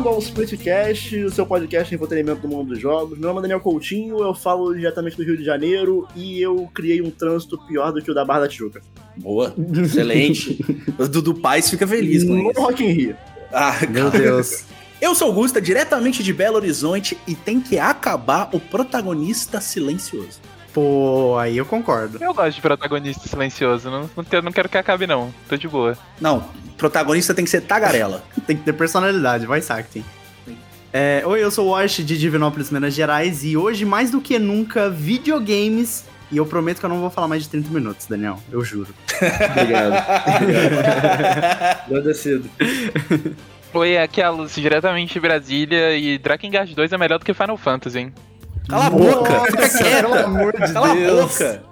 Bem-vindo ao Splitcast, o seu podcast de entretenimento do mundo dos jogos. Meu nome é Daniel Coutinho, eu falo diretamente do Rio de Janeiro e eu criei um trânsito pior do que o da Barra da Tijuca. Boa, excelente. o Dudu Paz fica feliz com no isso. Rock in Rio. Ah, Meu Deus. Eu sou Augusta, diretamente de Belo Horizonte, e tem que acabar o protagonista silencioso. Pô, aí eu concordo. Eu gosto de protagonista silencioso, não, não, quero, não quero que acabe não, tô de boa. Não, protagonista tem que ser tagarela. Tem que ter personalidade, vai Sactin. É, Oi, eu sou o Wash de Divinópolis, Minas Gerais, e hoje, mais do que nunca, videogames. E eu prometo que eu não vou falar mais de 30 minutos, Daniel. Eu juro. Obrigado. Agradecido. Oi, aqui é a Lucy, diretamente de Brasília, e Drakengard 2 é melhor do que Final Fantasy, hein? Cala a boca, fica quieta. Pelo amor de Cala Deus. a boca.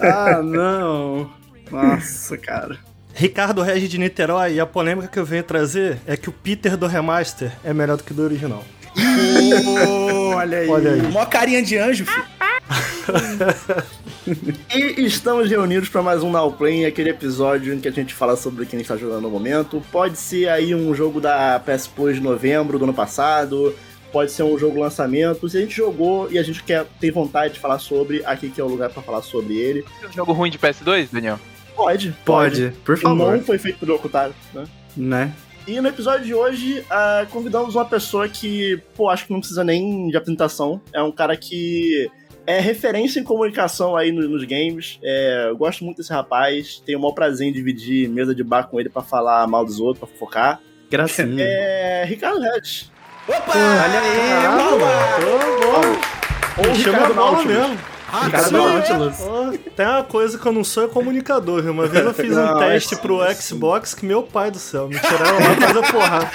Ah, não. Nossa, cara. Ricardo Regis de Niterói, e a polêmica que eu venho trazer é que o Peter do remaster é melhor do que o do original. Olha aí. Olha aí. Mó carinha de anjo, filho. E estamos reunidos para mais um Now Play, aquele episódio em que a gente fala sobre quem está jogando no momento. Pode ser aí um jogo da PS Plus de novembro do ano passado, pode ser um jogo lançamento. Se a gente jogou e a gente quer tem vontade de falar sobre, aqui que é o lugar para falar sobre ele. Um jogo ruim de PS2, Daniel? Pode, Pode, por E favor. Não foi feito pelo Ocultário, né? Né? E no episódio de hoje, ah, convidamos uma pessoa que, pô, acho que não precisa nem de apresentação. É um cara que é referência em comunicação aí no- nos games. É, eu gosto muito desse rapaz. Tenho o maior prazer em dividir mesa de bar com ele pra falar mal dos outros, pra fofocar. Gracinha. É. Ricardo Redes. Opa! Olha aí, Ou Ou chama a Ricardo bola Nautilus. mesmo. Ricardo Sim. Nautilus. Ó, tem uma coisa que eu não sou é comunicador. viu? Uma vez eu fiz Não, um é teste pro é. Xbox que, meu pai do céu, me tiraram lá e fazer porrada.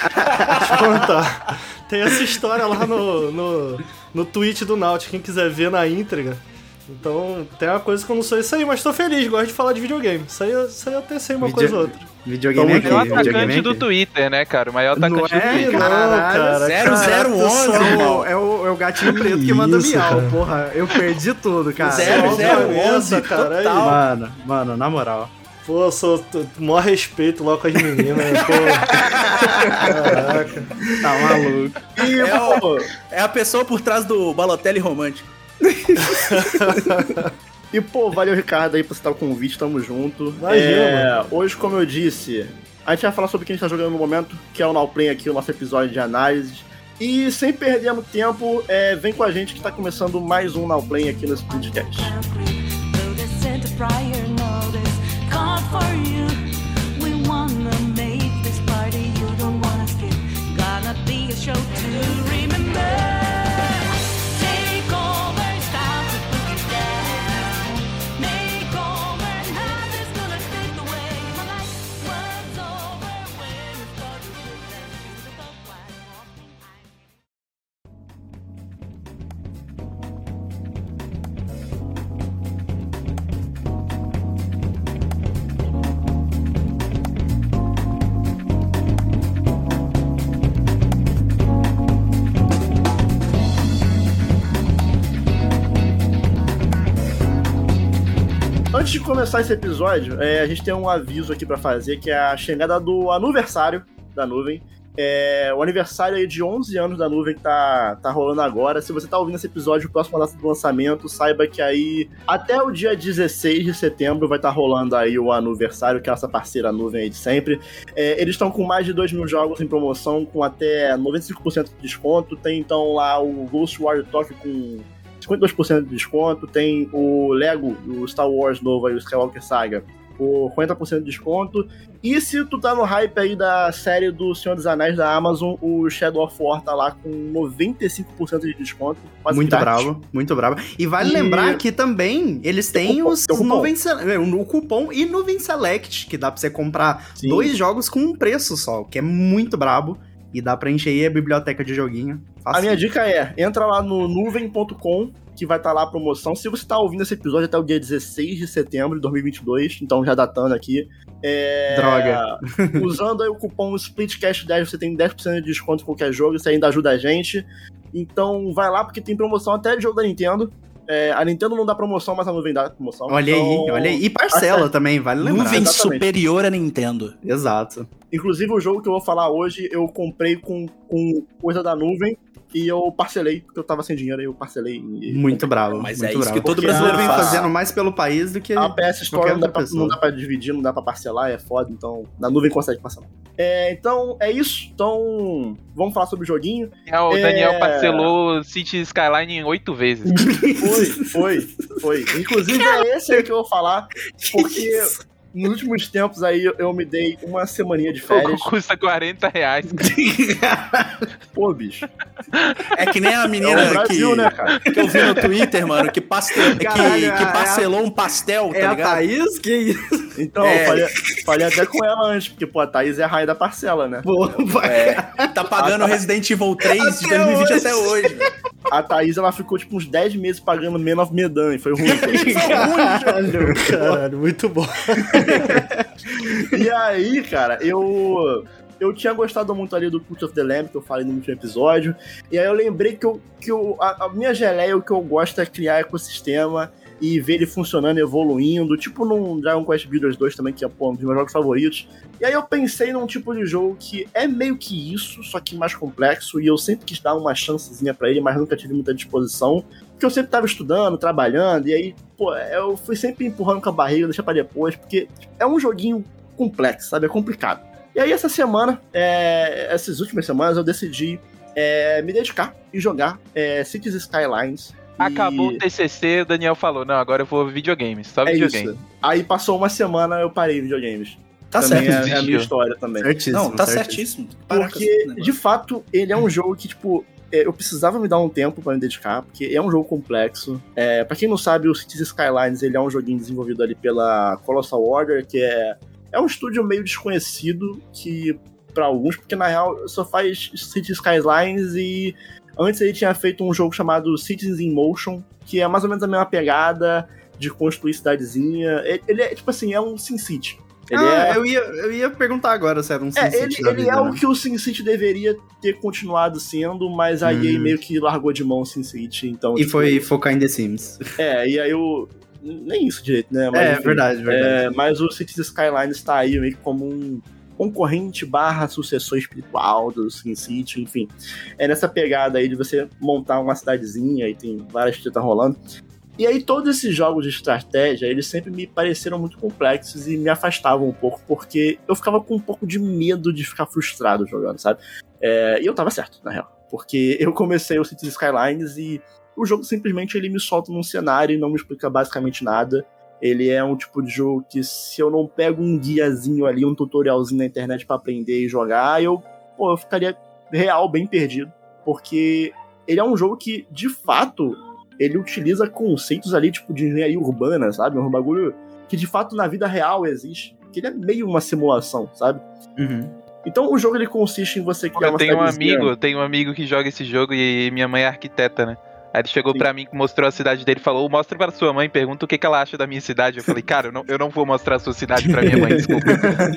Deixa eu contar. Tem essa história lá no, no, no tweet do Naut, quem quiser ver na íntegra. Então, tem uma coisa que eu não sou isso aí, mas tô feliz, gosto de falar de videogame. Isso aí, isso aí eu até sei uma Video- coisa ou outra. Videogame aqui, É o videogame atacante aqui. do Twitter, né, cara? O maior atacante Não do é, Twitter. Não, Caralho, cara. zero, cara, zero, pessoal- onze, irmão. É o, é o gatinho preto que Que manda isso, miau, cara. porra. Eu perdi tudo, cara. Zero, Só zero, cabeça, onze, cara, aí. total. Mano, mano, na moral. Pô, eu sou t- maior respeito lá com as meninas. Pô. Caraca. Tá maluco. E, É, o- é a pessoa por trás do Balotelli romântico. E, pô, valeu, Ricardo, aí por citar o convite, tamo junto. Imagina, É, hoje, como eu disse, a gente vai falar sobre quem está jogando no momento, que é o Now Play aqui, o nosso episódio de análise. E sem perder muito tempo, é, vem com a gente que tá começando mais um Now Play aqui no Splitcast. Antes de começar esse episódio, é, a gente tem um aviso aqui pra fazer, que é a chegada do aniversário da nuvem. É, o aniversário aí de 11 anos da nuvem que tá, tá rolando agora. Se você tá ouvindo esse episódio, próximo data do lançamento, saiba que aí até o dia 16 de setembro vai estar rolando aí o aniversário, que é essa parceira nuvem aí de sempre. É, eles estão com mais de 2 mil jogos em promoção, com até 95% de desconto. Tem então lá o Ghost War Tokyo com 52% de desconto. Tem o Lego, o Star Wars novo aí, o Skywalker Saga, por 40% de desconto. E se tu tá no hype aí da série do Senhor dos Anéis da Amazon, o Shadow of War tá lá com 95% de desconto. quase Muito grátis. bravo, muito bravo. E vale E- lembrar que também eles têm cupom, os cupom. nuvem é, o cupom e nuvem select, que dá pra você comprar Sim. dois jogos com um preço só, que é muito brabo. E dá pra encher aí a biblioteca de joguinho. A minha dica é, entra lá no nuvem.com, que vai estar lá a promoção. Se você tá ouvindo esse episódio até o dia 16 de setembro de 2022, então já datando aqui. É... Droga. Usando aí o cupom SPLITCAST10, você tem 10% de desconto em qualquer jogo, isso ainda ajuda a gente. Então vai lá, porque tem promoção até de jogo da Nintendo. É, a Nintendo não dá promoção, mas a nuvem dá promoção. Olha Então, aí, olha aí. E parcela também, vale lembrar. Nuvem exatamente. superior a Nintendo. Exato. Inclusive, o jogo que eu vou falar hoje, eu comprei com, com coisa da nuvem e eu parcelei, porque eu tava sem dinheiro e eu parcelei. E Muito bravo. Mas muito é isso bravo. que todo Porque brasileiro vem fazendo mais pelo país do que. A PS Store não dá, pra, não dá pra dividir, não dá pra parcelar, é foda, então na nuvem consegue parcelar. É, então, é isso. Então, vamos falar sobre o joguinho. Ah, O É. Daniel parcelou City Skyline oito vezes. Foi, foi, foi. Inclusive, é esse aí que eu vou falar, porque nos últimos tempos aí eu, me dei uma semaninha de O férias. jogo custa 40 reais. Pô, bicho. É que nem a É menina o Brasil, que, né, cara? que eu vi no Twitter, mano, que, pastel, que, Caralho, que é a- parcelou um pastel, tá É a ligado? Thaís? Que isso? Então, É. eu falei, falei até com ela antes, porque, pô, a Thaís é a rainha da parcela, né? Pô, vai. Tá pagando Resident Evil 3 de Até 2020 hoje. até hoje. A Thaís, ela ficou, tipo, uns 10 meses pagando Man of Medan, e foi ruim. Foi ruim, caralho, muito bom. E aí, cara, eu. Eu tinha gostado muito ali do Cult of the Lamb, que eu falei no último episódio. E aí eu lembrei que, eu, que eu, a, a minha geleia, o que eu gosto é criar ecossistema e ver ele funcionando, evoluindo. Tipo num Dragon Quest Builders 2 também, que é pô, um dos meus jogos favoritos. E aí eu pensei num tipo de jogo que é meio que isso, só que mais complexo. E eu sempre quis dar uma chancezinha pra ele, mas nunca tive muita disposição. Porque eu sempre tava estudando, trabalhando, e aí, pô, eu fui sempre empurrando com a barriga, deixar pra depois, porque é um joguinho complexo, sabe? É complicado. E aí, essa semana, é, essas últimas semanas, eu decidi é, me dedicar e jogar é, Cities Skylines. E Acabou o TCC, o Daniel falou, não, agora eu vou videogames, só É videogame. isso. Aí passou uma semana, eu parei em videogames. Tá também certo. é, é a minha história também. Certíssimo. Não, tá certíssimo. certíssimo. Porque, de fato, ele é um jogo que, tipo, é, eu precisava me dar um tempo pra me dedicar, porque é um jogo complexo. É, para quem não sabe, o Cities Skylines ele é um joguinho desenvolvido ali pela Colossal Order, que é, é um estúdio meio desconhecido que para alguns, porque na real só faz Cities Skylines e antes ele tinha feito um jogo chamado Cities in Motion, que é mais ou menos a mesma pegada de construir cidadezinha. Ele, ele é tipo assim, é um SimCity. Ele ah, é eu, ia, eu ia perguntar agora se era um é, SimCity ele, da ele vida, é né? o que o SimCity deveria ter continuado sendo, mas a EA Hum. meio que largou de mão o SimCity, então... E tipo, foi focar em The Sims. É, e aí eu... Nem isso direito, né? Mas, é, enfim, verdade, verdade. é, mas o Cities Skylines está aí meio que como um concorrente barra sucessor espiritual do SimCity, enfim. É nessa pegada aí de você montar uma cidadezinha e tem várias tretas rolando. E aí todos esses jogos de estratégia, eles sempre me pareceram muito complexos e me afastavam um pouco, porque eu ficava com um pouco de medo de ficar frustrado jogando, sabe? É, e eu tava certo, na real. Porque eu comecei o Cities Skylines e o jogo simplesmente ele me solta num cenário e não me explica basicamente nada. Ele é um tipo de jogo que se eu não pego um guiazinho ali, um tutorialzinho na internet pra aprender e jogar, eu, pô, eu ficaria real bem perdido. Porque ele é um jogo que, de fato, ele utiliza conceitos ali, tipo, de engenharia urbana, sabe? Um bagulho que, de fato, na vida real existe. Que ele é meio uma simulação, sabe? Uhum. Então o jogo ele consiste em você criar Eu uma tenho um amigo, tenho um amigo que joga esse jogo e minha mãe é arquiteta, né? Aí ele chegou pra mim, mostrou a cidade dele e falou: mostra para sua mãe, pergunta o que, que ela acha da minha cidade. Eu falei, cara, eu não, eu não vou mostrar a sua cidade pra minha mãe, desculpa.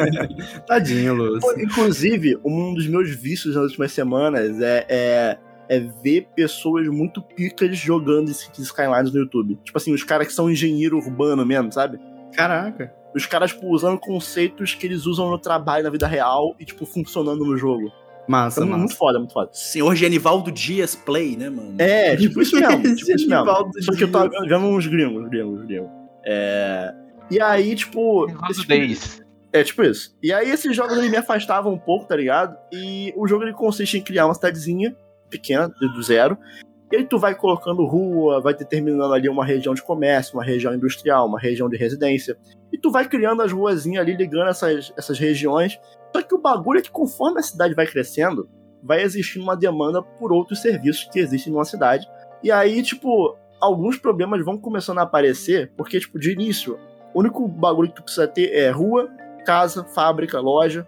Tadinho, Luz. Pô, Inclusive, um dos meus vícios nas últimas semanas é, é, é ver pessoas muito picas jogando Skylines no YouTube. Tipo assim, os caras que são engenheiro urbano mesmo, sabe? Caraca. Os caras, tipo, usando conceitos que eles usam no trabalho, na vida real, e, tipo, funcionando no jogo. Massa, Então, massa. muito foda, muito foda. Senhor Genivaldo Dias Play, né, mano? É, tipo isso mesmo. tipo isso mesmo. Genivaldo Só que eu tava vendo uns gringos, gringos, gringos. É... E aí, tipo... esse tipo-. É, tipo isso. E aí esses jogos ele me afastavam um pouco, tá ligado? E o jogo ele consiste em criar uma cidadezinha pequena, do zero. E aí tu vai colocando rua, vai determinando ali uma região de comércio, uma região industrial, uma região de residência. E tu vai criando as ruazinhas ali, ligando essas, essas regiões. Só que o bagulho é que conforme a cidade vai crescendo, vai existindo uma demanda por outros serviços que existem numa cidade. E aí, tipo, alguns problemas vão começando a aparecer, porque, tipo, de início, o único bagulho que tu precisa ter é rua, casa, fábrica, loja.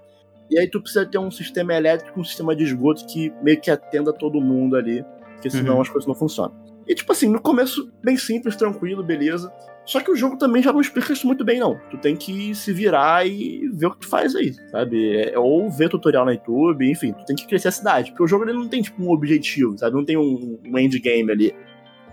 E aí tu precisa ter um sistema elétrico, um sistema de esgoto que meio que atenda todo mundo ali, porque senão Uhum. as coisas não funcionam. E tipo assim, no começo, bem simples, tranquilo, beleza. Só que o jogo também já não explica isso muito bem, não. Tu tem que se virar e ver o que tu faz aí, sabe? É, ou ver tutorial na YouTube, enfim, tu tem que crescer a cidade. Porque o jogo ele não tem, tipo, um objetivo, sabe? Não tem um, um endgame ali.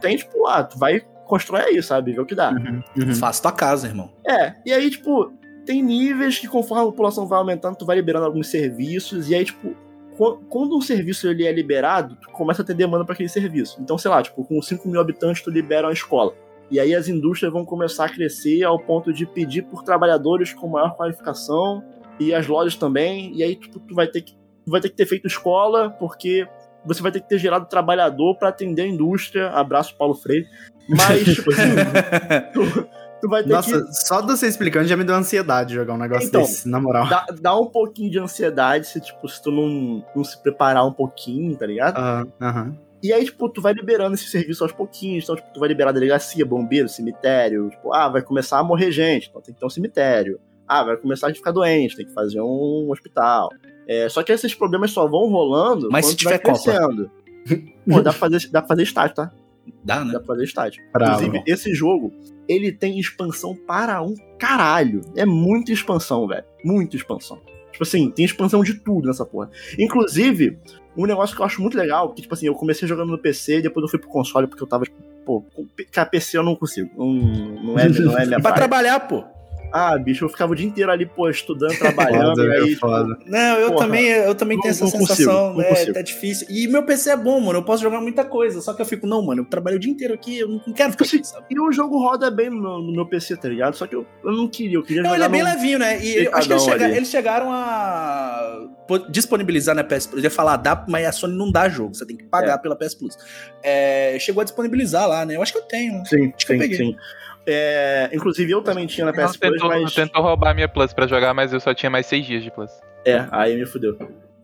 Tem, tipo, ah, tu vai constrói aí, sabe? Vê o que dá. Uhum. Faça tua casa, irmão. É, e aí, tipo, tem níveis que conforme a população vai aumentando, tu vai liberando alguns serviços, e aí, tipo, qu- quando um serviço ele é liberado, tu começa a ter demanda para aquele serviço. Então, sei lá, tipo, com 5 mil habitantes, tu libera uma escola. E aí as indústrias vão começar a crescer ao ponto de pedir por trabalhadores com maior qualificação, e as lojas também, e aí tipo, tu vai ter que, tu vai ter que ter feito escola, porque você vai ter que ter gerado trabalhador para atender a indústria. Abraço, Paulo Freire. Mas, tipo assim, tu, tu vai ter que Nossa, só de você explicando já me deu ansiedade jogar um negócio Então, desse, na moral. dá, dá um pouquinho de ansiedade se, tipo, se tu não, não se preparar um pouquinho, tá ligado? Ah, Aham. E aí, tipo, tu vai liberando esse serviço aos pouquinhos. Então, tipo, tu vai liberar delegacia, bombeiro, cemitério. Tipo, ah, vai começar a morrer gente, então tem que ter um cemitério. Ah, vai começar a ficar doente, tem que fazer um hospital. É, só que esses problemas só vão rolando Mas quando se tu vai tiver Copa? crescendo. Pô, dá pra fazer, dá pra fazer estágio, tá? Dá, né? Dá pra fazer estágio. Bravo. Inclusive, esse jogo, ele tem expansão para um caralho. É muita expansão, velho. Muita expansão. Tipo assim, tem expansão de tudo nessa porra. Inclusive, um negócio que eu acho muito legal, que, tipo assim, eu comecei jogando no PC, depois eu fui pro console, porque eu tava, tipo, pô, cara, PC eu não consigo. Não, não, é, não é minha Pra trabalhar, pô. Ah, bicho, eu ficava o dia inteiro ali, pô, estudando, trabalhando, Foda, e aí, é tipo, foda. Não, eu Porra, também, eu também não- tenho essa não consigo, sensação, não né? consigo. É difícil. E meu PC é bom, mano. Eu posso jogar muita coisa. Só que eu fico, não, mano, eu trabalho o dia inteiro aqui, eu não quero ficar aqui, sabe? E o jogo roda bem no meu, no meu PC, tá ligado? Só que eu, eu não queria, eu queria Não, jogar ele é bem levinho, né? E eu acho que eles, chega- eles chegaram a disponibilizar na PS Plus. Eu ia falar dá, mas a Sony não dá jogo. Você tem que pagar pela PS Plus. É, chegou a disponibilizar lá, né? Eu acho que eu tenho. né? Sim, Acho que eu sim, peguei. sim. É, inclusive eu também tinha na PS Plus, tentou, mas... tentou roubar a minha Plus pra jogar, mas eu só tinha mais seis dias de Plus. É, aí me fudeu.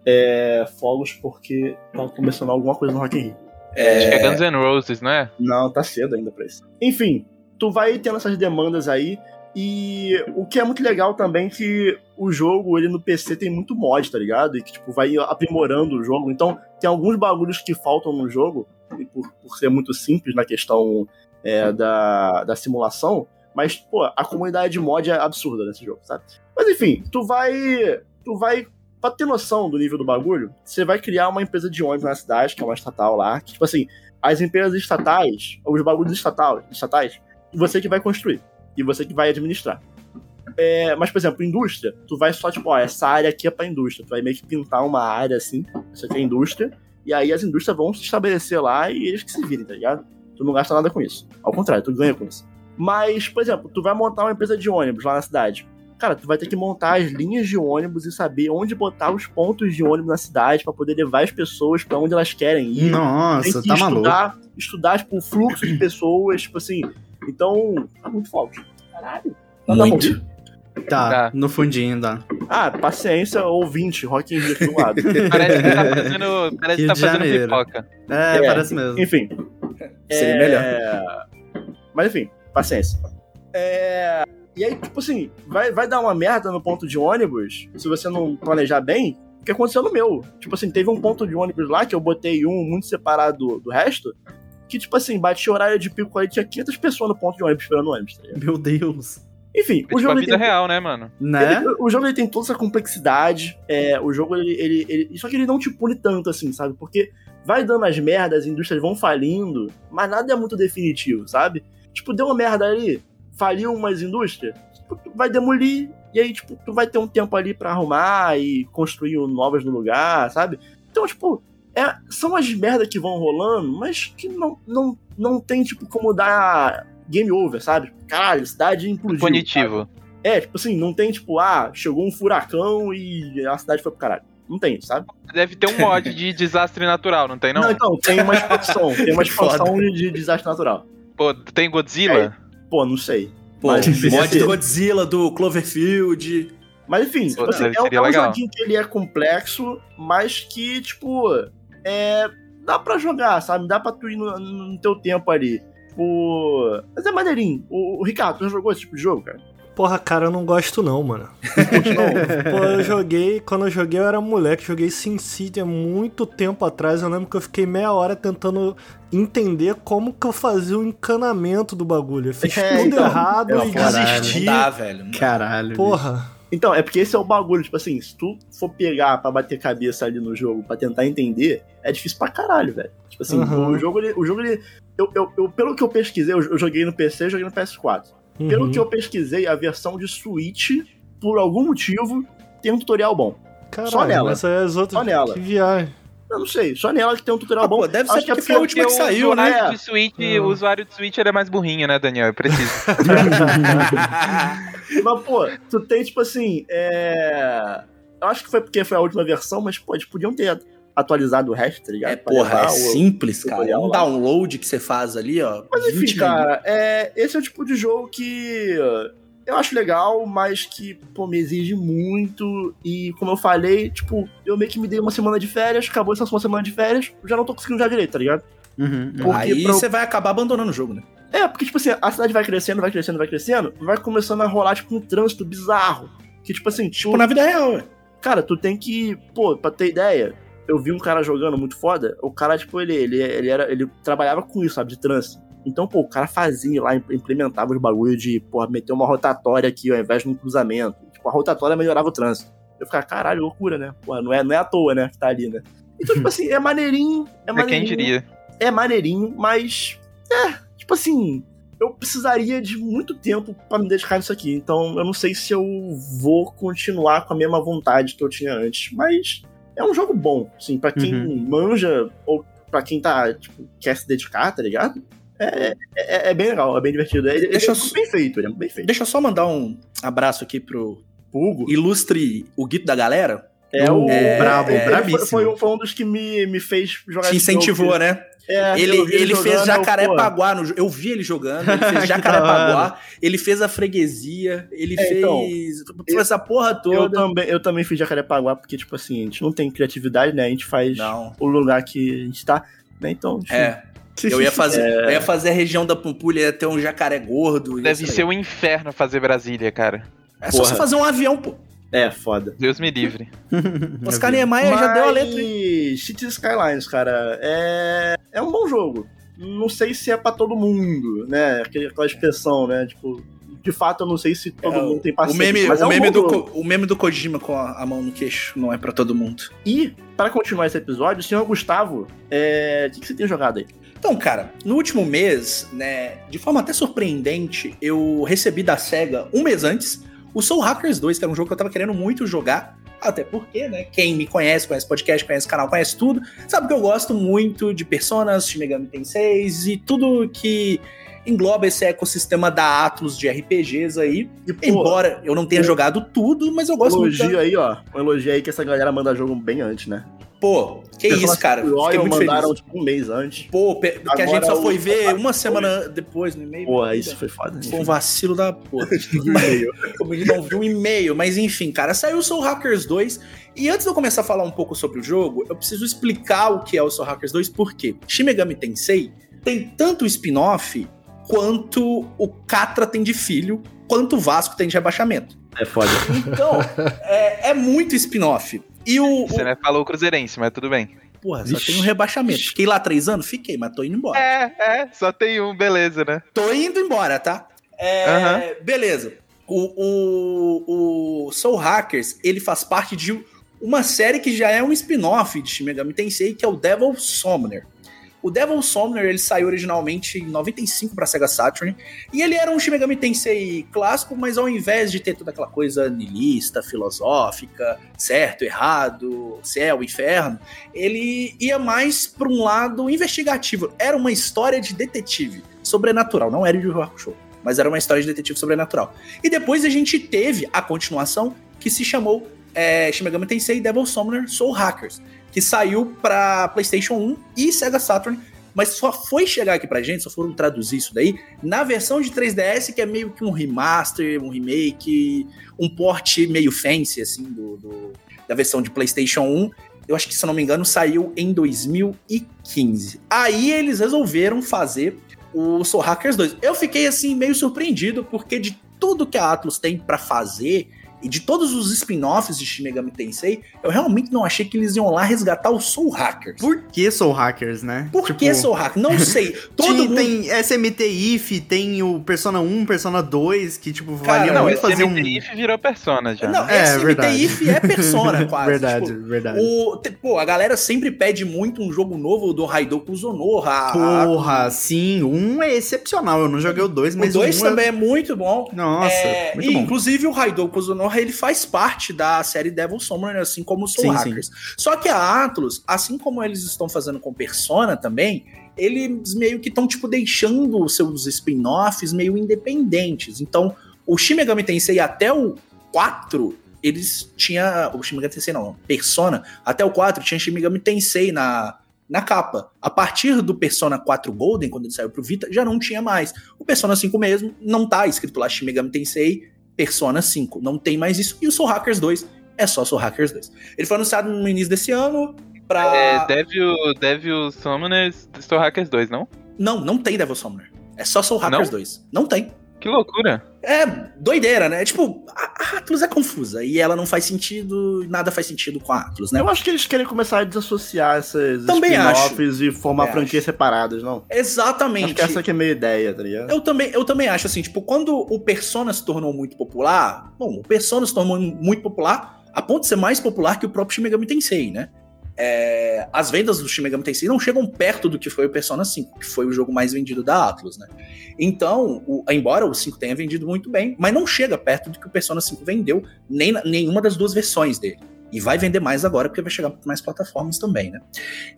É, fogos porque tava começando alguma coisa no Rock in Rio. Acho que é Guns N' Roses, não é? Não, tá cedo ainda pra isso. Enfim, tu vai tendo essas demandas aí. E o que é muito legal também é que o jogo, ele no PC tem muito mod, tá ligado? E que, tipo, vai aprimorando o jogo. Então, tem alguns bagulhos que faltam no jogo, e por, por ser muito simples na questão é, da, da simulação. Mas, pô, a comunidade de mod é absurda nesse jogo, sabe? Mas enfim, tu vai. Tu vai. Pra ter noção do nível do bagulho, você vai criar uma empresa de ônibus na cidade, que é uma estatal lá, que, tipo assim, as empresas estatais, os bagulhos estatal, estatais, você que vai construir. E você que vai administrar. É, mas, por exemplo, indústria, tu vai só, tipo, ó, essa área aqui é pra indústria. Tu vai meio que pintar uma área assim, isso aqui é indústria, e aí as indústrias vão se estabelecer lá e eles que se virem, tá ligado? Tu não gasta nada com isso. Ao contrário, tu ganha com isso. Mas, por exemplo, tu vai montar uma empresa de ônibus lá na cidade. Cara, tu vai ter que montar as linhas de ônibus e saber onde botar os pontos de ônibus na cidade pra poder levar as pessoas pra onde elas querem ir. tem Nossa, que tá maluco. estudar, estudar, tipo, o fluxo de pessoas, tipo assim. Então, tá muito forte. Caralho. Tá Muito. Tá, Tá. no fundinho dá. Ah, paciência, ouvinte, Rock in Rio aqui do lado. Parece que tá fazendo, parece que tá de fazendo Janeiro. pipoca. É, É. parece mesmo. Enfim. Seria é, melhor. Mas enfim, paciência. É, E aí, tipo assim, vai, vai dar uma merda no ponto de ônibus, se você não planejar bem, o que aconteceu no meu. Tipo assim, teve um ponto de ônibus lá que eu botei um muito separado do, do resto, que, tipo assim, batia horário de pico aí, tinha 500 pessoas no ponto de ônibus esperando o ônibus, tá ligado? Meu Deus. Enfim, É o tipo a jogo ele vida tem, real, né, mano? Né? ele- o jogo ele tem toda essa complexidade, é, o jogo ele, ele, ele- Só que ele não te pune tanto assim, sabe? Porque vai dando as merdas, as indústrias vão falindo, mas nada é muito definitivo, sabe? Tipo, deu uma merda ali, faliu umas indústrias, tipo, tu vai demolir, e aí, tipo, tu vai ter um tempo ali pra arrumar e construir novas no lugar, sabe? Então, tipo, é, são as merdas que vão rolando, mas que não, não, não tem, tipo, como dar game over, sabe? Caralho, cidade implodiu. sabe? Punitivo. É, tipo assim, não tem tipo, ah, chegou um furacão e a cidade foi pro caralho. Não tem sabe? Deve ter um mod de desastre natural, não tem, não? Não, então, tem uma expansão, tem uma expansão de, de desastre natural. Pô, tem Godzilla? Pô, não sei. Pô, Mas mod do Godzilla, do Cloverfield. Mas enfim, tipo Pô, assim, deve- é, um- é um legal. joguinho que ele é complexo, mas que, tipo, é. Dá pra jogar, sabe? Dá pra tu ir no, no teu tempo ali. Tipo. Mas é maneirinho. O, o Ricardo, tu já jogou esse tipo de jogo, cara? Porra, cara, eu não gosto não, mano. Pô, eu joguei, quando eu joguei eu era moleque, joguei SimCity há muito tempo atrás. Eu lembro que eu fiquei meia hora tentando entender como que eu fazia o encanamento do bagulho. Eu fiz É, tudo então, errado é, e caralho, desisti. Não dá, velho. não. Caralho. Porra. Então, é porque esse é o bagulho, tipo assim, se tu for pegar pra bater cabeça ali no jogo, pra tentar entender, é difícil pra caralho, velho. Tipo assim, Uhum. o jogo, ele, o jogo, ele, eu, eu, eu- pelo que eu pesquisei, eu, eu joguei no PC e joguei no PS4. Pelo Uhum. que eu pesquisei, a versão de Switch, por algum motivo, tem um tutorial bom. Caralho, só nela. Mas é as outras. Só nela. Que viagem. Eu não sei, só nela que tem um tutorial Ah, bom. pô, deve ser Acho que é porque foi a última que o saiu, né? usuário né? de Switch, Hum. O usuário de Switch ele é mais burrinho, né, Daniel? Eu preciso. Mas, pô, tu tem, tipo assim, é... Eu acho que foi porque foi a última versão, mas, pô, eles podiam ter atualizado o resto, tá ligado? É, Pra porra, é simples, cara. Um lá. download que você faz ali, ó. Mas 20 enfim, cara, é... esse é o tipo de jogo que eu acho legal, mas que, pô, me exige muito. E, como eu falei, tipo, eu meio que me dei uma semana de férias, acabou essa uma semana de férias, eu já não tô conseguindo jogar direito, tá ligado? Uhum. Porque Aí pra- você vai acabar abandonando o jogo, né? É, porque, tipo assim, a cidade vai crescendo, vai crescendo, vai crescendo, vai começando a rolar, tipo, um trânsito bizarro. Que, tipo assim, Tipo, na vida real, ué. Cara, tu tem que. Pô, pra ter ideia, eu vi um cara jogando muito foda. O cara, tipo, ele, ele, ele, era, ele trabalhava com isso, sabe, de trânsito. Então, pô, o cara fazia lá, implementava os bagulho de, porra, meter uma rotatória aqui ao invés de um cruzamento. Tipo, a rotatória melhorava o trânsito. Eu ficava, caralho, loucura, né? Porra, não é, não é à toa, né, que tá ali, né? Então, tipo assim, é maneirinho, é É maneirinho. quem diria. É maneirinho, mas. É, tipo assim. Eu precisaria de muito tempo pra me dedicar nisso aqui. Então, eu não sei se eu vou continuar com a mesma vontade que eu tinha antes. Mas é um jogo bom, assim, pra quem manja ou pra quem tá, tipo, quer se dedicar, tá ligado? É, é, é bem legal, é bem divertido. É, Deixa é eu- bem feito, ele é bem feito. Deixa eu só mandar um abraço aqui pro Hugo ilustre o Guito da galera. é o. É, brabo, ele foi- bravíssimo. Foi, um- foi um dos que me, me fez jogar Te esse jogo. incentivou, né? É, Ele, eu ele fez jogando, eu, pô, Jacarepaguá no Eu vi ele jogando, ele fez Que Jacarepaguá, ele fez a freguesia, ele É, então, fez. fez essa porra Eu toda. também, eu também fiz Jacarepaguá, porque, tipo assim, a gente não tem criatividade, né? A gente faz Não. o lugar que a gente tá, né? Então, enfim. É. Eu ia fazer, eu ia fazer a região da Pampulha, ia ter um jacaré gordo. Deve ser um inferno fazer Brasília, cara. É só Porra. você fazer um avião, pô. É, foda. Deus me livre. Oscar Niemeyer já deu a letra. hein? Mas Cities Skylines, cara, é... é um bom jogo. Não sei se é pra todo mundo, né? Aquela expressão, né? Tipo, de fato, eu não sei se todo É, mundo tem O paciência. meme, mas é o, um meme do, jogo. O meme do Kojima com a, a mão no queixo não é pra todo mundo. E, para continuar esse episódio, o senhor Gustavo, é... o que, que você tem jogado aí? Então, cara, no último mês, né, de forma até surpreendente, eu recebi da SEGA um mês antes o Soul Hackers 2, que era um jogo que eu tava querendo muito jogar. Até porque, né, quem me conhece, conhece podcast, conhece canal, conhece tudo, sabe que eu gosto muito de Personas, Shin Megami Tensei e tudo que engloba esse ecossistema da Atlus de RPGs aí. E, pô, Embora eu não tenha jogado tudo, mas eu gosto muito. elogio da- aí, ó. Um elogio aí que essa galera manda jogo bem antes, né? Pô, que isso, cara. Fiquei Royal muito mandaram, feliz. tipo, um mês antes. Pô, pe- que a gente só foi ver uma semana depois no e-mail. Pô, isso foi foda. Foi um vacilo da porra. e-mail. Como ele não viu um e-mail, mas enfim, cara, saiu o Soul Hackers 2. E antes de eu começar a falar um pouco sobre o jogo, eu preciso explicar o que é o Soul Hackers 2, porque Shin Megami Tensei tem tanto spin-off quanto o Catra tem de filho, quanto o Vasco tem de rebaixamento. É foda. Então, é, é muito spin-off. E o. Você o não falou cruzeirense, mas tudo bem. porra, só Vixe. tem um rebaixamento. Fiquei lá três anos? Fiquei, mas tô indo embora. É, é, só tem um, beleza, né? Tô indo embora, tá? É, Aham. Beleza. O, o, o Soul Hackers, ele faz parte de uma série que já é um spin-off de Shin Megami Tensei, que é o Devil Summoner. O Devil Summoner, ele saiu originalmente em 95 para Sega Saturn, e ele era um Shin Megami Tensei clássico, mas ao invés de ter toda aquela coisa nihilista, filosófica, certo, errado, céu, inferno, ele ia mais para um lado investigativo. Era uma história de detetive, sobrenatural, não era de Yu Hakusho, mas era uma história de detetive sobrenatural. E depois a gente teve a continuação que se chamou é, Shin Megami Tensei Devil Summoner Soul Hackers, que saiu para PlayStation 1 e Sega Saturn, mas só foi chegar aqui pra gente, só foram traduzir isso daí, na versão de 3DS, que é meio que um remaster, um remake, um port meio fancy, assim, do, do- da versão de PlayStation 1. Eu acho que, se não me engano, saiu em 2015. Aí eles resolveram fazer o Soul Hackers 2. Eu fiquei, assim, meio surpreendido, porque de tudo que a Atlus tem pra fazer E de todos os spin-offs de Shin Megami Tensei, eu realmente não achei que eles iam lá resgatar o Soul Hackers. Por que Soul Hackers, né? Por Tipo, que Soul Hackers? Não sei. Todo Tem, mundo... tem SMT IF, tem o Persona 1, Persona 2, que, tipo, Cara, valia Não, muito fazer um... MTIF virou persona já. Não, né? É, SMT verdade. IF é persona, quase. verdade, Tipo, verdade. o, pô, a galera sempre pede muito um jogo novo do Raidoku Zonoha. A- Porra, sim, um é excepcional. Eu não joguei o 2, O mas 2 um também é muito bom. Nossa, É, muito e, bom. Inclusive o Raidoku Zonoha, ele faz parte da série Devil Summoner, assim como o Soul Sim, Hackers. Só que a Atlus, assim como eles estão fazendo com Persona também, eles meio que estão, tipo, deixando os seus spin-offs meio independentes. Então, o Shin Megami Tensei até o 4, eles tinha O Shin Megami Tensei não, Persona, até o 4 tinha Shin Megami Tensei na, na capa. A partir do Persona 4 Golden, quando ele saiu pro Vita, já não tinha mais. O Persona 5 mesmo, não tá escrito lá Shin Megami Tensei Persona 5. Não tem mais isso. E o Soul Hackers 2 é só Soul Hackers 2. Ele foi anunciado no início desse ano pra... É, Devil, Devil Summoners Soul Hackers 2, não? Não, não tem Devil Summoner. É só Soul Hackers Não? 2. Não tem. Que loucura. É doideira, né? Tipo, a a Atlus é confusa e ela não faz sentido, nada faz sentido com a Atlus, né? Eu acho que eles querem começar a desassociar essas Também spin-offs e formar Também franquias separadas, não? Exatamente. Acho que essa aqui é a meia ideia, tá ligado? Eu também, eu também acho assim, tipo, quando o Persona se tornou muito popular, bom, o Persona se tornou muito popular a ponto de ser mais popular que o próprio Shin Megami Tensei, né? É, as vendas do Shin Megami Tensei não chegam perto do que foi o Persona 5, que foi o jogo mais vendido da Atlus, né? Então, o- embora o 5 tenha vendido muito bem, mas não chega perto do que o Persona 5 vendeu, nem nenhuma das duas versões dele. E vai vender mais agora, porque vai chegar para mais plataformas também, né?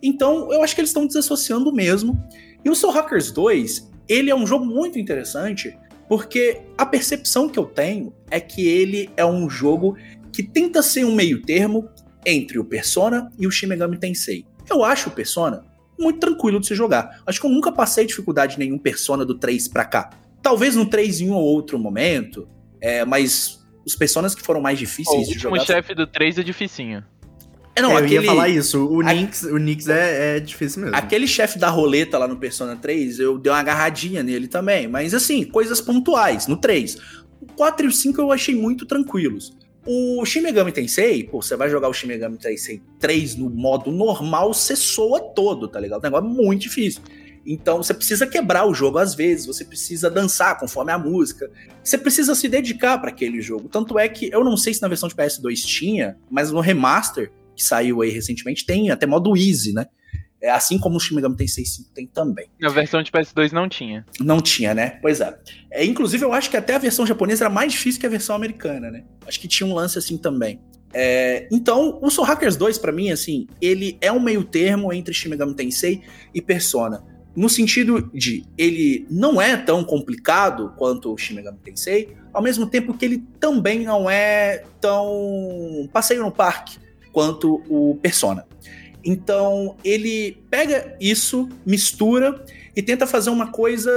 Então, eu acho que eles estão desassociando mesmo. E o Soul Hackers 2, ele é um jogo muito interessante, porque a percepção que eu tenho é que ele é um jogo que tenta ser um meio termo entre o Persona e o Shin Megami Tensei. Eu acho o Persona muito tranquilo de se jogar. Acho que eu nunca passei dificuldade em nenhum Persona do 3 pra cá. Talvez no 3 em um ou outro momento, é, mas os Personas que foram mais o difíceis de último jogar... chefe do 3 é dificinho. É, não, É, eu aquele... ia falar isso. O a- Nix, o Nix é, é difícil mesmo. Aquele chefe da roleta lá no Persona 3, eu dei uma agarradinha nele também. Mas assim, coisas pontuais, no 3. O 4 e o 5 eu achei muito tranquilos. O Shin Megami Tensei, pô, você vai jogar o Shin Megami Tensei 3 no modo normal, você soa todo, tá ligado? O negócio é muito difícil. Então você precisa quebrar o jogo às vezes, você precisa dançar conforme a música. Você precisa se dedicar para aquele jogo. Tanto é que eu não sei se na versão de PS2 tinha, mas no remaster que saiu aí recentemente tem até modo easy, né? É assim como o Shin Megami Tensei 5 tem também. Na versão de PS2 não tinha. Não tinha, né? Pois é. é. Inclusive, eu acho que até a versão japonesa era mais difícil que a versão americana, né? Acho que tinha um lance assim também. É, então, o Soul Hackers 2, pra mim, assim, ele é um meio termo entre Shin Megami Tensei e Persona. No sentido de ele não é tão complicado quanto o Shin Megami Tensei, ao mesmo tempo que ele também não é tão passeio no parque quanto o Persona. Então, ele pega isso, mistura e tenta fazer uma coisa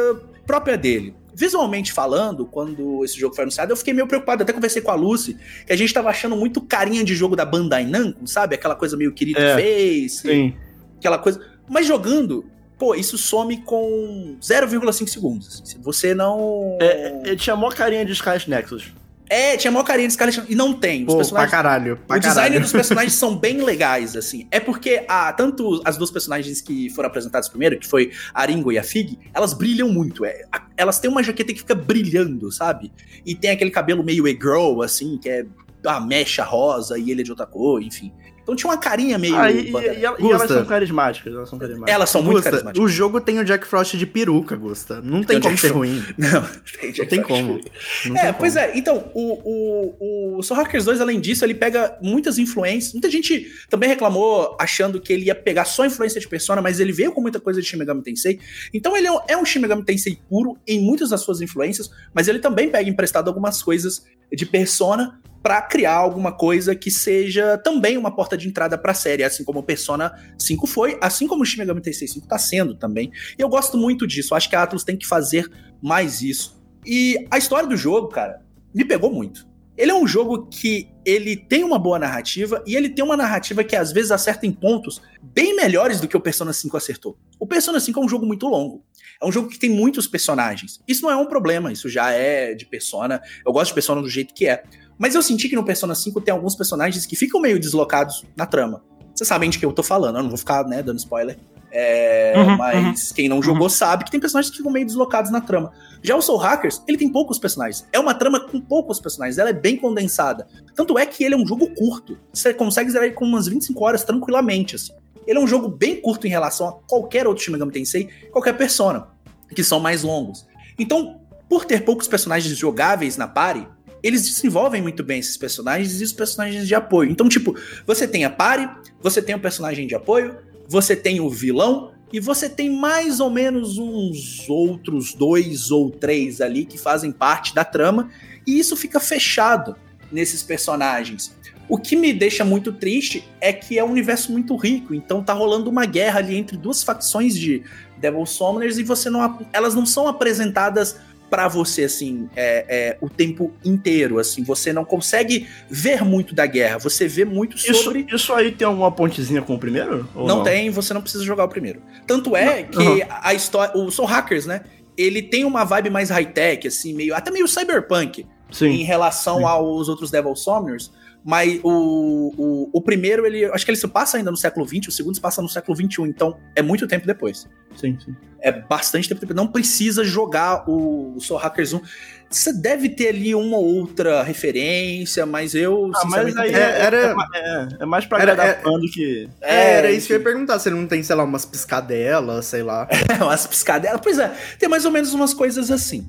própria dele. Visualmente falando, quando esse jogo foi anunciado, eu fiquei meio preocupado. Até conversei com a Lucy, que a gente tava achando muito carinha de jogo da Bandai Namco, sabe? Aquela coisa meio querido É. face, Sim. aquela coisa. Mas jogando, pô, isso some com 0,5 segundos. Se você não. É, ele tinha mó carinha de Sky Nexus. É, tinha maior carinha desse cara e não tem. Os Pô, pra personagens caralho. Pra o design caralho. dos personagens são bem legais, assim. É porque a, tanto as duas personagens que foram apresentadas primeiro, que foi a Ringo e a Fig, elas brilham muito. É, elas têm uma jaqueta que fica brilhando, sabe? E tem aquele cabelo meio e-girl, assim, que é a mecha rosa e ele é de outra cor, enfim. Então tinha uma carinha meio. Ah, e, e- e e Gusta. elas são carismáticas. Elas são carismáticas. Elas são muito Gusta, carismáticas. o jogo tem o Jack Frost de peruca, Gusta. Não tem o como Jack ser ruim. Não, tem, Não tem como. Não É, tem pois como. é. Então, o, o, o Soul Hackers 2, além disso, ele pega muitas influências. Muita gente também reclamou achando que ele ia pegar só influência de Persona, mas ele veio com muita coisa de Shin Megami Tensei. Então ele é um, é um Shin Megami Tensei puro em muitas das suas influências, mas ele também pega emprestado algumas coisas de Persona pra criar alguma coisa que seja também uma porta de entrada pra série, assim como o Persona 5 foi, assim como o Shin Megami Tensei 5 tá sendo também. E eu gosto muito disso. Acho que a Atlus tem que fazer mais isso. E a história do jogo, cara, me pegou muito. Ele é um jogo que ele tem uma boa narrativa e ele tem uma narrativa que às vezes acerta em pontos bem melhores do que o Persona 5 acertou. O Persona 5 é um jogo muito longo. É um jogo que tem muitos personagens. Isso não é um problema, isso já é de Persona. Eu gosto de Persona do jeito que é. Mas eu senti que no Persona 5 tem alguns personagens que ficam meio deslocados na trama. Vocês sabem de que eu tô falando, eu não vou ficar, né, dando spoiler. É, Uhum, mas quem não jogou sabe que tem personagens que ficam meio deslocados na trama. Já o Soul Hackers, ele tem poucos personagens. É uma trama com poucos personagens, ela é bem condensada. Tanto é que ele é um jogo curto. Você consegue zerar ele com umas 25 horas tranquilamente, assim. Ele é um jogo bem curto em relação a qualquer outro Shin Megami Tensei, qualquer Persona, que são mais longos. Então, por ter poucos personagens jogáveis na party, eles desenvolvem muito bem esses personagens e os personagens de apoio. Então, tipo, você tem a party, você tem o personagem de apoio, você tem o vilão e você tem mais ou menos uns outros dois ou três ali que fazem parte da trama e isso fica fechado nesses personagens. O que me deixa muito triste é que é um universo muito rico, então tá rolando uma guerra ali entre duas facções de Devil Summoners e você não, elas não são apresentadas pra você assim é, é, o tempo inteiro, assim você não consegue ver muito da guerra, você vê muito Isso, sobre isso aí tem alguma pontezinha com o primeiro? Ou não, tem, você não precisa jogar o primeiro. Tanto é Não, que aham. a história. O Soul Hackers, né? Ele tem uma vibe mais high-tech, assim, meio. Até meio cyberpunk em Sim. relação sim. aos outros Devil Summoners. Mas o, o, o primeiro, ele. Acho que ele se passa ainda no século XX, o segundo se passa no século XXI, então é muito tempo depois. Sim, sim. É bastante tempo depois. Não precisa jogar o, o Soul Hackers 1. Você deve ter ali uma ou outra referência, mas eu. Ah, mas aí é, era- é, é, é mais pra Era- agradar é- fã do que. É, era isso que eu ia perguntar, se ele não tem, sei lá, umas piscadelas, sei lá. umas piscadelas. Pois é, tem mais ou menos umas coisas assim.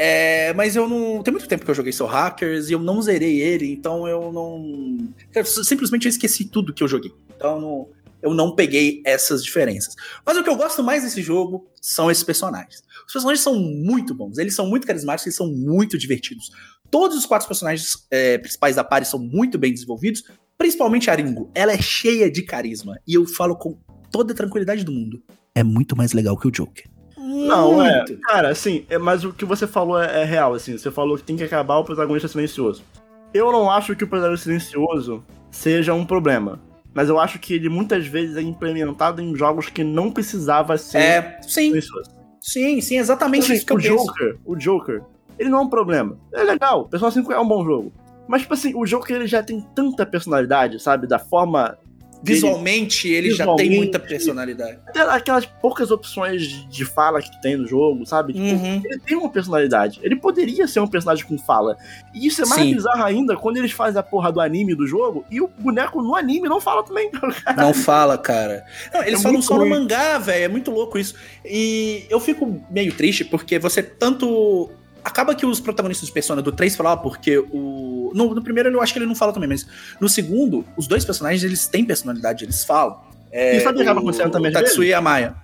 É, mas eu não. Tem muito tempo que eu joguei Soul Hackers e eu não zerei ele, então eu não. eu simplesmente eu esqueci tudo que eu joguei. Então eu não, eu não peguei essas diferenças. Mas o que eu gosto mais desse jogo são esses personagens. Os personagens são muito bons, eles são muito carismáticos, eles são muito divertidos. Todos os quatro personagens é, principais da party são muito bem desenvolvidos, principalmente a Ringo. Ela é cheia de carisma e eu falo com toda a tranquilidade do mundo. É muito mais legal que o Joker. Não, é. Muito. Cara, assim, é, mas o que você falou é, é real, assim. Você falou que tem que acabar o protagonista silencioso. Eu não acho que o protagonista silencioso seja um problema. Mas eu acho que ele muitas vezes é implementado em jogos que não precisava ser É, sim, silencioso. sim, sim, exatamente Assim, isso que eu o penso. Joker, o Joker, ele não é um problema. É legal, Persona 5 é um bom jogo. Mas, tipo assim, o Joker ele já tem tanta personalidade, sabe? Da forma. Visualmente, ele já tem Visualmente. muita personalidade. Até aquelas poucas opções de, fala que tem no jogo, sabe? Tipo, Uhum. Ele tem uma personalidade. Ele poderia ser um personagem com fala. E isso é mais Sim. bizarro ainda quando eles fazem a porra do anime do jogo e o boneco no anime não fala também. Não fala, cara. Não, eles É falam só no ruim. mangá, velho. É muito louco isso. E eu fico meio triste porque você tanto. Acaba que os protagonistas de Persona do 3 falam, ah, porque o. No, no primeiro eu acho que ele não fala também, mas no segundo, os dois personagens eles têm personalidade, eles falam. É, E sabe o que acaba acontecendo também o Tatsuya e a Maya.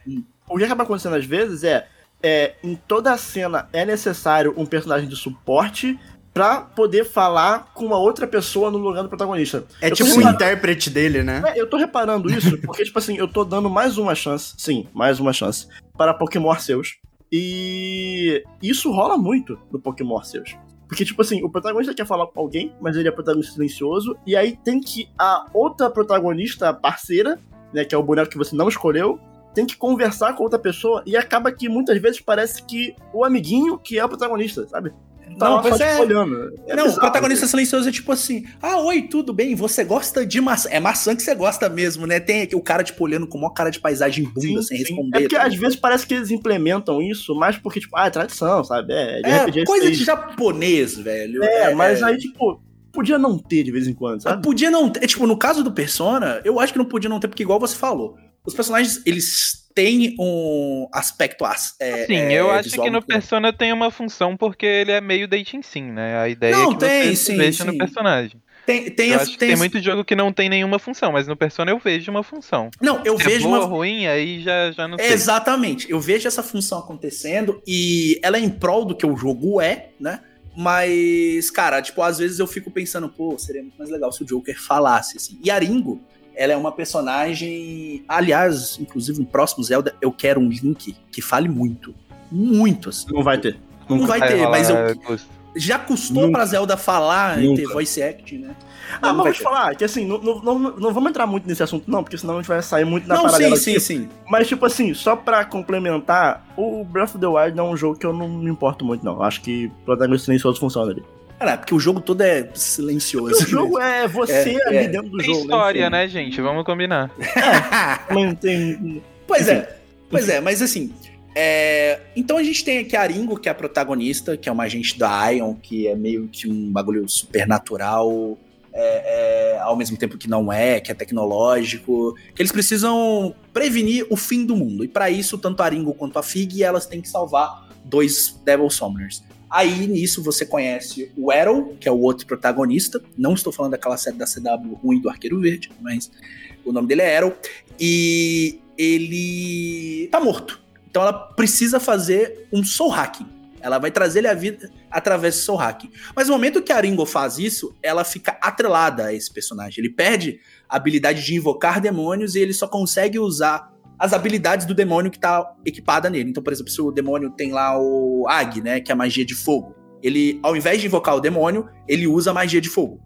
O que acaba acontecendo às vezes é, é em toda a cena é necessário um personagem de suporte pra poder falar com uma outra pessoa no lugar do protagonista. É Eu tipo o reparando- intérprete dele, né? É, eu tô reparando isso porque, tipo assim, eu tô dando mais uma chance, sim, mais uma chance, para Pokémon Arceus. E isso rola muito no Pokémon Arceus. Porque, tipo assim, o protagonista quer falar com alguém, mas ele é protagonista silencioso, e aí tem que a outra protagonista parceira, né, que é o boneco que você não escolheu, tem que conversar com outra pessoa, e acaba que muitas vezes parece que o amiguinho que é o protagonista, sabe? Tá Não, lá só é. te olhando. É não, o bizarro, protagonista silencioso é tipo assim: Ah, oi, tudo bem? Você gosta de maçã? É maçã que você gosta mesmo, né? Tem aqui o cara, tipo, olhando com uma cara de paisagem bunda, Sim, sem sim. responder. É porque tá às vezes parece que eles implementam isso, mais porque, tipo, ah, é tradição, sabe? É, de É, RPG coisa de japonês, velho. É, mas aí, tipo, podia não ter de vez em quando, Ah, sabe? Podia não ter. Tipo, no caso do Persona, eu acho que não podia não ter, porque igual você falou, os personagens, eles têm um aspecto as- é, Sim, é, eu acho visual que no. Persona tem uma função porque ele é meio dating sim, né? A ideia Não, é que tem, você sim, veja sim. no personagem. Tem, tem, eu as- acho tem tem as- muito jogo que não tem nenhuma função, mas no Persona eu vejo uma função. Não, eu Se vejo é boa uma. ruim, aí já, já não sei. Exatamente. Eu vejo essa função acontecendo e ela é em prol do que o jogo é, né? Mas, cara, tipo, às vezes eu fico pensando, pô, seria muito mais legal se o Joker falasse, assim. E a Ringo, ela é uma personagem. Aliás, inclusive no próximo Zelda, eu quero um Link que fale muito. Muito, assim. Não vai ter. Não vai ter, rolar mas eu, custo. já custou Nunca. pra Zelda falar e ter Nunca. voice act, né? Ah, Não mas vou te falar que assim, não, não, não, não vamos entrar muito nesse assunto, não, porque senão a gente vai sair muito na Não, sim, paralela sim, aqui. sim. Mas, tipo assim, só pra complementar, o Breath of the Wild não é um jogo que eu não me importo muito, não. Acho que o protagonista silencioso funciona ali. Cara, porque o jogo todo é silencioso. o jogo é você É, ali é. dentro do Tem jogo. história, enfim. né, gente? Vamos combinar. Não tem. Pois é, pois é, mas assim. é, Então a gente tem aqui a Ringo, que é a protagonista, que é uma agente da Ion, que é meio que um bagulho supernatural, é, é, ao mesmo tempo que não é, que é tecnológico, que eles precisam prevenir o fim do mundo. E para isso, tanto a Ringo quanto a Fig, elas têm que salvar dois Devil Summoners. Aí nisso você conhece o Arrow, que é o outro protagonista. Não estou falando daquela série da CW ruim do Arqueiro Verde, mas o nome dele é Arrow. E ele tá morto. Então ela precisa fazer um soul hacking. Ela vai trazer ele à vida através do soul hacking. Mas no momento que a Ringo faz isso, ela fica atrelada a esse personagem. Ele perde a habilidade de invocar demônios e ele só consegue usar as habilidades do demônio que tá equipada nele. Então, por exemplo, se o demônio tem lá o Ag, né, que é a magia de fogo, ele, ao invés de invocar o demônio, ele usa a magia de fogo.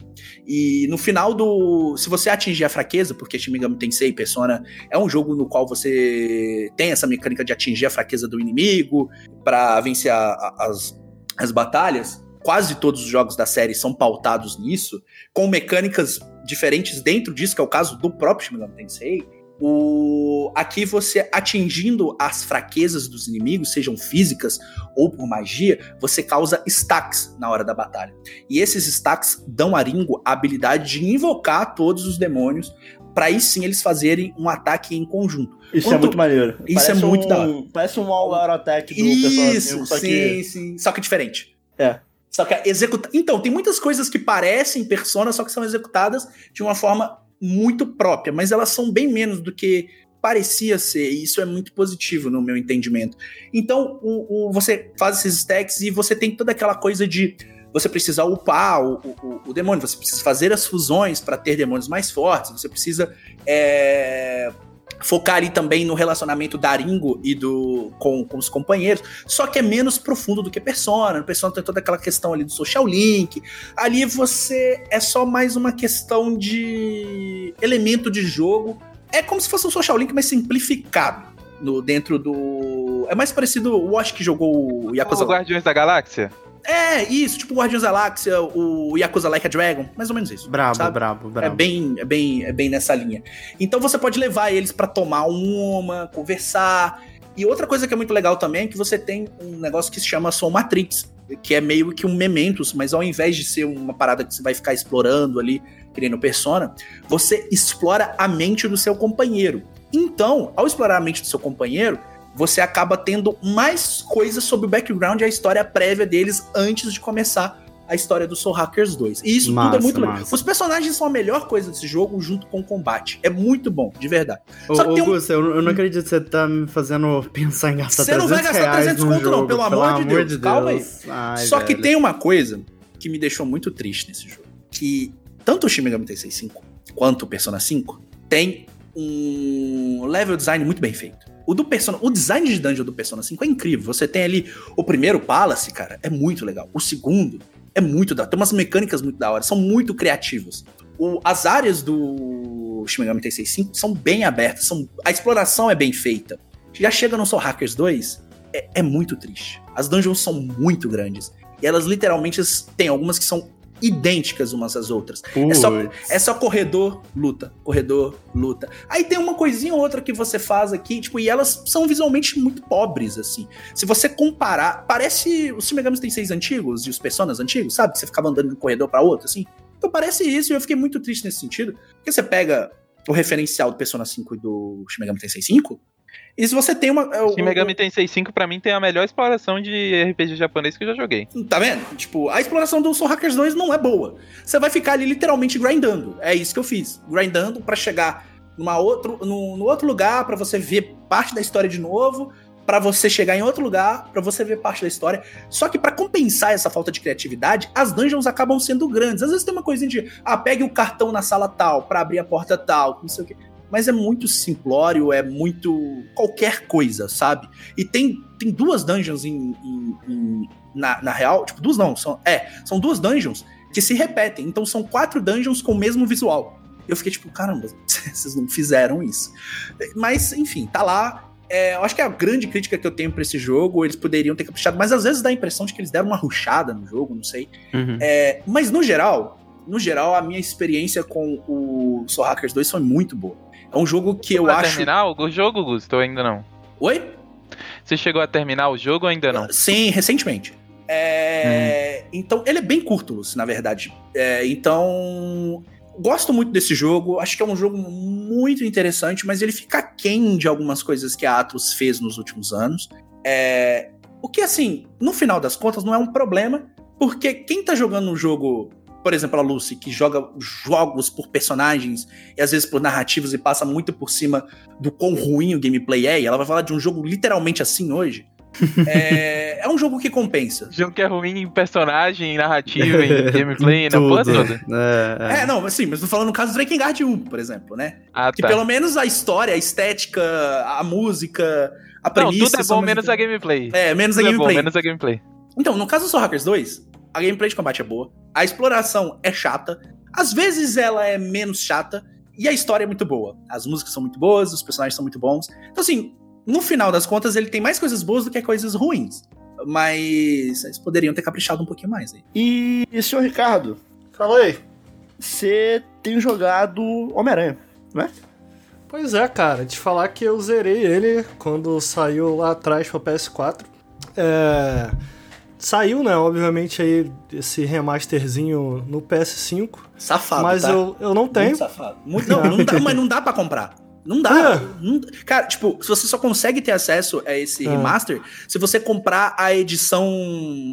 E no final do. Se você atingir a fraqueza, porque Shin Tensei Persona é um jogo no qual você tem essa mecânica de atingir a fraqueza do inimigo para vencer a- a- as, as batalhas. Quase todos os jogos da série são pautados nisso, com mecânicas diferentes dentro disso, que é o caso do próprio Shin Tensei. O... Aqui você atingindo as fraquezas dos inimigos, sejam físicas ou por magia, você causa stacks na hora da batalha. E esses stacks dão a Ringo a habilidade de invocar todos os demônios para aí sim eles fazerem um ataque em conjunto. Isso é muito maneiro. Isso é Parece muito um, da hora. Parece um all out attack do Isso, 5, só sim, que sim. Só que diferente. É. Só que executa. Então, tem muitas coisas que parecem Persona, só que são executadas de uma forma muito própria, mas elas são bem menos do que parecia ser, e isso é muito positivo no meu entendimento. Então, o, o- você faz esses stacks e você tem toda aquela coisa de você precisa upar o, o- o demônio, você precisa fazer as fusões para ter demônios mais fortes, você precisa é, focar ali também no relacionamento da Ringo e do com, com os companheiros, só que é menos profundo do que Persona. No Persona tem toda aquela questão ali do social link. Ali você é só mais uma questão de elemento de jogo. É como se fosse um social link mais simplificado no dentro do é mais parecido o Ash que jogou o Yakuza Os Guardiões da Galáxia? É, isso, tipo Guardiões da Galáxia, o Yakuza Like a Dragon, mais ou menos isso. Brabo, sabe? brabo, É brabo. bem, é, bem, é bem nessa linha. Então você pode levar eles pra tomar uma, conversar. E outra coisa que é muito legal também é que você tem um negócio que se chama Soul Matrix, que é meio que um Mementos, mas ao invés de ser uma parada que você vai ficar explorando ali, criando persona, você explora a mente do seu companheiro. Então, ao explorar a mente do seu companheiro, você acaba tendo mais coisas sobre o background e a história prévia deles antes de começar a história do Soul Hackers 2. E isso tudo Massa, é muito legal. massa. Os personagens são a melhor coisa desse jogo junto com o combate. É muito bom, de verdade. Ô, Só que tem um- eu, eu não acredito que você tá me fazendo pensar em gastar Você não 300 vai gastar reais 300 num conto, não, jogo, pelo amor de Deus, calma aí. Ai, Só que velho. tem uma coisa que me deixou muito triste nesse jogo. Que tanto o Shin Megami Tensei 5 quanto o Persona 5 tem um level design muito bem feito. O do Persona, o design de dungeon do Persona 5 é incrível. Você tem ali o primeiro Palace, cara, é muito legal. O segundo é muito da. Tem umas mecânicas muito da hora, são muito criativos. O- as áreas do Shin Megami Tensei 5 são bem abertas, são, a exploração é bem feita. Já chega no Soul Hackers 2, é, é muito triste. As dungeons são muito grandes. E elas literalmente têm algumas que são idênticas umas às outras. É só, é só corredor, luta, corredor, luta. Aí tem uma coisinha ou outra que você faz aqui, tipo, e elas são visualmente muito pobres, assim. Se você comparar, parece os Shin Megami Tensei antigos e os Personas antigos, sabe? Que você ficava andando de um corredor pra outro, assim. Então parece isso, e eu fiquei muito triste nesse sentido. Porque você pega o referencial do Persona 5 e do Shin Megami Tensei 5, e se você tem uma... é, o- Shin Megami Tensei 5 pra mim tem a melhor exploração de RPG japonês que eu já joguei. Tá vendo? Tipo, a exploração do Soul Hackers 2 não é boa. Você vai ficar ali literalmente grindando. É isso que eu fiz. Grindando pra chegar numa outro, no, no outro lugar, pra você ver parte da história de novo, pra você chegar em outro lugar, pra você ver parte da história. Só que pra compensar essa falta de criatividade, as dungeons acabam sendo grandes. Às vezes tem uma coisinha de, ah, pegue o cartão na sala tal, pra abrir a porta tal, não sei o quê. Mas é muito simplório, é muito qualquer coisa, sabe? E tem, tem duas dungeons em- em- em, na, na real, tipo, duas não, são, é, são duas dungeons que se repetem. Então são quatro dungeons com o mesmo visual. Eu fiquei tipo, caramba, vocês não fizeram isso. Mas, enfim, tá lá. é, eu acho que a grande crítica que eu tenho pra esse jogo, eles poderiam ter caprichado, mas às vezes dá a impressão de que eles deram uma ruchada no jogo, não sei. Uhum. É, mas no geral, no geral, a minha experiência com o Soul Hackers 2 foi muito boa. É um jogo que eu acho. terminar o jogo, Gusto, ou ainda não? Oi? Você chegou a terminar o jogo ou ainda não? Sim, recentemente. É, Então, ele é bem curto, na verdade. É, então, gosto muito desse jogo. Acho que é um jogo muito interessante, mas ele fica aquém de algumas coisas que a Atlus fez nos últimos anos. É, O que, assim, no final das contas, não é um problema, porque quem tá jogando um jogo, por exemplo, a Lucy, que joga jogos por personagens e às vezes por narrativas e passa muito por cima do quão ruim o gameplay é, e ela vai falar de um jogo literalmente assim hoje. é, é um jogo que compensa. Jogo que é ruim em personagem, em narrativa, em gameplay, na porra Tudo. toda. É, É, não, assim, mas tô falando no caso do Drakengard 1, por exemplo, né? Ah, Que tá. pelo menos a história, a estética, a música, a Não, premissa... tudo é bom, menos a gameplay. É, menos a Tudo é bom, gameplay. menos a gameplay. Então, no caso do Soul Hackers 2, a gameplay de combate é boa, a exploração é chata, às vezes ela é menos chata, e a história é muito boa. As músicas são muito boas, os personagens são muito bons. Então, assim, no final das contas, ele tem mais coisas boas do que coisas ruins. Mas eles poderiam ter caprichado um pouquinho mais aí. E, e senhor Ricardo, Fala aí. você tem jogado Homem-Aranha, não é? Pois é, cara, te falar que eu zerei ele quando saiu lá atrás pro PS4. É... Saiu, né, obviamente, aí esse remasterzinho no PS5. Safado, mas tá? eu, eu não tenho. Muito safado. Muito, não, não dá, mas não dá pra comprar. Não dá. É. Não- cara, tipo, se você só consegue ter acesso a esse É. remaster se você comprar a edição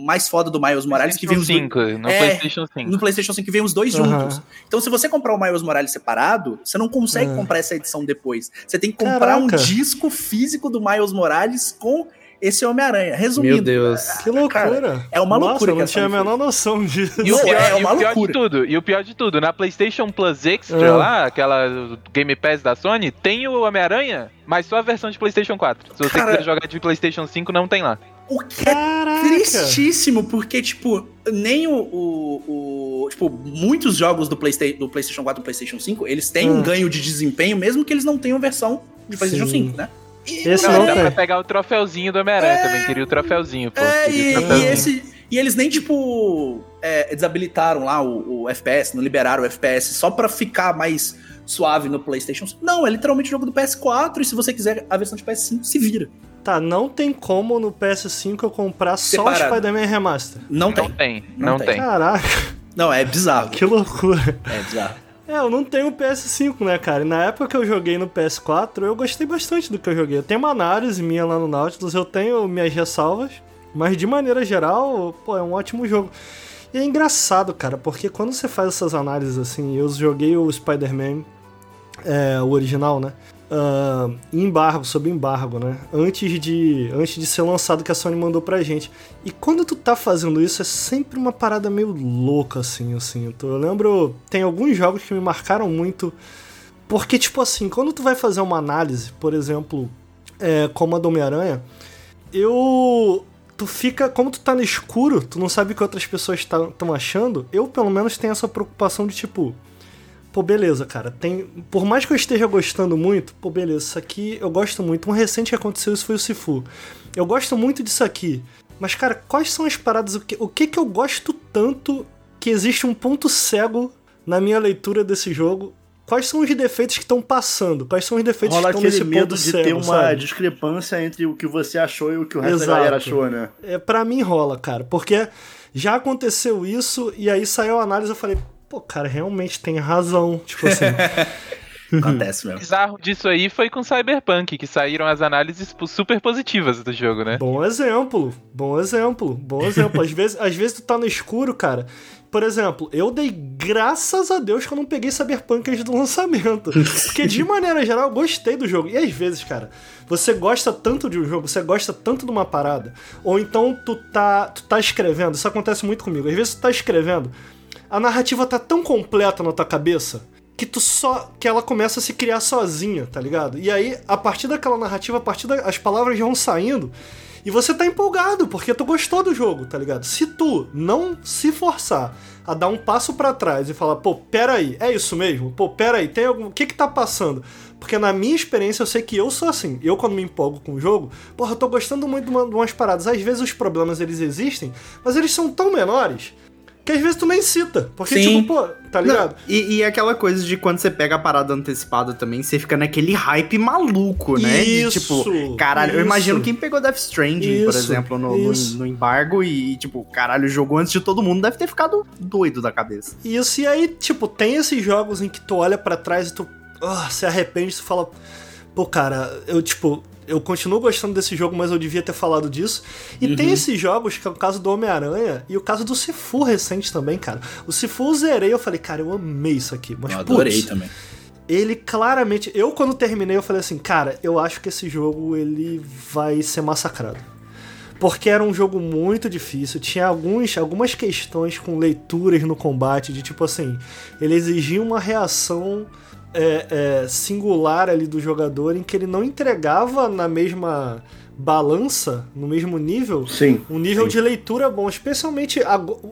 mais foda do Miles Morales, que vem os dois, 5, no É, PlayStation 5. no PlayStation 5 que vem os dois Aham. juntos. Então, se você comprar o Miles Morales separado, você não consegue É. comprar essa edição depois. Você tem que comprar um Caraca. disco físico do Miles Morales com esse Homem-Aranha. Resumindo, Meu Deus. Que loucura. é uma Nossa, loucura eu não tinha a menor noção disso. E o, pior, é e o uma pior de loucura. tudo, e o pior de tudo, na PlayStation Plus Extra É. lá, aquela Game Pass da Sony, tem o Homem-Aranha, mas só a versão de PlayStation 4. Se você Cara- quiser jogar de PlayStation 5, não tem lá. O que é Caraca. tristíssimo, porque, tipo, nem o. o- o- tipo, muitos jogos do, Playsta do PlayStation 4 e do PlayStation 5, eles têm um Hum. ganho de desempenho, mesmo que eles não tenham versão de PlayStation Sim. 5, né? E, Esse Não, não dá tem. pra pegar o troféuzinho do Homem-Aranha É. também. Queria o troféuzinho, pô. É, o e, e esse- e eles nem, tipo, é, desabilitaram lá o, o FPS, não liberaram o FPS só pra ficar mais suave no PlayStation 5. Não, é literalmente jogo do PS4, e se você quiser a versão de PS5, se vira. Tá, não tem como no PS5 eu comprar só o Separado. Spider-Man Remaster. Não Não tem. tem, Não não tem. tem. Caraca, Não, é bizarro. que loucura. É bizarro. É, eu não tenho PS5, né, cara? E na época que eu joguei no PS4, eu gostei bastante do que eu joguei. Eu tenho uma análise minha lá no Nautilus, eu tenho minhas ressalvas, mas de maneira geral, pô, é um ótimo jogo. E é engraçado, cara, porque quando você faz essas análises assim, eu joguei o Spider-Man, é, o original, né? Em embargo, sob embargo, né? Antes de, antes de ser lançado que a Sony mandou pra gente. E quando tu tá fazendo isso, é sempre uma parada meio louca, assim, eu sinto. Eu lembro, tem alguns jogos que me marcaram muito, porque, tipo assim, quando tu vai fazer uma análise, por exemplo, é, como a do Homem-Aranha, eu... Tu fica, como tu tá no escuro, tu não sabe o que outras pessoas estão achando, eu pelo menos tenho essa preocupação de tipo, pô, beleza, cara, tem. Por mais que eu esteja gostando muito, pô, beleza, isso aqui eu gosto muito. Um recente que aconteceu isso foi o Sifu. Eu gosto muito disso aqui. Mas, cara, quais são as paradas? O que, o que que eu gosto tanto que existe um ponto cego na minha leitura desse jogo? Quais são os defeitos que estão passando? Quais são os defeitos Rola que estão aquele nesse medo ponto de cego, ter uma sabe? discrepância entre o que você achou e o que o resto Exato. da galera achou, né? É, pra mim rola, cara, porque já aconteceu isso e aí saiu a análise e eu falei, pô, cara, realmente tem razão. Tipo assim, Acontece O mesmo. bizarro disso aí foi com Cyberpunk, que saíram as análises super positivas do jogo, né? bom exemplo, bom exemplo, bom exemplo. Às vezes, às vezes tu tá no escuro, cara. Por exemplo, eu dei graças a Deus que eu não peguei Cyberpunk antes do lançamento. Porque, de maneira geral, eu gostei do jogo. E às vezes, cara, você gosta tanto de um jogo, você gosta tanto de uma parada, ou então tu tá, tu tá escrevendo, isso acontece muito comigo. Às vezes tu tá escrevendo, a narrativa tá tão completa na tua cabeça que tu só que ela começa a se criar sozinha, tá ligado? E aí, a partir daquela narrativa, a partir das palavras vão saindo E você tá empolgado, porque tu gostou do jogo, tá ligado? Se tu não se forçar a dar um passo pra trás e falar, pô, peraí, é isso mesmo? Pô, peraí, tem algum. O que que tá passando? Porque na minha experiência eu sei que eu sou assim. Eu, quando me empolgo com o jogo, porra, eu tô gostando muito de, uma- de umas paradas. Às vezes os problemas eles existem, mas eles são tão menores que às vezes tu nem cita. Porque, Sim. tipo, pô, tá ligado? Não, e, e aquela coisa de quando você pega a parada antecipada também, você fica naquele hype maluco, né? De, Isso, tipo, caralho, eu isso. imagino quem pegou Death Stranding, por Isso, exemplo, no, no, no embargo e, tipo, caralho, jogou antes de todo mundo, deve ter ficado doido da cabeça. Isso, e aí, tipo, tem esses jogos em que tu olha pra trás e tu ah, se arrepende, tu fala, pô, cara, eu, tipo, eu continuo gostando desse jogo, mas eu devia ter falado disso. E tem esses jogos, que é o caso do Homem-Aranha e o caso do Sifu recente também, cara. O Sifu eu zerei, eu falei, cara, eu amei isso aqui. Mas, Eu adorei putz, também. ele claramente. Eu, quando terminei, eu falei assim, cara, eu acho que esse jogo ele vai ser massacrado. Porque era um jogo muito difícil, tinha alguns, algumas questões com leituras no combate, de tipo assim, ele exigia uma reação é, é, singular ali do jogador, em que ele não entregava na mesma balança, no mesmo nível, Sim. um nível Sim. de leitura bom, especialmente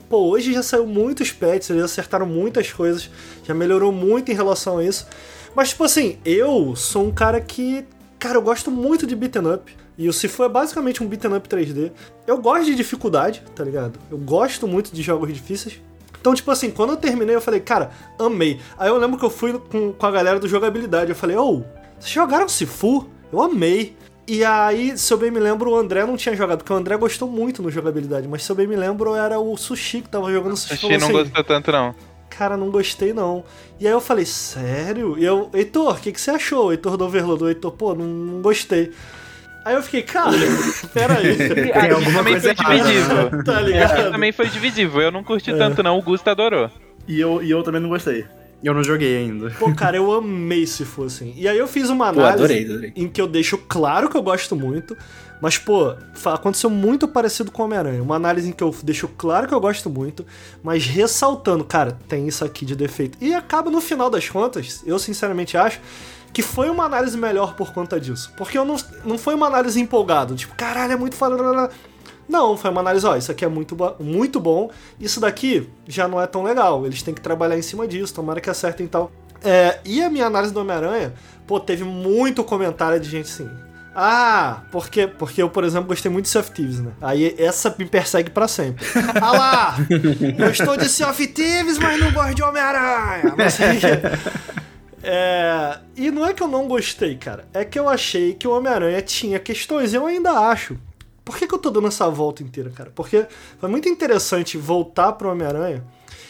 pô, hoje já saiu muitos patches, eles acertaram muitas coisas, já melhorou muito em relação a isso. Mas tipo assim, eu sou um cara que, cara, eu gosto muito de beaten up. E o Sifu é basicamente um beaten up 3D. Eu gosto de dificuldade, tá ligado? Eu gosto muito de jogos difíceis. Então, tipo assim, quando eu terminei, eu falei, cara, amei. Aí eu lembro que eu fui com, com a galera do jogabilidade. Eu falei, ô, vocês jogaram Sifu? Eu amei. E aí, se eu bem me lembro, o André não tinha jogado, porque o André gostou muito no jogabilidade, mas se eu bem me lembro, era o Sushi que tava jogando Sushi. Sushi não assim, gostou tanto, não. Cara, não gostei não. E aí eu falei, sério? E eu, Heitor, o que, que você achou? Heitor do Overlord, o Heitor, pô, não, não gostei. Aí eu fiquei, cara, peraí. Tem alguma também coisa foi errada, divisível. tá ligado? Também foi divisível. Eu não curti tanto, não. O Gusto adorou. E eu, e eu também não gostei. Eu não joguei ainda. Pô, cara, eu amei se fosse assim. E aí eu fiz uma Pô, análise adorei, adorei. em que eu deixo claro que eu gosto muito, mas, pô, aconteceu muito parecido com Homem-Aranha. Uma análise em que eu deixo claro que eu gosto muito, mas ressaltando, cara, tem isso aqui de defeito. E acaba no final das contas, eu sinceramente acho que foi uma análise melhor por conta disso. Porque eu não, não foi uma análise empolgado, tipo, caralho, é muito foda. Não, foi uma análise, ó, isso aqui é muito, muito bom, isso daqui já não é tão legal, eles têm que trabalhar em cima disso, tomara que acertem e tal. É, e a minha análise do Homem-Aranha, pô, teve muito comentário de gente assim. Ah, porque, porque eu, por exemplo, gostei muito de Sea of Thieves, né? Aí essa me persegue pra sempre. Ah lá! Eu estou de Sea of Thieves, mas não gosto de Homem-Aranha! Quê. É, e não é que eu não gostei, cara. É que eu achei que o Homem-Aranha tinha questões, eu ainda acho. Por que, que eu tô dando essa volta inteira, cara? Porque foi muito interessante voltar pro Homem-Aranha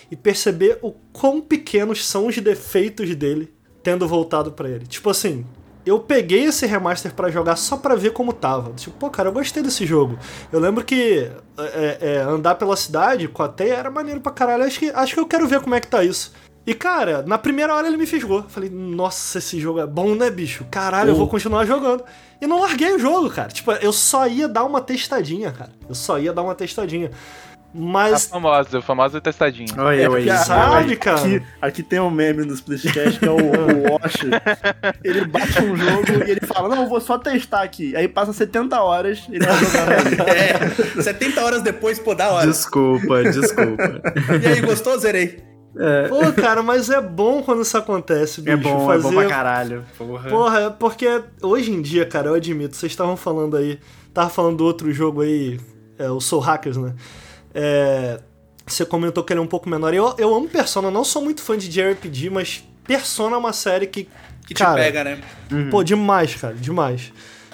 e perceber o quão pequenos são os defeitos dele tendo voltado pra ele. Tipo assim, eu peguei esse remaster pra jogar só pra ver como tava. Tipo, pô, cara, eu gostei desse jogo. Eu lembro que é, é, andar pela cidade com a teia era maneiro pra caralho. Acho que, acho que eu quero ver como é que tá isso. E, cara, na primeira hora ele me fisgou. Falei, nossa, esse jogo é bom, né, bicho? Caralho, eu vou continuar jogando. E não larguei o jogo, cara. Tipo, eu só ia dar uma testadinha, cara. Eu só ia dar uma testadinha. A Mas, famosa, o famoso testadinho. Olha eu aí. a- sabe, a- cara? Aqui, aqui tem um meme do Splitcast que é o, o Wash. Ele baixa um jogo e ele fala: Não, eu vou só testar aqui. Aí passa 70 horas ele vai jogar. É, 70 horas depois, pô, da hora. Desculpa, desculpa. E aí, gostou? Zerei. Pô, cara, mas é bom quando isso acontece, bicho. É bom, fazer... é bom pra caralho. Porra. Porra, é porque hoje em dia, cara, eu admito, vocês estavam falando aí, tava falando do outro jogo aí, é, o Soul Hackers, né? É, você comentou que ele é um pouco menor. Eu, eu amo Persona, não sou muito fã de JRPG, mas Persona é uma série que, Que te Cara, pega, né? pô, demais, cara, demais.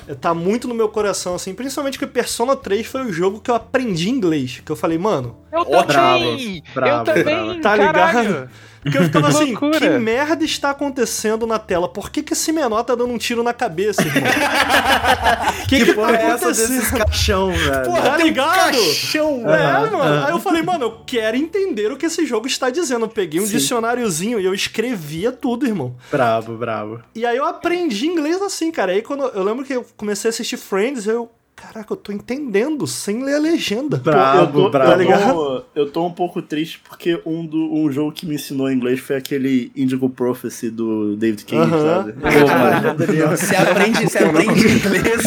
É, Tá muito no meu coração, assim, principalmente que Persona 3 foi o jogo que eu aprendi inglês, que eu falei, mano, Eu também! bravo, eu também! bravo. Tá ligado? Porque eu ficava assim, Loucura. que merda está acontecendo na tela? Por que, que esse menor tá dando um tiro na cabeça, irmão? que, que, Porra, tá é essa acontecendo? desses caixão, velho. Porra, tá ligado? Caixão, É, Aham, mano. aham. Aí eu falei, mano, eu quero entender o que esse jogo está dizendo. Eu peguei um Sim. dicionáriozinho e eu escrevia tudo, irmão. Bravo, bravo. E aí eu aprendi inglês assim, cara. Aí quando eu lembro que eu comecei a assistir Friends, eu. Caraca, eu tô entendendo sem ler a legenda. Bravo, eu, tô, bravo. eu, tô, ligado? eu tô um pouco triste porque um, do, um jogo que me ensinou inglês foi aquele Indigo Prophecy do David Cage, Aham. sabe? Pô, mano, Você aprende, você aprende inglês.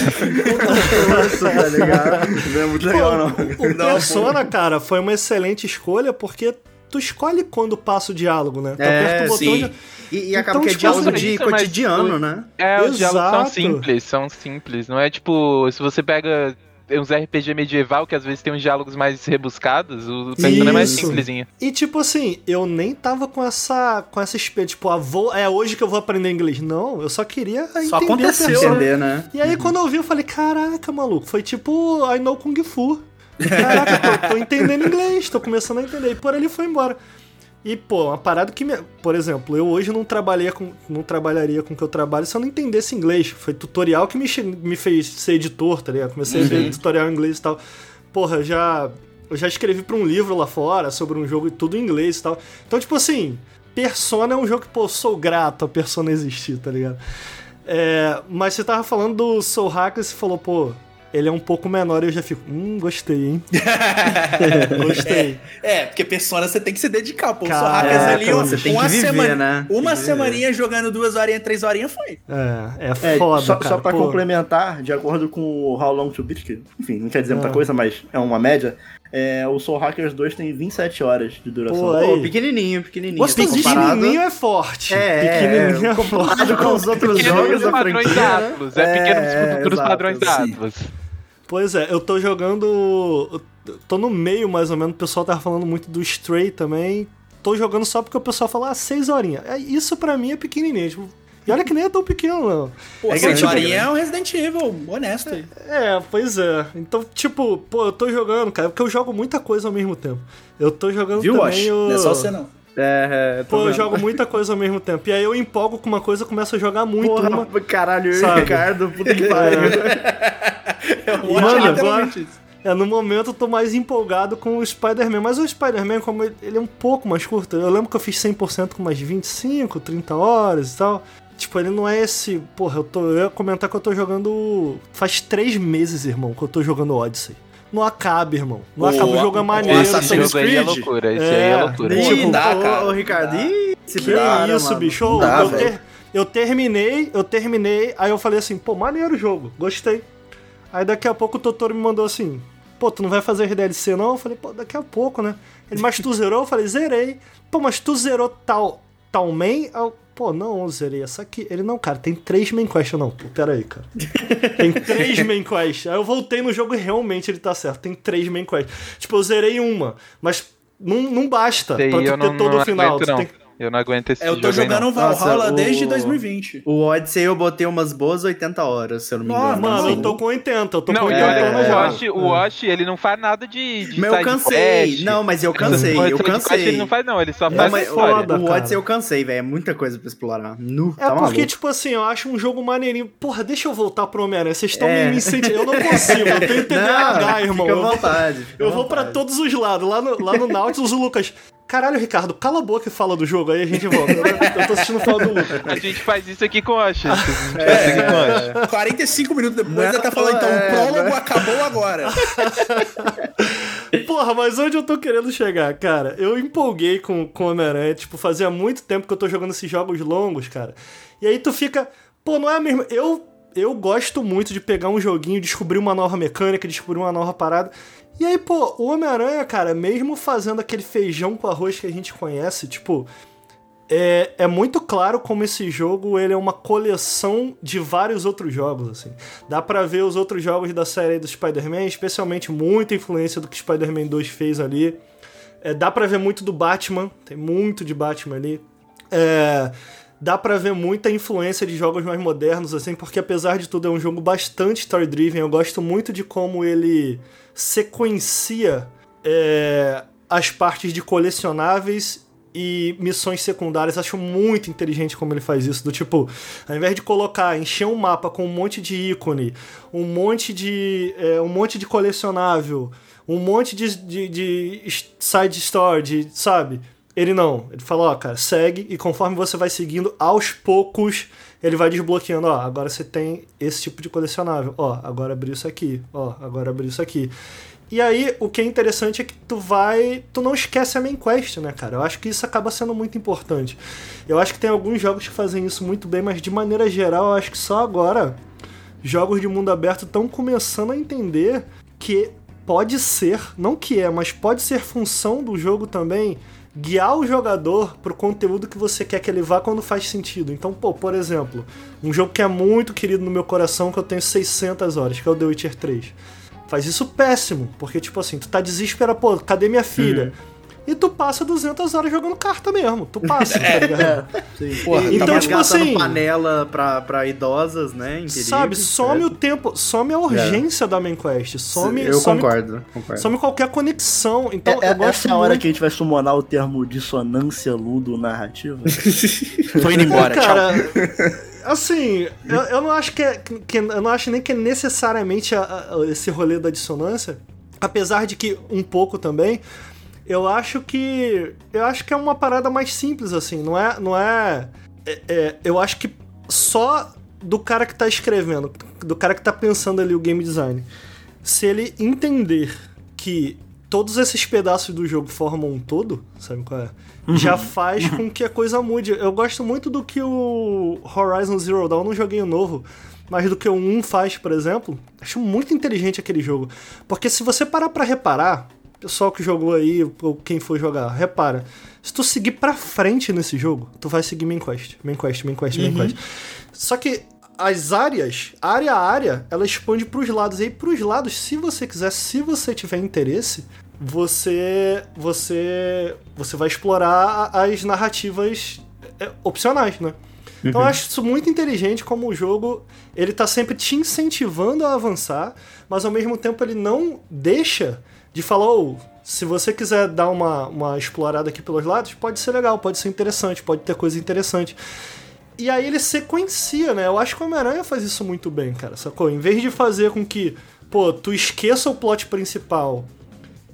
tá ligado? Não é muito legal, não. O Persona, cara, foi uma excelente escolha porque tu escolhe quando passa o diálogo, né? Tu É, aperta o botão sim. e E, e acaba Então, que é tipo, diálogo isso, de cotidiano, né? É, os diálogos são Exato. simples, são simples. Não é tipo, se você pega uns RPG medieval, que às vezes tem uns diálogos mais rebuscados, o Persona é mais simplesinho. E tipo assim, eu nem tava com essa com essa espelha, tipo, ah, vou, é hoje que eu vou aprender inglês. Não, eu só queria Só entender aconteceu, Persona. Entender, né? E aí quando eu vi, eu falei, caraca, maluco, foi tipo I know Kung Fu. Caraca, tô, tô entendendo inglês, tô começando a entender. E por ali foi embora. E, pô, uma parada que me. Por exemplo, eu hoje não trabalhei com. não trabalharia com o que eu trabalho se eu não entendesse inglês. Foi tutorial que me, che- me fez ser editor, tá ligado? Comecei a ver tutorial em inglês e tal. Porra, eu já. Eu já escrevi pra um livro lá fora sobre um jogo e tudo em inglês e tal. Então, tipo assim, Persona é um jogo que, pô, sou grato a Persona existir, tá ligado? É, mas você tava falando do Soul Hacker e você falou, pô, ele é um pouco menor e eu já fico, hum, gostei, hein? gostei. É, porque Persona você tem que se dedicar, pô. Hackers ali, você tem uma que viver, semana, né? Uma semaninha jogando duas horinhas, três horinhas foi. É, é É, foda, só, cara. só pra pô. complementar, de acordo com o How Long to Beat, que, enfim, não quer dizer muita Ah. coisa, mas é uma média, é, o Soul Hackers 2 tem 27 horas de duração. Pô, aí. Pô, pequenininho, pequenininho. Gostosinho. comparado- Pequenininho é forte. É, Pequenininho é, é comparado com os outros jogos da padrões franquia. da né? Atlas, é, pequenos É, futuros exato, padrões da. Atlas. Pois é, eu tô jogando. eu Tô no meio mais ou menos, o pessoal tava falando muito do Stray também. Tô jogando só porque o pessoal fala, ah, seis horinhas. É, Isso pra mim é pequenininho. Tipo, e olha que nem é tão pequeno, não. Pô, É seis grande, horinhas né? é um Resident Evil, honesto aí. É, pois é. Então, tipo, pô, eu tô jogando, cara, porque eu jogo muita coisa ao mesmo tempo. Eu tô jogando Viu, também Wash? o... Não é só você não. É, é, Pô, eu vendo. jogo muita coisa ao mesmo tempo. E aí eu empolgo com uma coisa e começo a jogar muito Porra, uma. caralho, eu e Sabe? Ricardo, puta que pariu. É mano, literalmente isso. É, no momento eu tô mais empolgado com o Spider-Man, mas o Spider-Man, como ele, ele é um pouco mais curto, eu lembro que eu fiz 100% com umas 25, 30 horas e tal. Tipo, ele não é esse. Porra, eu, tô, eu ia comentar que eu tô jogando. Faz três meses, irmão, que eu tô jogando Odyssey. Não acaba, irmão. Não O- acaba o jogo é o maneiro. Assassin's Esse tem- jogo aí é loucura, esse aí É, é loucura. nem- Ih, Tipo, dá, ô, cara. Ô, Ricardo, ih, se Que isso, mano. bicho. Dá, eu, ter- eu terminei, eu terminei, aí eu falei assim, pô, maneiro o jogo, gostei. Aí daqui a pouco o Totoro me mandou assim, pô, tu não vai fazer DLC não? Eu falei, pô, daqui a pouco, né? Ele, mas tu zerou? Eu falei, zerei. Pô, mas tu zerou tal, tal main? Eu, pô, não, zerei essa aqui. Ele, não, cara, tem três main quests. Eu, não, pô, pera aí, cara. Tem três main quests. Aí eu voltei no jogo e realmente ele tá certo. Tem três main quests. Tipo, eu zerei uma, mas não, não basta aí pra tu ter não, todo não o final. aguento, Tu tem- Eu não aguento esse É, eu tô jogo não. jogando o Valhalla Nossa, o- desde 2020. O Odyssey eu botei umas boas 80 horas, se eu não me engano. Mano, assim. eu tô com 80, eu tô Não, com e 80 olha, no o jogo. Wash, o Wash, ele não faz nada de, de Mas eu cansei. quest. Não, mas eu cansei, eu cansei. Ele não faz, não, ele só Não, faz mas história. foda. o. Odyssey eu cansei, velho. É muita coisa pra explorar. Nu, É tá porque, maluco. tipo assim, eu acho um jogo maneirinho. Porra, deixa eu voltar pro Homem-Aranha. Vocês estão É. me incentivando. Eu não consigo, eu tenho TDAH, Não, irmão. Fica Eu à vou, vontade. fica eu vou pra todos os lados. Lá no, lá no Nautilus, o Lucas. Caralho, Ricardo, cala a boca e fala do jogo, aí a gente volta. Eu, tô assistindo o final do Lucas. A gente faz isso aqui com o. A o Wash. 45 minutos depois é ele tá falando, então, é, o prólogo né? acabou agora. Porra, mas onde eu tô querendo chegar, cara? Eu empolguei com, com Homem-Aranha, tipo, fazia muito tempo que eu tô jogando esses jogos longos, cara. E aí tu fica, pô, não é a mesma. Eu, eu gosto muito de pegar um joguinho, descobrir uma nova mecânica, descobrir uma nova parada. E aí, pô, o Homem-Aranha, cara, mesmo fazendo aquele feijão com arroz que a gente conhece, tipo, é, é muito claro como esse jogo ele é uma coleção de vários outros jogos, assim. Dá pra ver os outros jogos da série do Spider-Man, especialmente muita influência do que Spider-Man 2 fez ali. É, dá pra ver muito do Batman, tem muito de Batman ali. É, dá pra ver muita influência de jogos mais modernos, assim, porque apesar de tudo é um jogo bastante story-driven. Eu gosto muito de como ele sequencia é, as partes de colecionáveis e missões secundárias. Acho muito inteligente como ele faz isso. Do tipo, ao invés de colocar, encher um mapa com um monte de ícone, um monte de. é, um monte de colecionável, um monte de, de, de side story, de, sabe? Ele não. Ele fala, ó, cara, segue e conforme você vai seguindo, aos poucos ele vai desbloqueando, ó, agora você tem esse tipo de colecionável. Ó, agora abriu isso aqui. Ó, agora abriu isso aqui. E aí, o que é interessante é que tu vai. Tu não esquece a main quest, né, cara? Eu acho que isso acaba sendo muito importante. Eu acho que tem alguns jogos que fazem isso muito bem, mas de maneira geral, eu acho que só agora. jogos de mundo aberto estão começando a entender que pode ser, não que é, mas pode ser função do jogo também guiar o jogador pro conteúdo que você quer que ele vá quando faz sentido. Então, pô, por exemplo, um jogo que é muito querido no meu coração, que eu tenho 600 horas, que é o The Witcher 3. Faz isso péssimo, porque tipo assim, tu tá desesperado, pô, cadê minha filha? E tu passa 200 horas jogando carta mesmo. Tu passa, tá ligado? Porra, Então, tá tipo assim- panela pra, pra idosas, né? Perigo, Sabe, some certo? o tempo, some a urgência da main quest, some, Eu some, concordo, concordo. some qualquer conexão. Então, É- é- eu gosto essa é a hora muito... que a gente vai summonar o termo dissonância ludo-narrativa. Tô indo embora, tchau. Cara, assim, eu, eu não acho que, é, que- Eu não acho nem que é necessariamente a- a- esse rolê da dissonância. Apesar de que um pouco também. Eu acho que. Eu acho que é uma parada mais simples, assim. Não é. Não é, é- é- eu acho que só do cara que tá escrevendo, do cara que tá pensando ali o game design. Se ele entender que todos esses pedaços do jogo formam um todo, sabe qual é? Já faz com que a coisa mude. Eu gosto muito do que o Horizon Zero Dawn, não joguei o novo, mas do que o 1 faz, por exemplo. Acho muito inteligente aquele jogo. Porque se você parar pra reparar, pessoal que jogou aí, ou quem for jogar, repara. Se tu seguir pra frente nesse jogo, tu vai seguir main quest, main quest, main quest, main quest. Só que as áreas, área a área, ela expande pros lados. E aí, pros lados, se você quiser, se você tiver interesse, você você você vai explorar as narrativas é, opcionais, né? Então eu acho isso muito inteligente como o jogo, ele tá sempre te incentivando a avançar, mas ao mesmo tempo ele não deixa de falar, "Ô, se você quiser dar uma, uma explorada aqui pelos lados, pode ser legal, pode ser interessante, pode ter coisa interessante. E aí ele sequencia, né? Eu acho que o Homem-Aranha faz isso muito bem, cara, sacou? Em vez de fazer com que, pô, tu esqueça o plot principal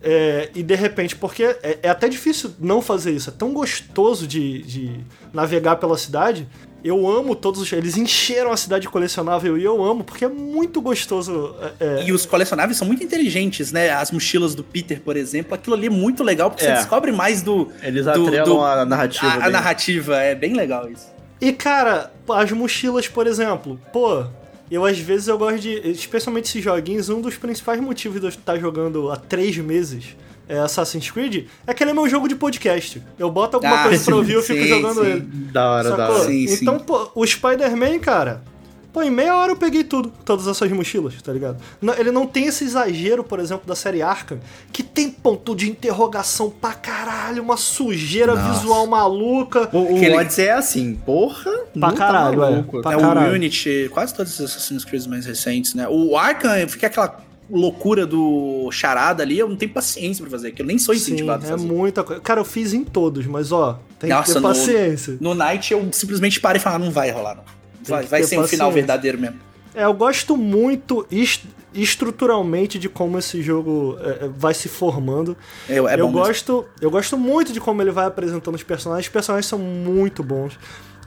é, e de repente, porque é, é até difícil não fazer isso, é tão gostoso de, de navegar pela cidade. Eu amo todos os. Eles encheram a cidade colecionável e eu amo, porque é muito gostoso. é, é, E os colecionáveis são muito inteligentes, né? As mochilas do Peter, por exemplo, aquilo ali é muito legal, porque É. você descobre mais do. Eles do- atrelam do- a narrativa. A, a narrativa, é bem legal isso. E cara, as mochilas, por exemplo, pô, eu às vezes eu gosto de. Especialmente esses joguinhos, um dos principais motivos de eu estar jogando há três meses é Assassin's Creed é que ele é meu jogo de podcast. Eu boto alguma Ah, coisa pra ouvir e eu sim, fico jogando sim. ele. Da hora, da Sacou? hora. Sim, sim. então, pô, o Spider-Man, cara. Pô, em meia hora eu peguei tudo, todas essas mochilas, tá ligado? Não- ele não tem esse exagero, por exemplo, da série Arkham, que tem ponto de interrogação pra caralho, uma sujeira Nossa. visual maluca. O, o Aquele- Odyssey é assim, porra. Pra não caralho, tá é. maluco. Pra é caralho. o Unity, quase todos os Assassin's Creed mais recentes, né? O Arkham fica aquela loucura do charada ali, eu não tenho paciência pra fazer aquilo, eu nem sou Sim, incentivado a é fazer. muita coisa. Cara, eu fiz em todos, mas ó, tem Nossa, que ter no- paciência. No Night eu simplesmente paro e falo, "Ah, não vai rolar, não. Vai, vai ser um final paciência. verdadeiro mesmo. É, eu gosto muito est- estruturalmente de como esse jogo é, é, vai se formando. É, é eu bom mesmo. gosto, eu gosto muito de como ele vai apresentando os personagens. Os personagens são muito bons.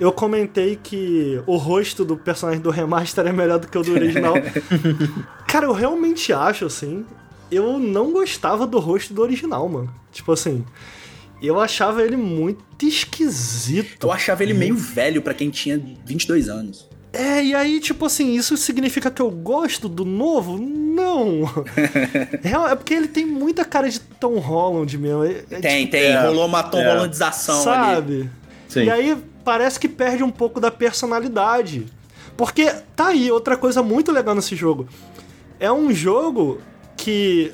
Eu comentei que o rosto do personagem do remaster é melhor do que o do original. Cara, eu realmente acho assim. Eu não gostava do rosto do original, mano. Tipo assim, eu achava ele muito esquisito. Eu achava ele meio velho pra quem tinha 22 anos. É, e aí, tipo assim, isso significa que eu gosto do novo? Não. Real- é porque ele tem muita cara de Tom Holland mesmo. É- é Tem, tipo, tem. é, Rolou uma Tom é. Hollandização ali. Sabe? Sim. E aí parece que perde um pouco da personalidade. Porque tá aí outra coisa muito legal nesse jogo. É um jogo que.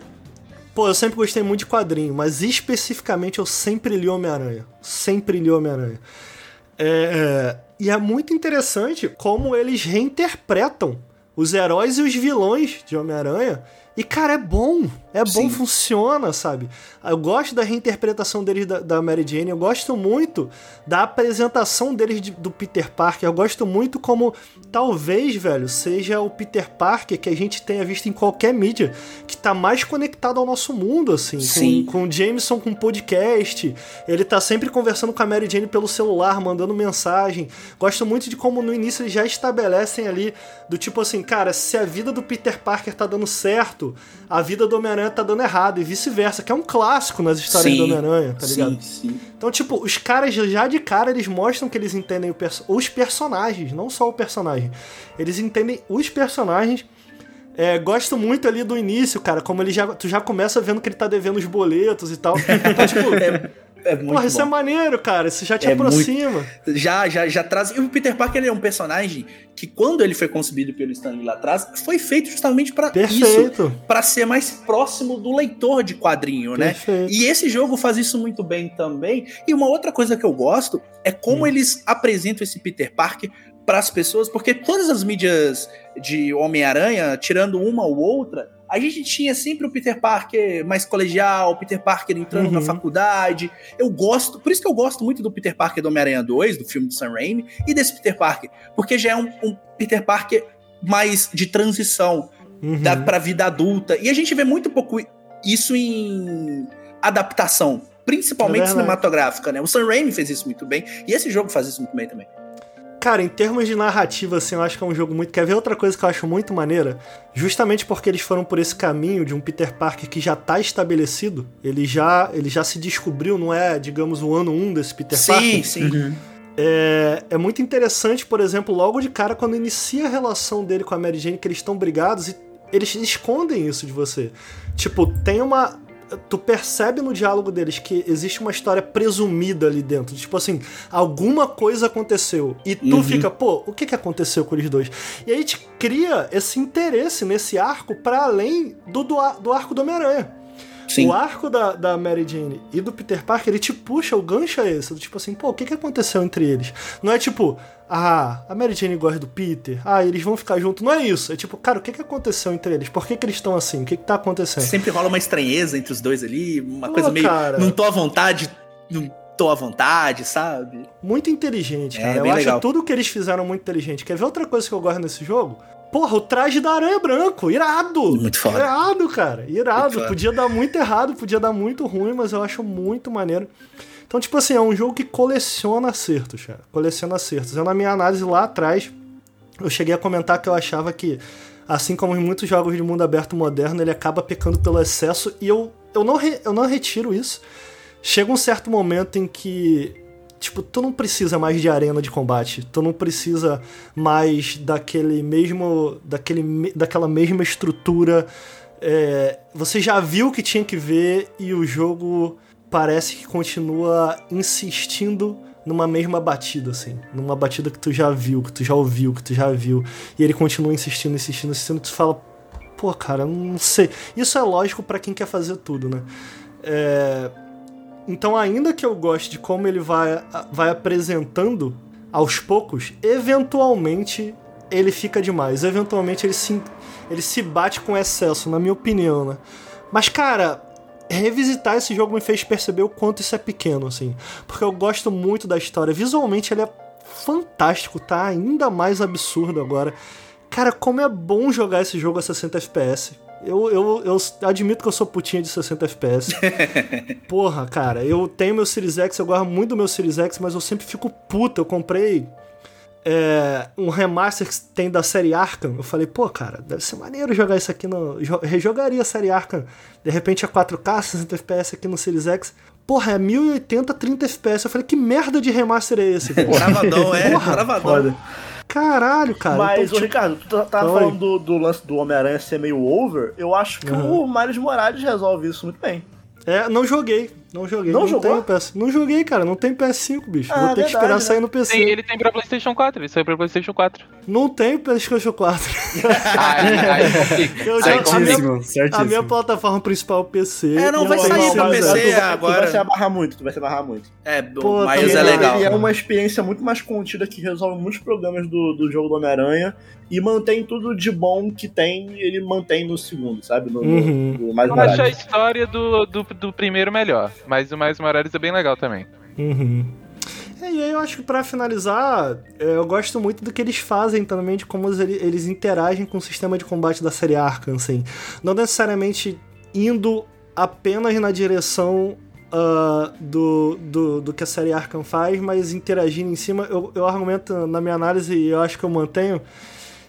Pô, eu sempre gostei muito de quadrinho, mas especificamente eu sempre li Homem-Aranha. Sempre li Homem-Aranha. É, e é muito interessante como eles reinterpretam os heróis e os vilões de Homem-Aranha. E, cara, é bom. É bom, Sim. funciona, sabe? Eu gosto da reinterpretação deles da, da Mary Jane. Eu gosto muito da apresentação deles de- do Peter Parker. Eu gosto muito como, talvez, velho, seja o Peter Parker que a gente tenha visto em qualquer mídia, que tá mais conectado ao nosso mundo, assim. Sim. Com, com o Jameson com podcast. Ele tá sempre conversando com a Mary Jane pelo celular, mandando mensagem. Gosto muito de como no início eles já estabelecem ali do tipo assim, cara, se a vida do Peter Parker tá dando certo, a vida do Homem-Aranha tá dando errado e vice-versa, que é um clássico nas histórias Sim, do Homem-Aranha, tá ligado? Sim, sim. Então, tipo, os caras já de cara eles mostram que eles entendem perso- os personagens, não só o personagem. Eles entendem os personagens. É, gosto muito ali do início, cara, como ele já. Tu já começa vendo que ele tá devendo os boletos e tal. Então, tipo, É muito porra, isso bom. é maneiro, cara. Isso já te É aproxima. Já, já, já traz. E o Peter Parker ele é um personagem que, quando ele foi concebido pelo Stanley lá atrás, foi feito justamente pra isso. Pra ser mais próximo do leitor de quadrinho, né? Perfeito. E esse jogo faz isso muito bem também. E uma outra coisa que eu gosto é como Hum. eles apresentam esse Peter Parker para as pessoas, porque todas as mídias de Homem-Aranha, tirando uma ou outra, a gente tinha sempre o Peter Parker mais colegial, o Peter Parker entrando na Uhum. faculdade. Eu gosto, por isso que eu gosto muito do Peter Parker do Homem-Aranha 2, do filme do Sam Raimi, e desse Peter Parker, porque já é um, um Peter Parker mais de transição Uhum. da, pra vida adulta. E a gente vê muito pouco isso em adaptação, principalmente É cinematográfica, né? O Sam Raimi fez isso muito bem, e esse jogo faz isso muito bem também. Cara, em termos de narrativa, assim, eu acho que é um jogo muito. Quer ver outra coisa que eu acho muito maneira? Justamente porque eles foram por esse caminho de um Peter Parker que já tá estabelecido, ele já, ele já se descobriu, não é, digamos, o ano 1 desse Peter Parker. sim, sim. É, é muito interessante, por exemplo, logo de cara, quando inicia a relação dele com a Mary Jane, que eles estão brigados e eles escondem isso de você. Tipo, tem uma. Tu percebe no diálogo deles que existe uma história presumida ali dentro. Tipo assim, alguma coisa aconteceu. E tu Uhum. fica, pô, o que que aconteceu com eles dois? E aí te cria esse interesse nesse arco para além do, do, do arco do Homem-Aranha. Sim. O arco da, da Mary Jane e do Peter Parker, ele te puxa, o gancho é esse. Tipo assim, pô, o que, que aconteceu entre eles? Não é tipo, ah, a Mary Jane gosta do Peter, ah, eles vão ficar juntos. Não é isso. É tipo, cara, o que, que aconteceu entre eles? Por que, que eles estão assim? O que, que tá acontecendo? Sempre rola uma estranheza entre os dois ali, uma Pô, coisa meio. cara. Não tô à vontade, não tô à vontade, sabe? Muito inteligente, É, cara. Eu bem acho legal. tudo que eles fizeram muito inteligente. Quer ver outra coisa que eu gosto nesse jogo? Porra, o traje da aranha branco, irado! Muito foda. Irado, cara, irado. Podia dar muito errado, podia dar muito ruim, mas eu acho muito maneiro. Então, tipo assim, é um jogo que coleciona acertos, cara. Coleciona acertos. Eu, na minha análise lá atrás, eu cheguei a comentar que eu achava que, assim como em muitos jogos de mundo aberto moderno, ele acaba pecando pelo excesso, e eu, eu, não, re- eu não retiro isso. Chega um certo momento em que Tipo, tu não precisa mais de arena de combate. Tu não precisa mais daquele mesmo. daquele, daquela mesma estrutura. É, você já viu o que tinha que ver e o jogo parece que continua insistindo numa mesma batida, assim. Numa batida que tu já viu, que tu já ouviu, que tu já viu. E ele continua insistindo, insistindo, insistindo. Tu fala, pô, cara, não sei. Isso é lógico pra quem quer fazer tudo, né? É, então, ainda que eu goste de como ele vai, vai apresentando aos poucos, eventualmente ele fica demais. Eventualmente ele se, ele se bate com excesso, na minha opinião, né? Mas, cara, revisitar esse jogo me fez perceber o quanto isso é pequeno, assim. Porque eu gosto muito da história. Visualmente ele é fantástico, tá ainda mais absurdo agora. Cara, como é bom jogar esse jogo a 60 FPS. Eu, eu, eu admito que eu sou putinha de 60 FPS. Porra, cara, eu tenho meu Series X, eu gosto muito do meu Series X, mas eu sempre fico puta. Eu comprei é, um remaster que tem da série Arkham. Eu falei, pô, cara, deve ser maneiro jogar isso aqui no. jo- Rejogaria a série Arkham. De repente a 4K, 60 FPS aqui no Series X. Porra, é 1080, 30 FPS. Eu falei, que merda de remaster é esse? Travadão, é. Porra, travadão. Foda. Caralho, cara. Mas, então, ô, tipo, Ricardo, tu tá- tava Oi. falando do, do lance do Homem-Aranha ser meio over. Eu acho que Uhum. o Miles Morales resolve isso muito bem. É, não joguei. Não joguei. Não Não, jogou? tenho PS. Não joguei, cara. Não tem PS5, bicho. Ah, Vou ter que verdade, esperar né? sair no PC. Tem- ele tem pra PlayStation 4, ele saiu pra PlayStation 4. Não tenho PlayStation 4. Aí, aí complica. Eu Aí já-. Certíssimo, certíssimo. A minha plataforma principal é o PC. É, não, vai sair pra. PC tu vai, Tu agora. vai se abarrar muito, tu vai se abarrar muito. É, Pô, Miles também é legal. Ele é uma experiência muito mais contida que resolve muitos problemas do, do jogo do Homem-Aranha e mantém tudo de bom que tem, ele mantém no segundo, sabe? No, no- Uhum. no mais Eu acho a história do, do, do primeiro melhor, mas o Mais Morales é bem legal também. Uhum. É, e aí eu acho que pra finalizar, é, eu gosto muito do que eles fazem também, de como eles, interagem com o sistema de combate da série Arkham, assim. Não necessariamente indo apenas na direção ah, do, do, do que a série Arkham faz, mas interagindo em cima. Eu, eu argumento na minha análise, e eu acho que eu mantenho,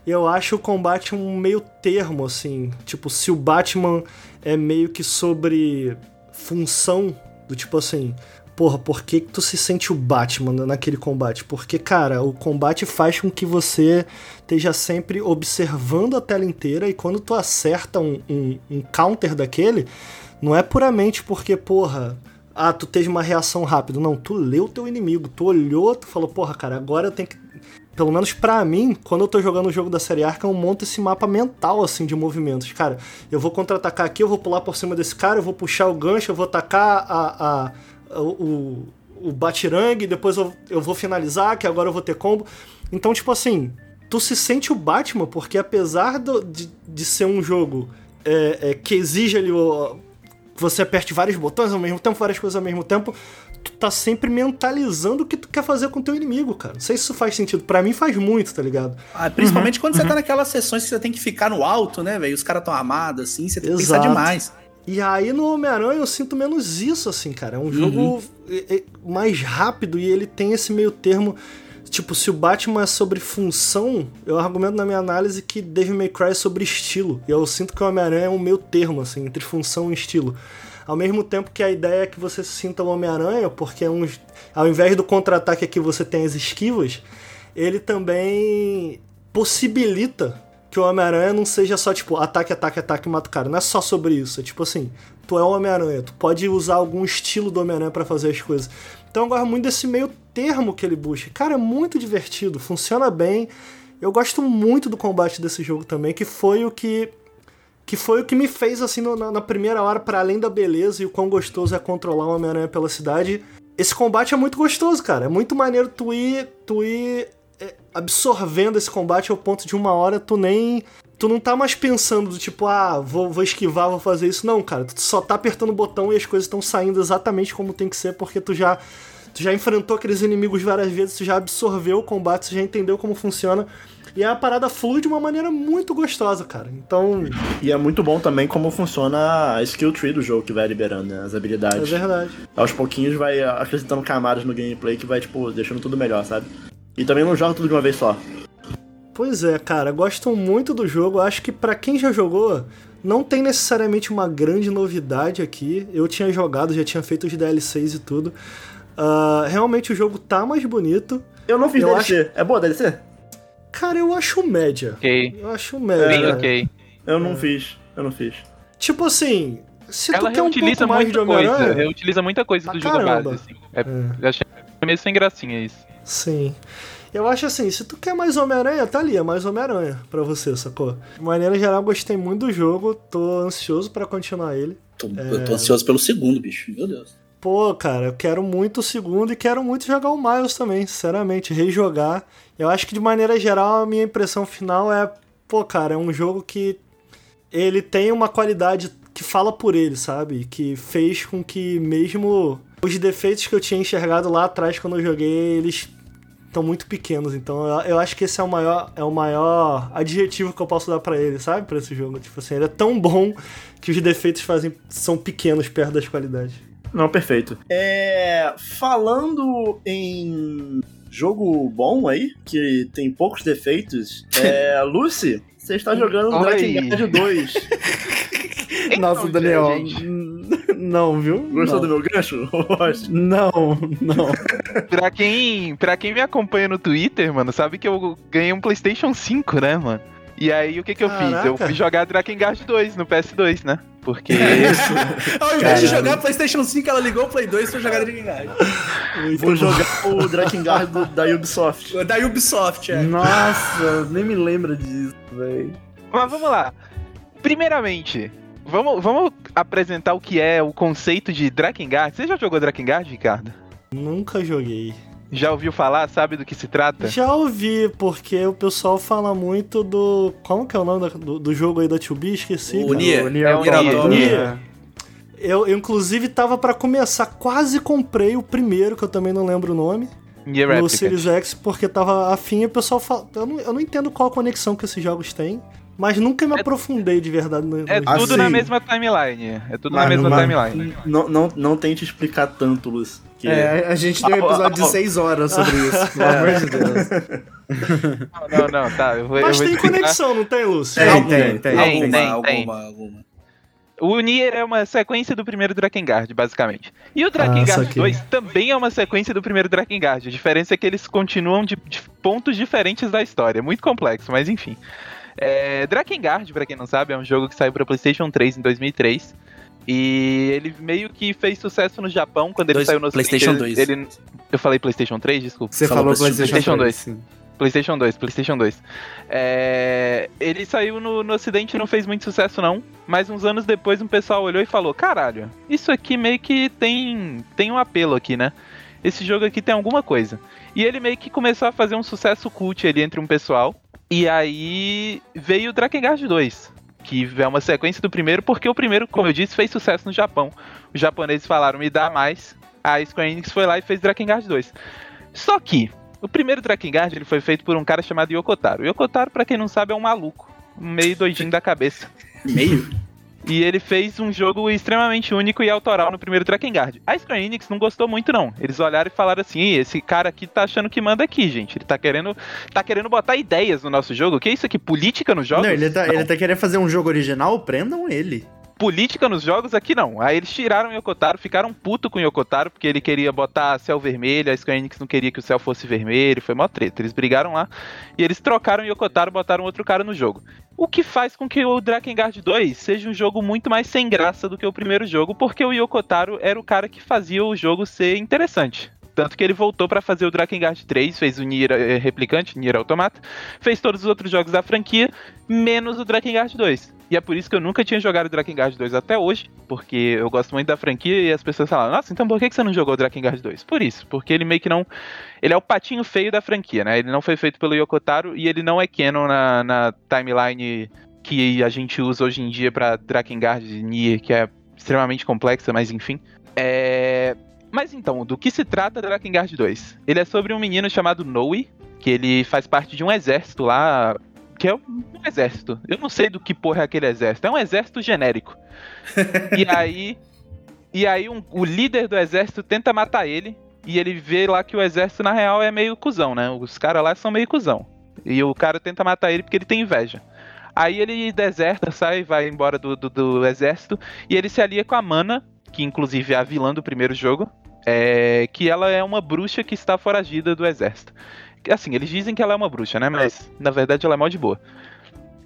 eu acho o combate um meio termo, assim. Tipo, se o Batman é meio que sobre função, do tipo assim, porra, por que, que tu se sente o Batman naquele combate? Porque, cara, o combate faz com que você esteja sempre observando a tela inteira e quando tu acerta um, um, um counter daquele, não é puramente porque, porra, ah, tu teve uma reação rápida. Não, tu leu teu inimigo, tu olhou, tu falou, porra, cara, agora eu tenho que. Pelo menos pra mim, quando eu tô jogando o jogo da série Arkham, eu monto esse mapa mental, assim, de movimentos. Cara, eu vou contra-atacar aqui, eu vou pular por cima desse cara, eu vou puxar o gancho, eu vou atacar a, a, a- o, o batirangue, depois eu, eu vou finalizar, que agora eu vou ter combo. Então, tipo assim, tu se sente o Batman, porque apesar do- de, de ser um jogo é, é, que exige ali o, você aperte vários botões ao mesmo tempo, várias coisas ao mesmo tempo, tu tá sempre mentalizando o que tu quer fazer com o teu inimigo, cara. Não sei se isso faz sentido. Pra mim faz muito, tá ligado? Ah, principalmente quando você tá naquelas sessões que você tem que ficar no alto, né, velho? Os caras tão armados, assim, você tem que pensar Exato. demais. E aí no Homem-Aranha eu sinto menos isso, assim, cara. É um jogo é, mais rápido e ele tem esse meio termo. Tipo, se o Batman é sobre função, eu argumento na minha análise que Devil May Cry é sobre estilo. E eu sinto que o Homem-Aranha é um meio termo, assim, entre função e estilo. Ao mesmo tempo que a ideia é que você se sinta o Homem-Aranha, porque é um, ao invés do contra-ataque aqui você tem as esquivas, ele também possibilita que o Homem-Aranha não seja só, tipo, ataque, ataque, ataque, mata o cara. Não é só sobre isso. É tipo assim, tu é o Homem-Aranha, tu pode usar algum estilo do Homem-Aranha pra fazer as coisas. Então eu gosto muito desse meio termo que ele busca. Cara, é muito divertido, funciona bem. Eu gosto muito do combate desse jogo também, que foi o que que foi o que me fez assim no- na, primeira hora, para além da beleza e o quão gostoso é controlar o Homem-Aranha pela cidade. Esse combate é muito gostoso, cara. É muito maneiro tu ir, tu ir é, absorvendo esse combate ao ponto de uma hora tu nem. Tu não tá mais pensando do tipo, ah, vou, vou esquivar, vou fazer isso. Não, cara. Tu só tá apertando o botão e as coisas estão saindo exatamente como tem que ser, porque tu já. Tu já enfrentou aqueles inimigos várias vezes, tu já absorveu o combate, tu já entendeu como funciona. E a parada flui de uma maneira muito gostosa, cara. Então, E é muito bom também como funciona a skill tree do jogo que vai liberando, né? As é habilidades. verdade. Aos pouquinhos vai acrescentando camadas no gameplay que vai, tipo, deixando tudo melhor, sabe? E também não joga tudo de uma vez só. Pois é, cara, gosto muito do jogo. Acho que pra quem já jogou, não tem necessariamente uma grande novidade aqui. Eu tinha jogado, já tinha feito os DLCs e tudo. Ah, realmente o jogo tá mais bonito. Eu não fiz Eu DLC. É boa DLC? Cara, eu acho média. Ok. Eu acho média. Bem ok. Eu não fiz. Eu não fiz. Tipo assim, se Ela tu quer um pouco mais de. Homem-Aranha... Reutiliza muita coisa do jogo caramba. base, assim. É, Eu achei meio sem gracinha isso. Sim. Eu acho assim, se tu quer mais Homem-Aranha, tá ali, é mais Homem-Aranha pra você, sacou? De maneira geral, gostei muito do jogo, tô ansioso pra continuar ele. Tô- É. Eu tô ansioso pelo segundo, bicho. Meu Deus. Pô, cara, eu quero muito o segundo e quero muito jogar o Miles também, sinceramente, rejogar. Eu acho que de maneira geral a minha impressão final é, pô, cara, é um jogo que ele tem uma qualidade que fala por ele, sabe? Que fez com que mesmo os defeitos que eu tinha enxergado lá atrás quando eu joguei, eles estão muito pequenos. Então eu, eu acho que esse é o maior é o maior adjetivo que eu posso dar pra ele, sabe? Pra esse jogo, tipo assim, ele é tão bom que os defeitos fazem são pequenos perto das qualidades. Não, perfeito. É. Falando em jogo bom aí, que tem poucos defeitos, é. Lucy, você está jogando Oi. Drakengard 2. Nossa, Então, Daniel. Não, viu? Gostou não. do meu gancho? Não, não. Pra quem, pra quem me acompanha no Twitter, mano, sabe que eu ganhei um PlayStation 5, né, mano? E aí, o que que eu fiz? Eu Caraca. fui jogar Drakengard 2 no PS2, né? Porque... Ao invés de jogar PlayStation 5, ela ligou o Play 2 pra jogar Dragon Guard. Vou jogar o Drakengard da Ubisoft. Da Ubisoft, é. Nossa, nem me lembra disso, velho. Mas vamos lá. Primeiramente, vamos, vamos apresentar o que é o conceito de Drakengard. Você já jogou Drakengard, Ricardo? Nunca joguei. Já ouviu falar? Sabe do que se trata? Já ouvi, porque o pessoal fala muito do. Como que é o nome do, do jogo aí da 2B? Esqueci. O. Nier. O Nier É o Nier. Nier. Eu, eu, inclusive, tava pra começar, quase comprei o primeiro, que eu também não lembro o nome, Nier no Replicant. Series X, porque tava afim e o pessoal fala. Eu não, eu não entendo qual a conexão que esses jogos têm, Mas nunca me aprofundei de verdade no. É tudo na Assim. mesma timeline. É tudo na Mas mesma numa- timeline. Não, não, não tente explicar tanto, Luz. Que... É, a gente tem um episódio de 6 horas sobre isso, pelo amor de Deus. Não, não, tá. Eu vou, eu Mas vou tem explicar. conexão, não tem, Lúcio? Tem, Alguma, tem, tem. Tem, alguma, tem, alguma, tem. alguma. O Nier é uma sequência do primeiro Drakengard, basicamente. E o Drakengard saquei. 2 também é uma sequência do primeiro Drakengard. A diferença é que eles continuam de, de pontos diferentes da história. É muito complexo, mas enfim. É, Drakengard, pra quem não sabe, é um jogo que saiu pra PlayStation 3 em 2003. E ele meio que fez sucesso no Japão quando ele Dois- saiu no PlayStation Ocidente, 2. Ele, eu falei PlayStation 3, desculpa. Você Falou falou PlayStation PlayStation, 2. 2. Sim. PlayStation 2, PlayStation 2. É, ele saiu no, no Ocidente e não fez muito sucesso, não. Mas uns anos depois, um pessoal olhou e falou: Caralho, isso aqui meio que tem, tem um apelo aqui, né? Esse jogo aqui tem alguma coisa. E ele meio que começou a fazer um sucesso cult ali entre um pessoal. E aí veio o Drakengard 2, que é uma sequência do primeiro, porque o primeiro, como eu disse, fez sucesso no Japão. Os japoneses falaram: me dá mais. A Square Enix foi lá e fez Drakengard 2. Só que o primeiro Drakengard ele foi feito por um cara chamado Yokotaro. Yokotaro, pra quem não sabe, é um maluco, meio doidinho da cabeça. Meio? E ele fez um jogo extremamente único e autoral no primeiro Drakengard. A Square Enix não gostou muito não. Eles olharam e falaram assim: "Ih, esse cara aqui tá achando que manda aqui, gente. Ele tá querendo tá querendo botar ideias no nosso jogo. O que é isso aqui? Política nos jogos? Não, ele tá, Não. ele tá querendo fazer um jogo original, prendam ele. política nos jogos aqui não. Aí eles tiraram o Yokotaro, ficaram puto com o Yokotaro, porque ele queria botar céu vermelho, a Square Enix não queria que o céu fosse vermelho, foi mó treta. Eles brigaram lá e eles trocaram o Yokotaro, botaram outro cara no jogo. O que faz com que o Drakengard 2 seja um jogo muito mais sem graça do que o primeiro jogo, porque o Yokotaro era o cara que fazia o jogo ser interessante. Tanto que ele voltou pra fazer o Drakengard 3, fez o Nier eh, Replicante, Nier Automata, fez todos os outros jogos da franquia, menos o Drakengard 2. E é por isso que eu nunca tinha jogado Drakengard 2 até hoje, porque eu gosto muito da franquia e as pessoas falam, nossa, então por que você não jogou Drakengard 2? Por isso, porque ele meio que não. Ele é o patinho feio da franquia, né? Ele não foi feito pelo Yokotaro e ele não é canon na, na timeline que a gente usa hoje em dia pra Drakengard Nier, que é extremamente complexa, mas enfim. É. Mas então, do que se trata Drakengard 2? Ele é sobre um menino chamado Noe, que ele faz parte de um exército lá, que é um exército. Eu não sei do que porra é aquele exército. É um exército genérico. e aí, e aí um- o líder do exército tenta matar ele e ele vê lá que o exército na real é meio cuzão, né? Os caras lá são meio cuzão. E o cara tenta matar ele porque ele tem inveja. Aí ele deserta, sai, vai embora do, do, do exército e ele se alia com a Mana, que inclusive é a vilã do primeiro jogo, é, que ela é uma bruxa que está foragida do exército. Assim, eles dizem que ela é uma bruxa, né? Mas na verdade ela é mó de boa.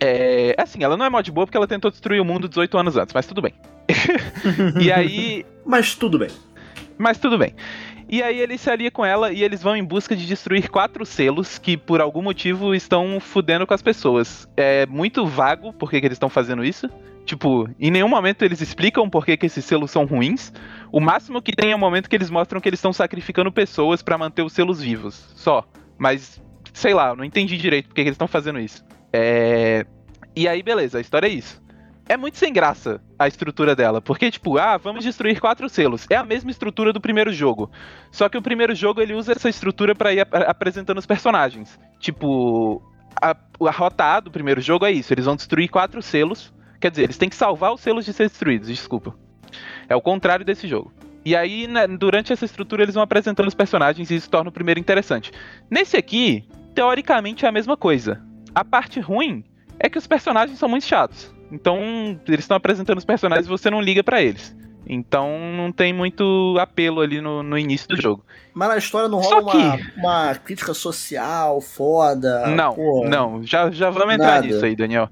É, assim, ela não é mó de boa porque ela tentou destruir o mundo 18 anos antes, mas tudo bem. e aí, Mas tudo bem. mas tudo bem. E aí ele se alia com ela e eles vão em busca de destruir quatro selos que por algum motivo estão fudendo com as pessoas. É muito vago por que, que eles estão fazendo isso. Tipo, em nenhum momento eles explicam por que, que esses selos são ruins. O máximo que tem é o momento que eles mostram que eles estão sacrificando pessoas pra manter os selos vivos. Só. Mas, sei lá, eu não entendi direito por que, que eles estão fazendo isso. É... E aí, beleza, a história é isso. É muito sem graça a estrutura dela, porque tipo, ah, vamos destruir quatro selos. É a mesma estrutura do primeiro jogo. Só que o primeiro jogo ele usa essa estrutura pra ir ap- apresentando os personagens. Tipo, a, a rota A do primeiro jogo é isso, eles vão destruir quatro selos. Quer dizer, eles têm que salvar os selos de ser destruídos, desculpa. É o contrário desse jogo. E aí, né, durante essa estrutura, eles vão apresentando os personagens e isso torna o primeiro interessante. Nesse aqui, teoricamente é a mesma coisa. A parte ruim é que os personagens são muito chatos. Então, eles estão apresentando os personagens e você não liga pra eles. Então, não tem muito apelo ali no, no início do jogo. Mas na história não rola uma, uma crítica social foda. não, porra. não, já, já vamos entrar Nada. nisso aí, Daniel.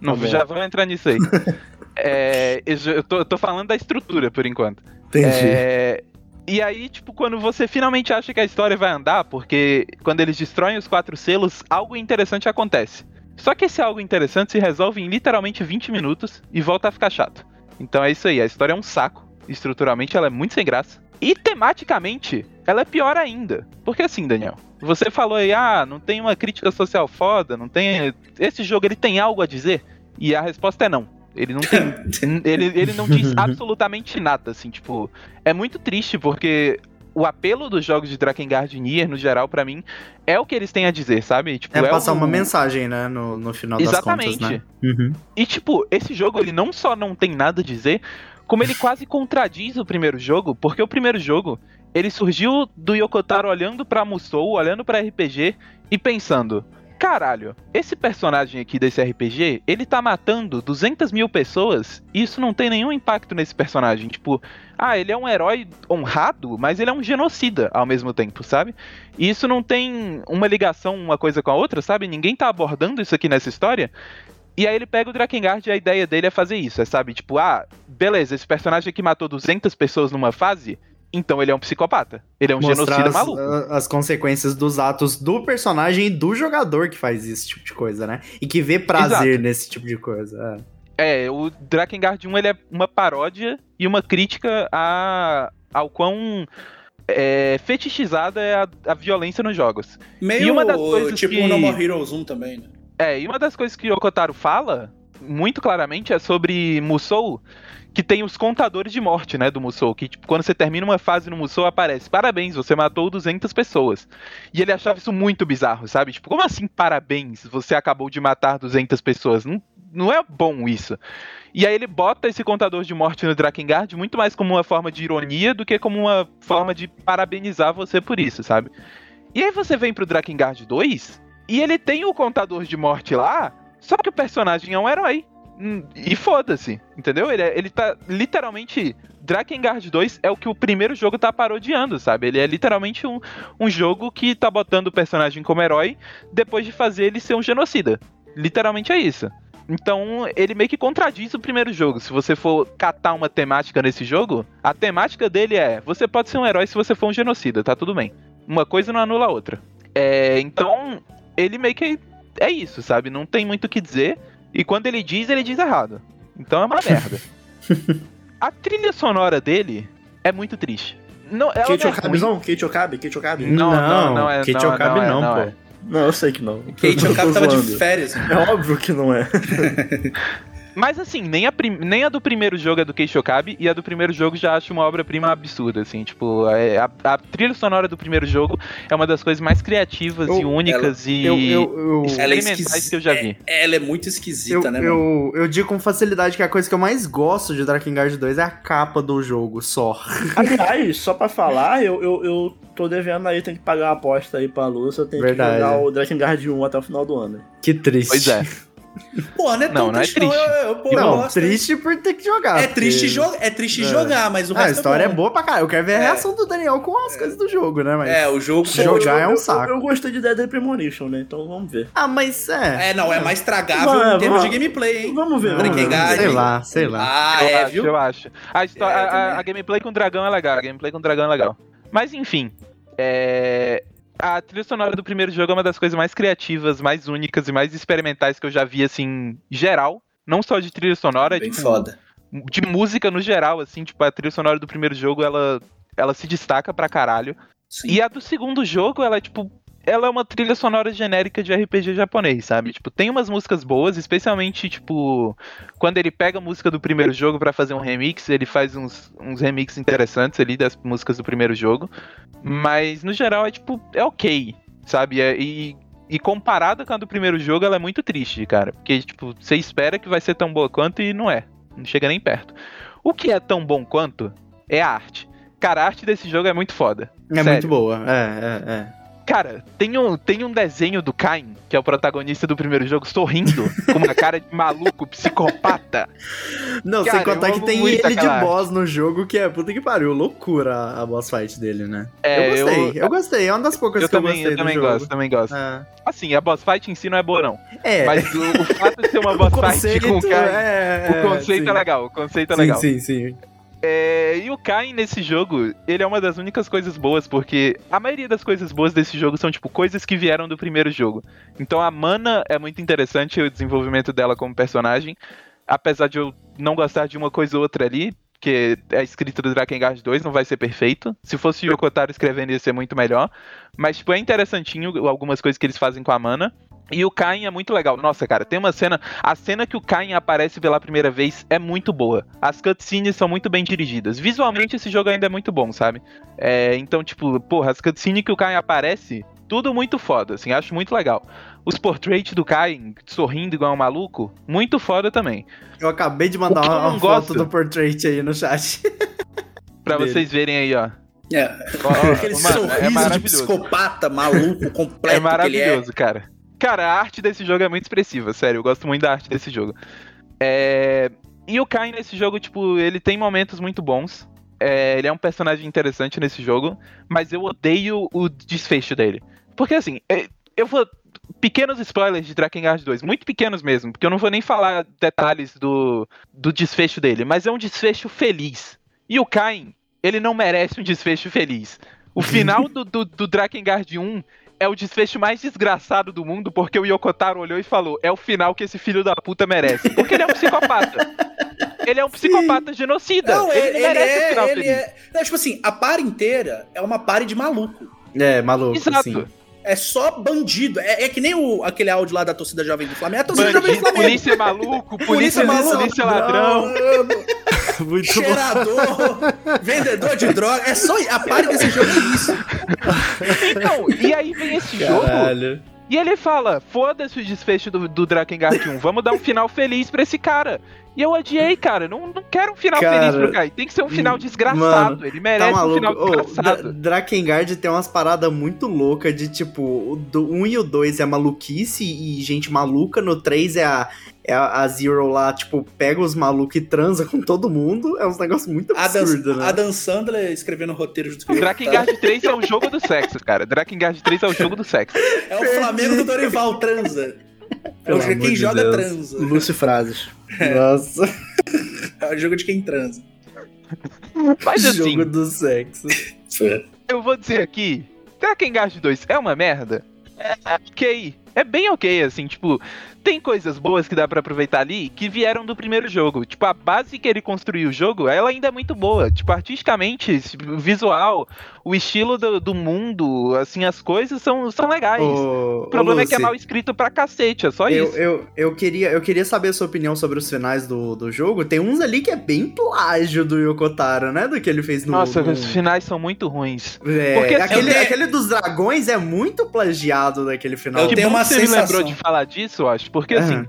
Não, Tá já vamos entrar nisso aí. É, eu tô, eu tô falando da estrutura por enquanto. Entendi. É, e aí, tipo, quando você finalmente acha que a história vai andar, porque quando eles destroem os quatro selos, algo interessante acontece. Só que esse algo interessante se resolve em literalmente 20 minutos e volta a ficar chato. Então é isso aí, a história é um saco. Estruturalmente ela é muito sem graça. E tematicamente, ela é pior ainda. Porque assim, Daniel, você falou aí, ah, não tem uma crítica social foda, não tem. Esse jogo ele tem algo a dizer? E a resposta é não. Ele não tem. ele, ele não diz absolutamente nada, assim, tipo. É muito triste porque o apelo dos jogos de Drakengard e Nier, no geral, pra mim, é o que eles têm a dizer, sabe? Tipo, É passar o- uma mensagem, né, no, no final Exatamente. das contas, né? Uhum. E, tipo, esse jogo, ele não só não tem nada a dizer, como ele quase contradiz o primeiro jogo, porque o primeiro jogo, ele surgiu do Yokotaro olhando pra Musou, olhando pra RPG e pensando... Caralho, esse personagem aqui desse RPG, ele tá matando 200 mil pessoas e isso não tem nenhum impacto nesse personagem. Tipo, ah, ele é um herói honrado, mas ele é um genocida ao mesmo tempo, sabe? E isso não tem uma ligação uma coisa com a outra, sabe? Ninguém tá abordando isso aqui nessa história. E aí ele pega o Drakengard e a ideia dele é fazer isso, é sabe? Tipo, ah, beleza, esse personagem aqui matou 200 pessoas numa fase, então ele é um psicopata. Ele é um Mostrar genocida as, maluco. as consequências dos atos do personagem e do jogador que faz esse tipo de coisa, né? E que vê prazer Exato. nesse tipo de coisa. é. É, o Drakengard 1 ele é uma paródia e uma crítica a, ao quão é, fetichizada é a, a violência nos jogos. Meio E uma das coisas tipo que- o No More Heroes 1 também, né? É, e uma das coisas que o Yokotaro fala, muito claramente, é sobre Musou, que tem os contadores de morte, né, do Musou, que tipo, quando você termina uma fase no Musou, aparece, parabéns, você matou 200 pessoas. E ele achava isso muito bizarro, sabe? Tipo, como assim parabéns, você acabou de matar 200 pessoas? Não, não é bom isso. E aí ele bota esse contador de morte no Drakengard muito mais como uma forma de ironia do que como uma forma de parabenizar você por isso, sabe? E aí você vem pro Drakengard 2 e ele tem o contador de morte lá, só que o personagem é um herói. Hum, E foda-se, entendeu? Ele, é- ele tá literalmente. Drakengard 2 é o que o primeiro jogo tá parodiando, sabe? Ele é literalmente um, um jogo que tá botando o personagem como herói depois de fazer ele ser um genocida. Literalmente é isso. Então, ele meio que contradiz o primeiro jogo. Se você for catar uma temática nesse jogo, a temática dele é: você pode ser um herói se você for um genocida, tá tudo bem. Uma coisa não anula a outra. É, então, ele meio que é isso, sabe? Não tem muito o que dizer. E quando ele diz, ele diz errado. Então é uma merda. a trilha sonora dele é muito triste. Não, ela Kate não é Okabe, ruim. não? Kate Okabe, Kate Okabe. Não, não, não é- Kate não, Okabe não é, não, não pô. é. Não, eu sei que não. Kate Okabe tava de férias. É óbvio que não é. Mas assim, nem a, prim- nem a do primeiro jogo é do Keisho Okabe e a do primeiro jogo já acho uma obra-prima absurda, assim, tipo, é- a, a trilha sonora do primeiro jogo é uma das coisas mais criativas e Eu- únicas e Eu, eu, eu, Ela é experimentais esquisita. que eu já vi. É, ela é muito esquisita, eu, né, mano? eu, eu digo com facilidade que a coisa que eu mais gosto de Drakengard 2 é a capa do jogo, só. Aliás, só pra falar, eu, eu, eu tô devendo aí, tem que pagar uma aposta aí pra Lúcia, eu tenho Verdade. que jogar o Drakengard 1 até o final do ano. Que triste. Pois é. Pô, não é tão Não, não é triste, não. triste. Eu, eu, pô, Não, gosto, triste por ter que jogar. É triste, porque- jo é triste É. jogar, mas o Ah, a resto história é, bom. boa pra caralho. Eu quero ver a É. reação do Daniel com as coisas do jogo, né? Mas... É, o jogo. Jogar é um eu, saco. Eu, eu gostei de Dead Premonition, né? Então vamos ver. Ah, mas é. É, não, é mais tragável Vai, em termos vai. de gameplay, hein? Vamos ver. Vamos ver. Sei lá, sei lá. Ah, eu é, acho, viu? eu acho. A, É, a- a- a gameplay com o dragão é legal, a gameplay com o dragão é legal. Mas enfim, é, a trilha sonora do primeiro jogo é uma das coisas mais criativas, mais únicas e mais experimentais que eu já vi, assim, geral. Não só de trilha sonora, Bem tipo, foda. de música no geral, assim, tipo, a trilha sonora do primeiro jogo, ela, ela se destaca pra caralho. Sim. E a do segundo jogo, ela é tipo. Ela é uma trilha sonora genérica de RPG japonês, sabe? Tipo, tem umas músicas boas, especialmente, tipo, quando ele pega a música do primeiro jogo pra fazer um remix, ele faz uns, uns remixes interessantes ali das músicas do primeiro jogo. Mas, no geral, é tipo, é ok, sabe? É- e, e comparada com a do primeiro jogo, ela é muito triste, cara. Porque, tipo, você espera que vai ser tão boa quanto e não é. Não chega nem perto. O que é tão bom quanto é a arte. Cara, a arte desse jogo é muito foda. É Sério. muito boa. É, é, é. Cara, tem um, tem um desenho do Cain, que é o protagonista do primeiro jogo, sorrindo, com uma cara de maluco, psicopata. Não, Cara, sem contar eu que tem ele de boss no jogo, que é puta que pariu, loucura a, a boss fight dele, né? É, eu gostei, eu, eu- gostei, é uma das poucas Eu que eu também, gostei eu também jogo. gosto, também gosto. É. Assim, a boss fight em si não é boa, não. É, Mas o, o fato de ser uma boss fight com o Cain. é, o conceito sim. é legal, o conceito é sim, legal. Sim, sim, É, e o Kain nesse jogo, ele é uma das únicas coisas boas, porque a maioria das coisas boas desse jogo são, tipo, coisas que vieram do primeiro jogo. Então a Mana é muito interessante, o desenvolvimento dela como personagem. Apesar de eu não gostar de uma coisa ou outra ali, que a escrita do Drakengard 2 não vai ser perfeito. Se fosse o Yokotaro escrevendo ia ser muito melhor. Mas, tipo, é interessantinho algumas coisas que eles fazem com a Mana. E o Cain é muito legal. Nossa, cara, tem uma cena. A cena que o Cain aparece pela primeira vez é muito boa. As cutscenes são muito bem dirigidas. Visualmente, esse jogo ainda é muito bom, sabe? É, então, tipo, porra, as cutscenes que o Cain aparece, tudo muito foda, assim, acho muito legal. Os portraits do Cain sorrindo igual um maluco, muito foda também. Eu acabei de mandar uma, uma gosto- foto do portrait aí no chat. Pra Dele. vocês verem aí, ó. É, Ó, ó, aquele mano, sorriso é de psicopata maluco, completo É ele é. maravilhoso, cara. Cara, a arte desse jogo é muito expressiva, sério. Eu gosto muito da arte desse jogo. É, E o Kain nesse jogo, tipo, ele tem momentos muito bons. É, Ele é um personagem interessante nesse jogo, mas eu odeio o desfecho dele. Porque assim, é, eu vou. Pequenos spoilers de Drakengard 2, muito pequenos mesmo, porque eu não vou nem falar detalhes do, do desfecho dele, mas é um desfecho feliz. E o Kain, ele não merece um desfecho feliz. O final do, do, do Drakengard 1 é o desfecho mais desgraçado do mundo, porque o Yokotaro olhou e falou: é o final que esse filho da puta merece. Porque ele é um psicopata. Ele é um psicopata genocida. Não, ele, ele, não ele merece é, final ele feliz. é. Não, tipo assim, a par inteira é uma par de maluco. É, maluco, Exato. sim. É só bandido. É, é que nem o, aquele áudio lá da torcida jovem do Flamengo. É a torcida jovem do Bandido, Flamengo. polícia maluco, polícia, Polícia maluco, polícia ladrão. Muito bom. Cheirador, vendedor de droga. É só a par desse jogo é isso. Então, e aí vem esse jogo Caralho. e ele fala: foda-se o desfecho do, do Drakengard 1, vamos dar um final feliz pra esse cara. E eu odiei, cara. Não, não quero um final Cara, feliz pro Kai. Tem que ser um final desgraçado. mano, ele Tá merece um maluco? final desgraçado. Drakengard tem umas paradas muito loucas de tipo, o do 1 e o 2 é maluquice e gente maluca, no 3 é a, é a, a Zero lá, tipo, pega os malucos e transa com todo mundo. É uns negócios muito Adam, absurdos, né? Adam Sandler escrevendo roteiro junto com ele. Drakengard 3 é o jogo do sexo, cara. Drakengard 3 é o jogo do sexo. É o Flamengo do Dorival transa. É o Pelo jogo amor quem de joga Deus. transa. Lúcio Frases. Nossa, É o jogo de quem transa. Mas assim, jogo do sexo. eu vou dizer aqui, Drakengard 2 é uma merda? É ok. É bem ok, assim, tipo, tem coisas boas que dá pra aproveitar ali que vieram do primeiro jogo. Tipo, a base que ele construiu o jogo, ela ainda é muito boa. Tipo, artisticamente, o visual, o estilo do, do mundo, assim, as coisas são, são legais. Ô, o problema ô, é que é Lucy, mal escrito pra cacete, é só Eu, isso. eu, eu, queria, eu queria saber a sua opinião sobre os finais do, do jogo. Tem uns ali que é bem plágio do Yokotaro, né? Do que ele fez no. Nossa, no... os finais são muito ruins. É, Porque, assim, aquele, aquele dos dragões é muito plagiado daquele final. Eu tenho uma você me sensação. lembrou de falar disso, eu acho. Porque, Aham. assim,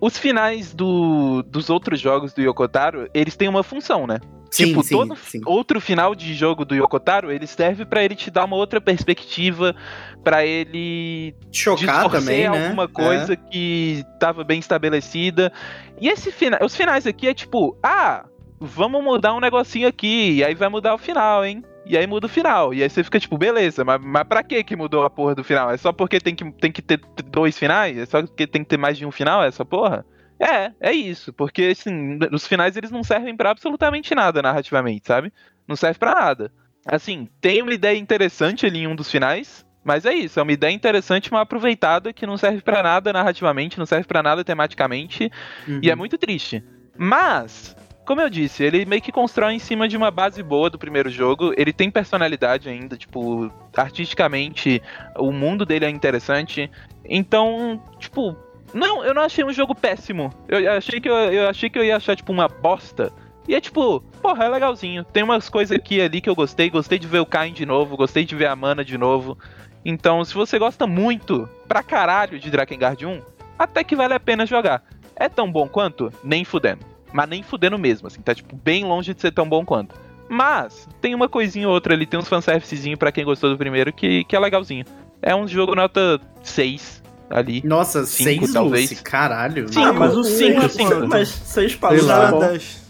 os finais do, dos outros jogos do Yokotaro, eles têm uma função, né? Sim, tipo, sim, todo sim. outro final de jogo do Yokotaro, ele serve pra ele te dar uma outra perspectiva, pra ele Chocar também, né? alguma coisa que tava bem estabelecida. E esse fina os finais aqui é tipo, ah, vamos mudar um negocinho aqui, e aí vai mudar o final, hein? E aí muda o final. E aí você fica tipo, beleza, mas, mas pra que que mudou a porra do final? É só porque tem que, tem que ter dois finais? É só porque tem que ter mais de um final essa porra? É, é isso. Porque, assim, os finais eles não servem pra absolutamente nada narrativamente, sabe? Não serve pra nada. Assim, tem uma ideia interessante ali em um dos finais, mas é isso, é uma ideia interessante, mal aproveitada que não serve pra nada narrativamente, não serve pra nada tematicamente, Uhum. e é muito triste. Mas, como eu disse, ele meio que constrói em cima de uma base boa do primeiro jogo. Ele tem personalidade ainda, tipo, artisticamente, o mundo dele é interessante. Então, tipo, não, eu não achei um jogo péssimo. Eu achei que eu, eu achei que eu ia achar tipo uma bosta. E é tipo, porra, é legalzinho. Tem umas coisas aqui ali que eu gostei. Gostei de ver o Kain de novo, gostei de ver a Mana de novo. Então, se você gosta muito, pra caralho, de Drakengard 1, até que vale a pena jogar. É tão bom quanto? Nem fudendo. Mas nem fudendo mesmo, assim, tá tipo bem longe de ser tão bom quanto. Mas, tem uma coisinha ou outra ali, tem uns fanservicezinho pra quem gostou do primeiro que, que é legalzinho. É um jogo nota 6 ali. Nossa, Cinco, seis talvez. Lucy, caralho. Cinco. Ah, mas o Um 5, é 5, quanto? mas 6 O passos lá. tá 0 a bom. 10.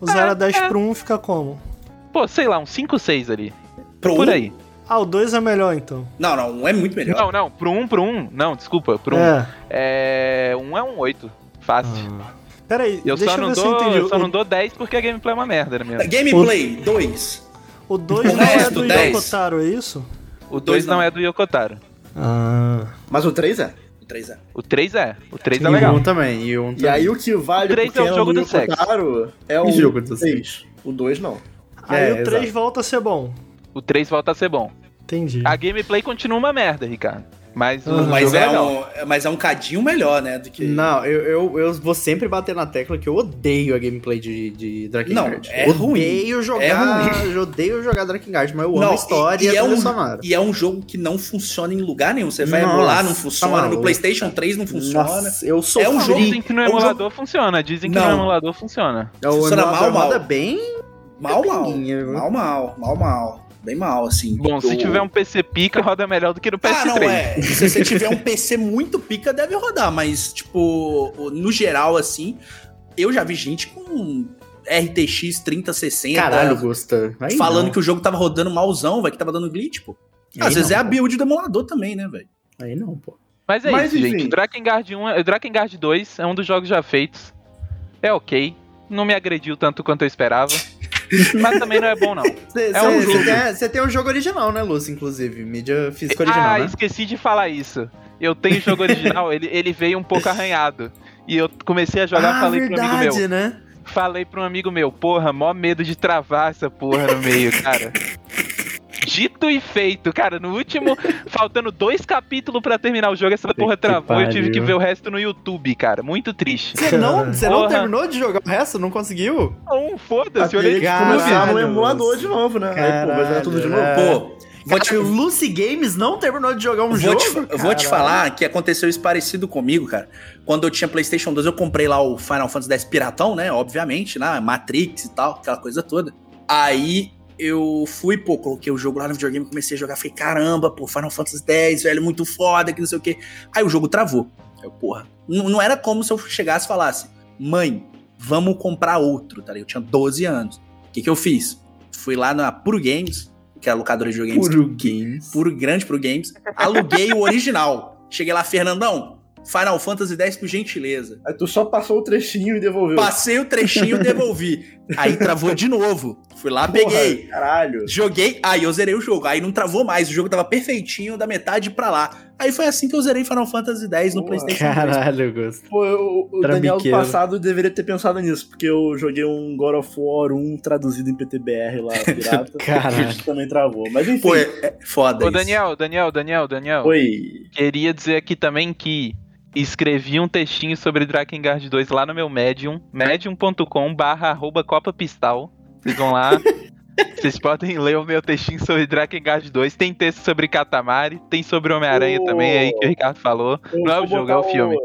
O 0 a 10 é. pro 1 fica como? Pô, sei lá, um 5, 6 ali. Pro Por um? aí. Ah, o 2 é melhor então. Não, não, um é muito melhor. Não, não, pro 1, pro 1. Não, desculpa, pro 1. É. É. Um é um 8. Fácil. Pera aí, Eu deixa só, eu não ver se eu dou, entendi. eu só O- não dou 10 porque a gameplay é uma merda, né mesmo? Gameplay 2. O 2 O não é do 10. Yokotaro, é isso? O 2 dois não não. é do Yokotaro. Ah. Mas o 3 é. O 3 é. O 3 é. O 3 é E legal. um também, e um E também. aí o que vale O três porque é o jogo do sexo. Yokotaro é o E jogo do 3. O 2 não. Aí É, o 3 exato. volta a ser bom. O 3 volta a ser bom. Entendi. A gameplay continua uma merda, Ricardo. Mas o Uhum. jogo Mas é é, um, mas é um cadinho melhor, né? Do que. Não, eu, eu, eu vou sempre bater na tecla que eu odeio a gameplay de, de Drakengard. Não, é odeio ruim. jogar, É eu odeio jogar Drakengard, mas eu amo Não, a história e, e- e é um- sonora. E é um jogo que não funciona em lugar nenhum. Você vai Nossa, emular, não tá funciona. maluco. no PlayStation 3 não funciona. Nossa, eu sou É um jogo Dizem que no é um emulador funciona. Dizem que Não. no emulador funciona. É o funciona emulador mal, mal. roda bem Mal, mal. Mal, mal. Mal, mal. Bem mal, assim. Bom, se tiver um PC pica, roda melhor do que no PS3. Ah, não, é. Se você tiver um PC muito pica, deve rodar, mas, tipo, no geral, assim, eu já vi gente com RTX 3060 Caralho, Gusta. Falando não. que o jogo tava rodando malzão, velho, que tava dando glitch, pô. Aí Às vezes não, é a build do emulador também, né, velho? Aí não, pô. Mas é Mas, isso, enfim. gente. Drakengard 1, é- Drakengard 2 é um dos jogos já feitos. É ok. Não me agrediu tanto quanto eu esperava. Mas também não é bom, não. Você É um jogo. tem, cê tem um jogo original, né, Lúcio? Inclusive, mídia física original, ah, né? esqueci de falar isso. Eu tenho o jogo original, ele, ele veio um pouco arranhado. E eu comecei a jogar, ah, falei pro amigo meu. verdade, né? Falei pra um amigo meu, porra, mó medo de travar essa porra no meio, cara. Dito e feito, cara. No último, faltando dois capítulos pra terminar o jogo, essa porra que travou. Eu tive que pariu. ver o resto no YouTube, cara. Muito triste. Você não, você não terminou de jogar o resto? Não conseguiu? Não, foda-se, que Caralho, começar no emulador de novo, né? Aí, pô, vai zerar tudo de novo. É. Pô, vou te, O Lucy Games não terminou de jogar um vou jogo? te, eu vou te Caralho. falar que aconteceu isso parecido comigo, cara. Quando eu tinha PlayStation 2, eu comprei lá o Final Fantasy X Piratão, né? Obviamente, lá, Matrix e tal, aquela coisa toda. Aí eu fui, pô, coloquei o jogo lá no videogame, comecei a jogar, falei, caramba, pô, Final Fantasy X, velho, muito foda, que não sei o quê. Aí o jogo travou. Eu, porra, não, não era como se eu chegasse e falasse, mãe, vamos comprar outro, tá ligado? Eu tinha 12 anos. O que que eu fiz? Fui lá na Puro Games, que é a locadora de videogames Puro Games. puro grande pro games. Aluguei o original. Cheguei lá, Fernandão, Final Fantasy X por gentileza. Aí tu só passou o trechinho e devolveu. Passei o trechinho e devolvi. Aí travou de novo. Fui lá, Porra, peguei. Caralho. Joguei, aí eu zerei o jogo. Aí não travou mais, o jogo tava perfeitinho, da metade pra lá. Aí foi assim que eu zerei Final Fantasy X no Porra, PlayStation 2. Caralho, Gusto. Pô, eu- o Daniel do passado deveria ter pensado nisso, porque eu joguei um God of War 1 traduzido em PTBR lá, pirata. Caralho. Também travou. Mas enfim. Pô, é, é foda Ô, isso. Daniel, Daniel, Daniel, Daniel. Oi. Queria dizer aqui também que escrevi um textinho sobre Drakengard 2 lá no meu Medium, medium.com barra arroba Copa Pistal. Vocês vão lá. Vocês podem ler o meu textinho sobre Drakengard 2. Tem texto sobre Katamari, tem sobre Homem-Aranha Ô. também aí que o Ricardo falou. Eu Não é o jogo, é o filme.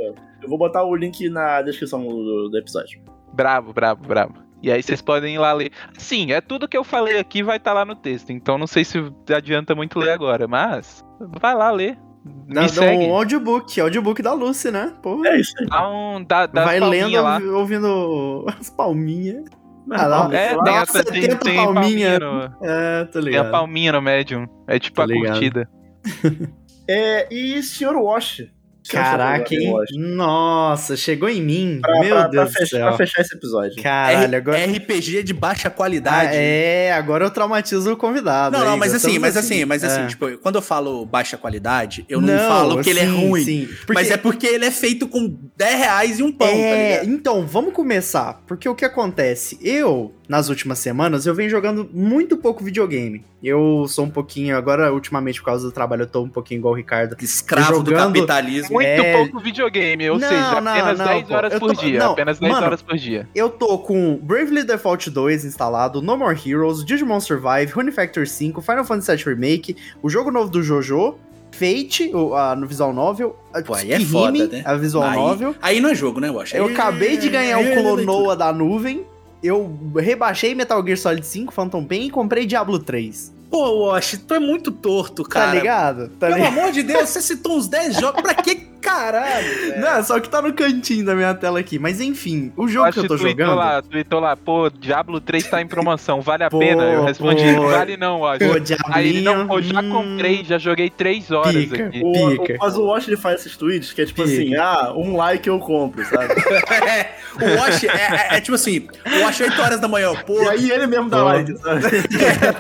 Eu vou botar o link na descrição do, do episódio. Bravo, bravo, bravo. E aí vocês podem ir lá ler. Sim, é tudo que eu falei aqui vai estar lá no texto. Então não sei se adianta muito ler agora, mas vai lá ler. Me Dá, dá segue. um audiobook, audiobook da Lucy, né? Porra. É isso aí. Dá um, dá, dá Vai lendo, lá. ouvi- ouvindo as palminhas. Ah, lá, É, tem, essa, tem, 70 tem palminha. palminha no, É, tô tem a ligado. palminha no Medium. É tipo Tô a ligado. curtida. É, e Sr. Wash? Caraca, hein? Nossa, chegou em mim. Pra, Meu pra- Deus pra do fechar, céu. pra fechar esse episódio. Caralho, agora. RPG de baixa Ah, qualidade. é, agora eu traumatizo o convidado. Não, não, aí, mas assim, gostamos mas assim, mas assim, É. tipo, quando eu falo baixa qualidade, eu não, falo que ele é sim, ruim. Sim, porque- Mas é porque ele é feito com 10 reais e um pão, tá É, ligado? então, vamos começar. Porque o que acontece? Eu, nas últimas semanas, eu venho jogando muito pouco videogame. Eu sou um pouquinho, agora, ultimamente, por causa do trabalho, eu tô um pouquinho igual o Ricardo. Escravo do jogando- capitalismo. Muito É. pouco videogame, ou Não, seja, não, apenas não, 10 pô. horas Eu por tô- dia. não, apenas 10 mano, horas por dia. Eu tô com Bravely Default 2 instalado, No More Heroes, Digimon Survive, Rune Factor 5, Final Fantasy VII Remake, o jogo novo do Jojo, Fate, o, a, no Visual Novel, a Pô, aí é foda, né? a Visual aí, Novel. aí não é jogo, né, eu acho. Eu acabei de ganhar o é. Clonoa da nuvem. Eu rebaixei Metal Gear Solid 5, Phantom Pain e comprei Diablo 3. Pô, Wash, tu é muito torto, cara. tá ligado? Tá Pelo ligado? amor de Deus, você citou uns 10 jogos. Pra que caralho? velho? Não, só que tá no cantinho da minha tela aqui. Mas enfim, o jogo que eu tô jogando. lá, tweetou lá, pô, Diablo 3 tá em promoção, vale a Pô, pena? Eu respondi, pô. vale não, acho. Pô, Aí ele, não, Diablinho. pô, já hum, comprei, já joguei 3 horas Pica. aqui. O, Pica. o- mas o Wash ele faz esses tweets que é tipo Pica. assim, ah, um like eu compro, sabe? É, o Wash é, é- é tipo assim: o Wash 8 horas da manhã, pô. e aí ele mesmo dá Pô. like, sabe?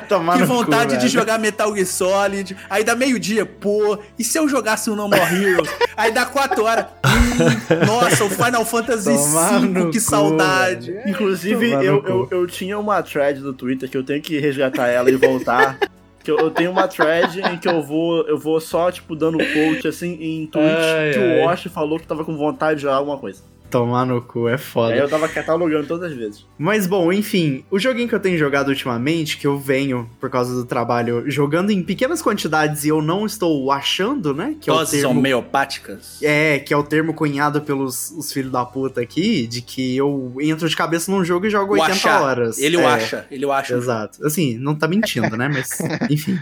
Que no cu, vontade de velho. jogar Metal Gear Solid. Aí dá meio-dia, pô. E se eu jogasse o No More Heroes? Aí dá 4 horas. Hum, nossa, o Final Fantasy V, que cu, saudade. Inclusive, eu, eu, eu tinha uma thread do Twitter que eu tenho que resgatar ela e voltar. Que eu, eu tenho uma thread em que eu vou, eu vou só, tipo, dando coach, assim, em tweets Ai, que ai. o Wash falou que tava com vontade de jogar alguma coisa. Tomar no cu, é foda. Aí eu tava catalogando todas as vezes. Mas bom, enfim, o joguinho que eu tenho jogado ultimamente, que eu venho, por causa do trabalho, jogando em pequenas quantidades e eu não estou achando, né? Que é o Doses termo. homeopáticas. É, que é o termo cunhado pelos os filhos da puta aqui, de que eu entro de cabeça num jogo e jogo O 80 achar. horas. Ele o é, acha, ele o acha. Exato. Assim, não tá mentindo, né? Mas, enfim.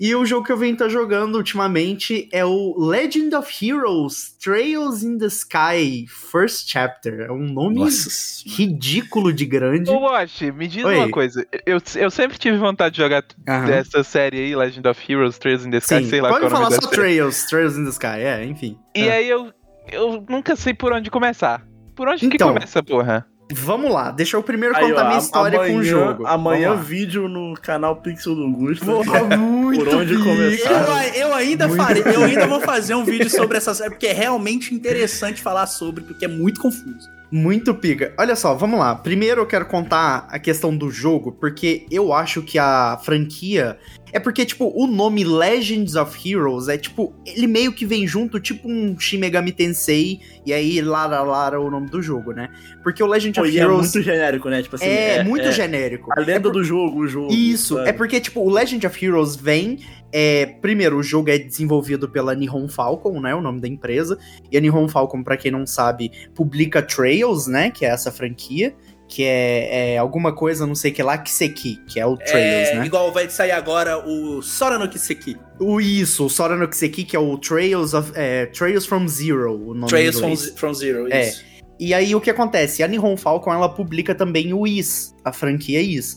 E o jogo que eu venho tá jogando ultimamente é o Legend of Heroes Trails in the Sky First Chapter. É um nome Nossa. ridículo de grande. Ô, Wash, me diz Oi. uma coisa. Eu, eu sempre tive vontade de jogar Aham. dessa série aí, Legend of Heroes, Trails in the Sky, Sim, sei lá pode qual é falar nome só da série. Trails, Trails in the Sky, é, enfim. E Ah. aí eu, eu nunca sei por onde começar. Por onde que Então, começa, porra? Vamos lá, deixa eu primeiro Aí, contar ó, minha história amanhã, com o jogo. Amanhã, vídeo no canal Pixel do Gusto. Porra, muito Por onde começar? Eu, eu ainda Muito farei, eu ainda vou fazer um vídeo sobre essa série, porque é realmente interessante falar sobre, porque é muito confuso. Muito pica. Olha só, vamos lá. Primeiro eu quero contar a questão do jogo, porque eu acho que a franquia. É porque, tipo, o nome Legends of Heroes é tipo. Ele meio que vem junto, tipo um Shin Megami Tensei, e aí Lara Lara o nome do jogo, né? Porque o Legend Pô, of é Heroes muito genérico, né? Tipo assim, é, muito genérico. A lenda É por- do jogo, o jogo. Isso, sabe? é porque, tipo, o Legend of Heroes vem. É, primeiro, o jogo é desenvolvido pela Nihon Falcon, né? O nome da empresa. E a Nihon Falcon, pra quem não sabe, publica Trails, né? Que é essa franquia. Que é, é alguma coisa, não sei o que lá, Kiseki, que é o Trails, é, né? Igual vai sair agora o Sora no Kiseki. O isso, o Sora no Kiseki, que é o Trails of. É, Trails from Zero, o nome Trails from, from Zero, É. isso. E aí o que acontece? A Nihon Falcon ela publica também o Is, a franquia Is.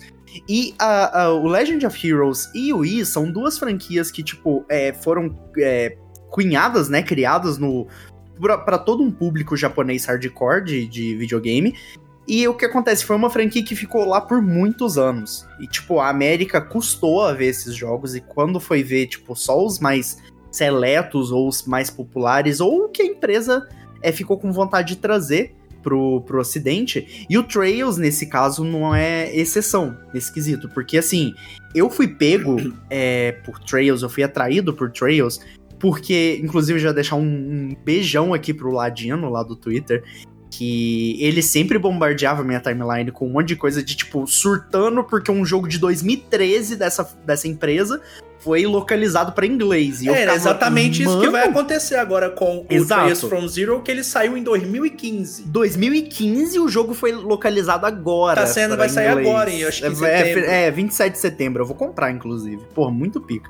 E a- a- o Legend of Heroes e o Is são duas franquias que, tipo, é, foram é, cunhadas, né? Criadas no. pra, pra todo um público japonês hardcore de, de videogame. E o que acontece? Foi uma franquia que ficou lá por muitos anos. E, tipo, a América custou a ver esses jogos. E quando foi ver, tipo, só os mais seletos ou os mais populares, ou o que a empresa é, ficou com vontade de trazer pro, pro ocidente. E o Trails, nesse caso, não é exceção nesse quesito. Porque, assim, eu fui pego é, por Trails, eu fui atraído por Trails, porque, inclusive, já deixar um, um beijão aqui pro Ladino, lá do Twitter, que ele sempre bombardeava minha timeline com um monte de coisa de, tipo, surtando porque um jogo de 2013 dessa, dessa empresa foi localizado pra inglês. E É, ficava, exatamente isso que "Mano, vai acontecer agora com o Exato. Trails from Zero, que ele saiu em 2015. 2015 o jogo foi localizado agora. Tá sendo- vai sair inglês. agora, hein? Eu acho que é, é, é, 27 de setembro. Eu vou comprar, inclusive. Porra, muito pica.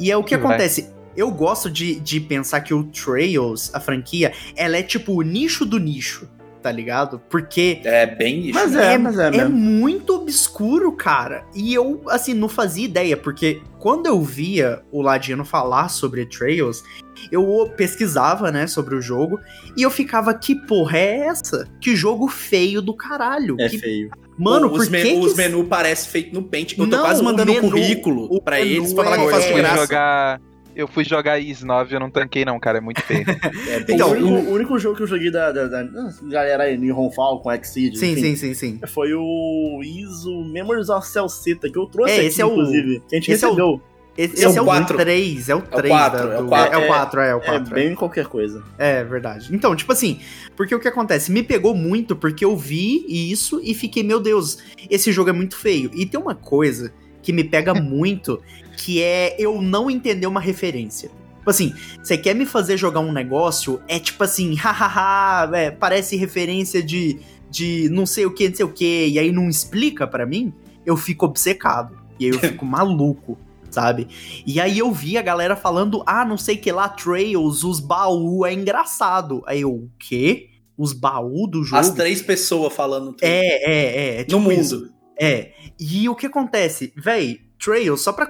E é o que Vai. acontece. Eu gosto de, de pensar que o Trails, a franquia, ela é tipo o nicho do nicho, tá ligado? Porque É bem isso. Mas né? é, mas é é mesmo. muito obscuro, cara. E eu, assim, não fazia ideia, porque quando eu via o Ladino falar sobre Trails, eu pesquisava, né, sobre o jogo, e eu ficava, que porra é essa? Que jogo feio do caralho. É que... feio. Mano, os, men- que os que... menus parecem feitos no Paint. Eu tô Não, quase o mandando um menu- currículo o pra menu eles pra falar que eu é- faço eu de graça. jogar. Eu fui jogar Is 9 eu não tanquei, não, cara. É muito feio. É Então, o, único, o único jogo que eu joguei da, da, da- da galera aí, Nihon Falcon, Exceed, Sim, enfim, sim, sim, sim. foi o ISO Memories of Celceta, que eu trouxe É, aqui, esse é o- inclusive. Que a gente esse é o- recebeu. Esse, Esse é esse o é o quatro. 3, é o 3. quatro, da- é o do- quatro. É o 4, é, o É 4. bem qualquer coisa. É verdade. Então, tipo assim, porque o que acontece? Me pegou muito porque eu vi isso e fiquei, meu Deus, esse jogo é muito feio. E tem uma coisa que me pega muito, que é eu não entender uma referência. Tipo assim, você quer me fazer jogar um negócio, é tipo assim, hahaha, é, parece referência de, de não sei o que, não sei o que, e aí não explica pra mim, eu fico obcecado. E aí eu fico maluco. Sabe? E aí eu vi a galera falando, ah, não sei que lá, Trails, os baú é engraçado. Aí eu, o quê? Os baú do jogo? As três pessoas falando. tudo. É, é, é. é no tipo mundo. isso. É. E o que acontece? Véi, Trails, só pra,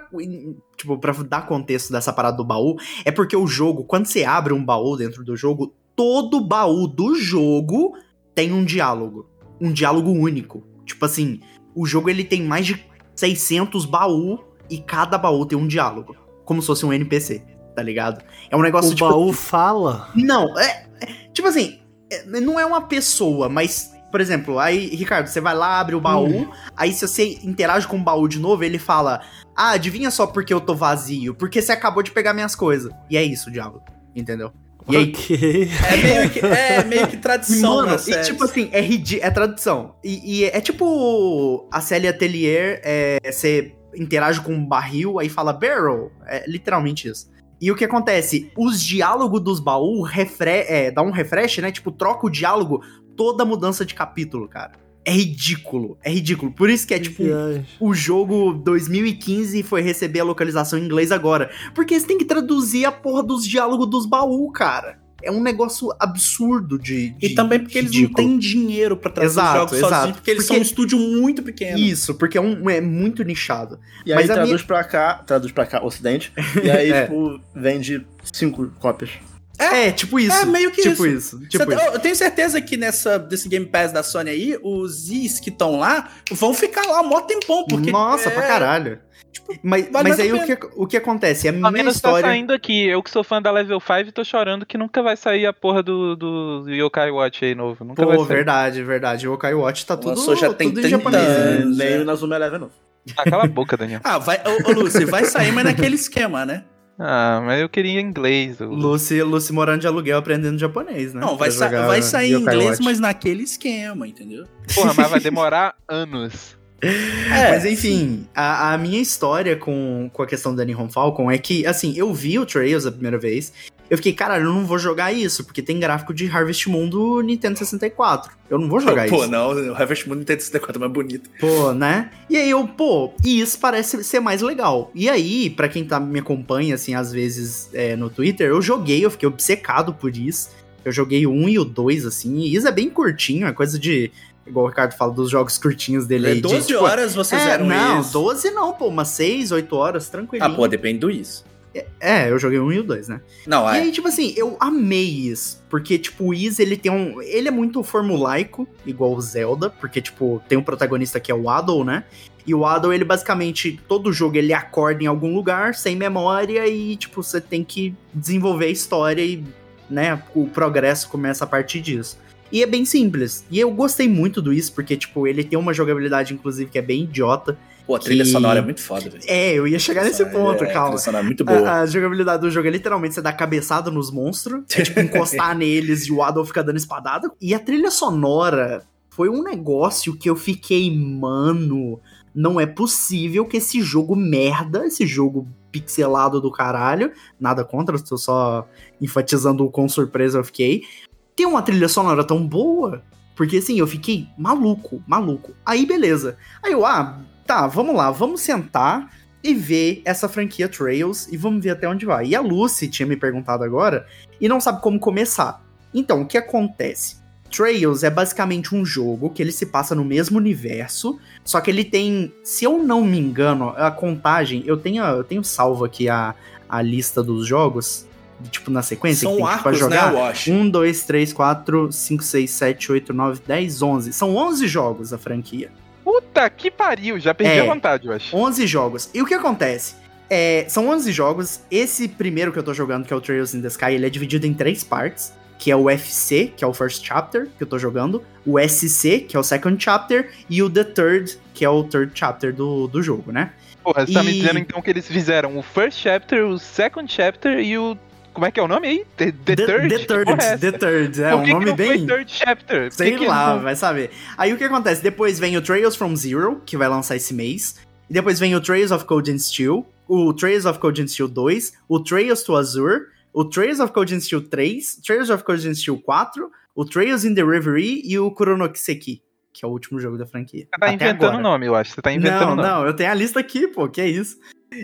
tipo, pra dar contexto dessa parada do baú, é porque o jogo, quando você abre um baú dentro do jogo, todo baú do jogo tem um diálogo. Um diálogo único. Tipo assim, o jogo ele tem mais de 600 baú e cada baú tem um diálogo. Como se fosse um NPC, tá ligado? É um negócio O tipo. baú fala. Não, é, é- Tipo assim, é- não é uma pessoa, mas por exemplo, aí, Ricardo, você vai lá, abre o baú, aí se você interage com o baú de novo, ele fala: Ah, adivinha só porque eu tô vazio? Porque você acabou de pegar minhas coisas. E é isso o diálogo, entendeu? E aí, Ok. É meio que, é meio que tradição Mano, e série. tipo assim, é, ridi é tradução. E, e é tipo a Célia Atelier, é, você interage com um barril, aí fala barrel. É literalmente isso. E o que acontece? Os diálogos dos baús refre é, dá um refresh, né? Tipo, troca o diálogo toda mudança de capítulo, cara. É ridículo, é ridículo. Por isso que é tipo, Viagem. o jogo 2015 foi receber a localização em inglês agora. Porque você tem que traduzir a porra dos diálogos dos baús, cara. É um negócio absurdo de. de E também porque eles não ridículo. têm dinheiro pra trazer Exato, os jogos exato. sozinhos, porque eles Porque- são um estúdio muito pequeno. Isso, porque é, um, é muito nichado. E aí Mas a traduz pra cá, traduz pra cá, ocidente, e aí, É. tipo, vende cinco cópias. É, tipo isso. É, meio que tipo isso. isso. Tipo Cê- isso. eu, eu tenho certeza que nessa, desse Game Pass da Sony aí, os Is que estão lá vão ficar lá mó tempão, porque. Nossa, é, pra caralho. mas vale mas mais aí a o que, o que acontece? A Pelo minha menos história. tá saindo aqui. Eu que sou fã da Level 5 tô chorando que nunca vai sair a porra do, do Yokai Watch aí novo. Nunca vai Pô, sair. verdade, verdade. O Okai Watch tá tudo, Lançou já tem tudo em 30 japonês. né? é. o Nazuma Eleven, não. Ah, cala a boca, Daniel. Ah, vai, ô, ô Lúcio, vai sair, mas naquele esquema, né? Ah, mas eu queria inglês. o- Lucy, Lucy morando de aluguel aprendendo japonês, né? Não, vai, sa vai sair em inglês, Watch. mas naquele esquema, entendeu? Porra, mas vai demorar anos. É, Mas enfim, a, a minha história com, com a questão da Nihon Falcon é que, assim, eu vi o Trails a primeira vez. Eu fiquei, caralho, eu não vou jogar isso, porque tem gráfico de Harvest Moon do Nintendo 64. Eu não vou jogar Pô, isso. não, o Harvest Moon Nintendo 64 é mais bonito. Pô, né? E aí eu, pô, e isso parece ser mais legal. E aí, pra quem tá, me acompanha, assim, às vezes é, no Twitter, eu joguei, eu fiquei obcecado por isso. Eu joguei o 1 e o 2, assim, e isso é bem curtinho, é coisa de. Igual o Ricardo fala dos jogos curtinhos dele aí. É de, 12 tipo, horas vocês é, eram não, isso. 12 não, pô, umas 6, 8 horas, tranquilo. Ah, pô, depende do isso. É, eu joguei o 1 e o 2, né? Não, E é. aí, tipo assim, eu amei isso. Porque, tipo, o Is, ele tem um. Ele é muito formulaico, igual o Zelda, porque, tipo, tem um protagonista que é o Adol, né? E o Adol, ele basicamente, todo jogo ele acorda em algum lugar, sem memória, e, tipo, você tem que desenvolver a história e, né, o progresso começa a partir disso. E é bem simples. E eu gostei muito do Is, porque, tipo, ele tem uma jogabilidade, inclusive, que é bem idiota. Pô, a trilha que- sonora é muito foda, velho. É, eu ia chegar nesse ponto, é, A calma. trilha sonora é muito boa. A, a jogabilidade do jogo é literalmente você dar cabeçada nos monstros, é tipo encostar neles e o Adolf fica dando espadada. E a trilha sonora foi um negócio que eu fiquei, mano, não é possível que esse jogo merda, esse jogo pixelado do caralho, nada contra, estou só enfatizando o quão surpresa eu fiquei, tem uma trilha sonora tão boa. Porque assim, eu fiquei maluco, maluco. Aí beleza. Aí eu, ah, tá, vamos lá, vamos sentar e ver essa franquia Trails e vamos ver até onde vai. E a Lucy tinha me perguntado agora e não sabe como começar. Então, o que acontece? Trails é basicamente um jogo que ele se passa no mesmo universo, só que ele tem, se eu não me engano, a contagem, eu tenho, eu tenho salvo aqui a, a lista dos jogos, tipo na sequência, São tem que pra arcos, jogar. né, eu acho. 1, 2, 3, 4, 5, 6, 7, 8, 9, 10, 11. São 11 jogos a franquia. Puta que pariu, já perdi É. a vontade, eu acho. 11 jogos. E o que acontece? É, são 11 jogos. Esse primeiro que eu tô jogando, que é o Trails in the Sky, ele é dividido em três partes. Que é o FC, que é o First Chapter, que eu tô jogando. O SC, que é o Second Chapter. E o The Third, que é o Third Chapter do, do jogo, né? Porra, você tá me E- dizendo então que eles fizeram o First Chapter, o Second Chapter e o. Como é que é o nome aí? The, the Third? The Que Third, é? The Third. É um que que nome não bem... Third Chapter? Sei que que lá, não- vai saber. Aí o que acontece? Depois vem o Trails from Zero, que vai lançar esse mês. E depois vem o Trails of Cold and Steel, o Trails of Cold and Steel 2, o Trails to Azure, o Trails of Cold and Steel 3, Trails of Cold and Steel 4, o Trails in the Reverie e o Kuronokiseki, que é o último jogo da franquia. Você tá Até inventando o nome, eu acho. Você tá inventando Não, o nome. não, eu tenho a lista aqui, pô, que é isso.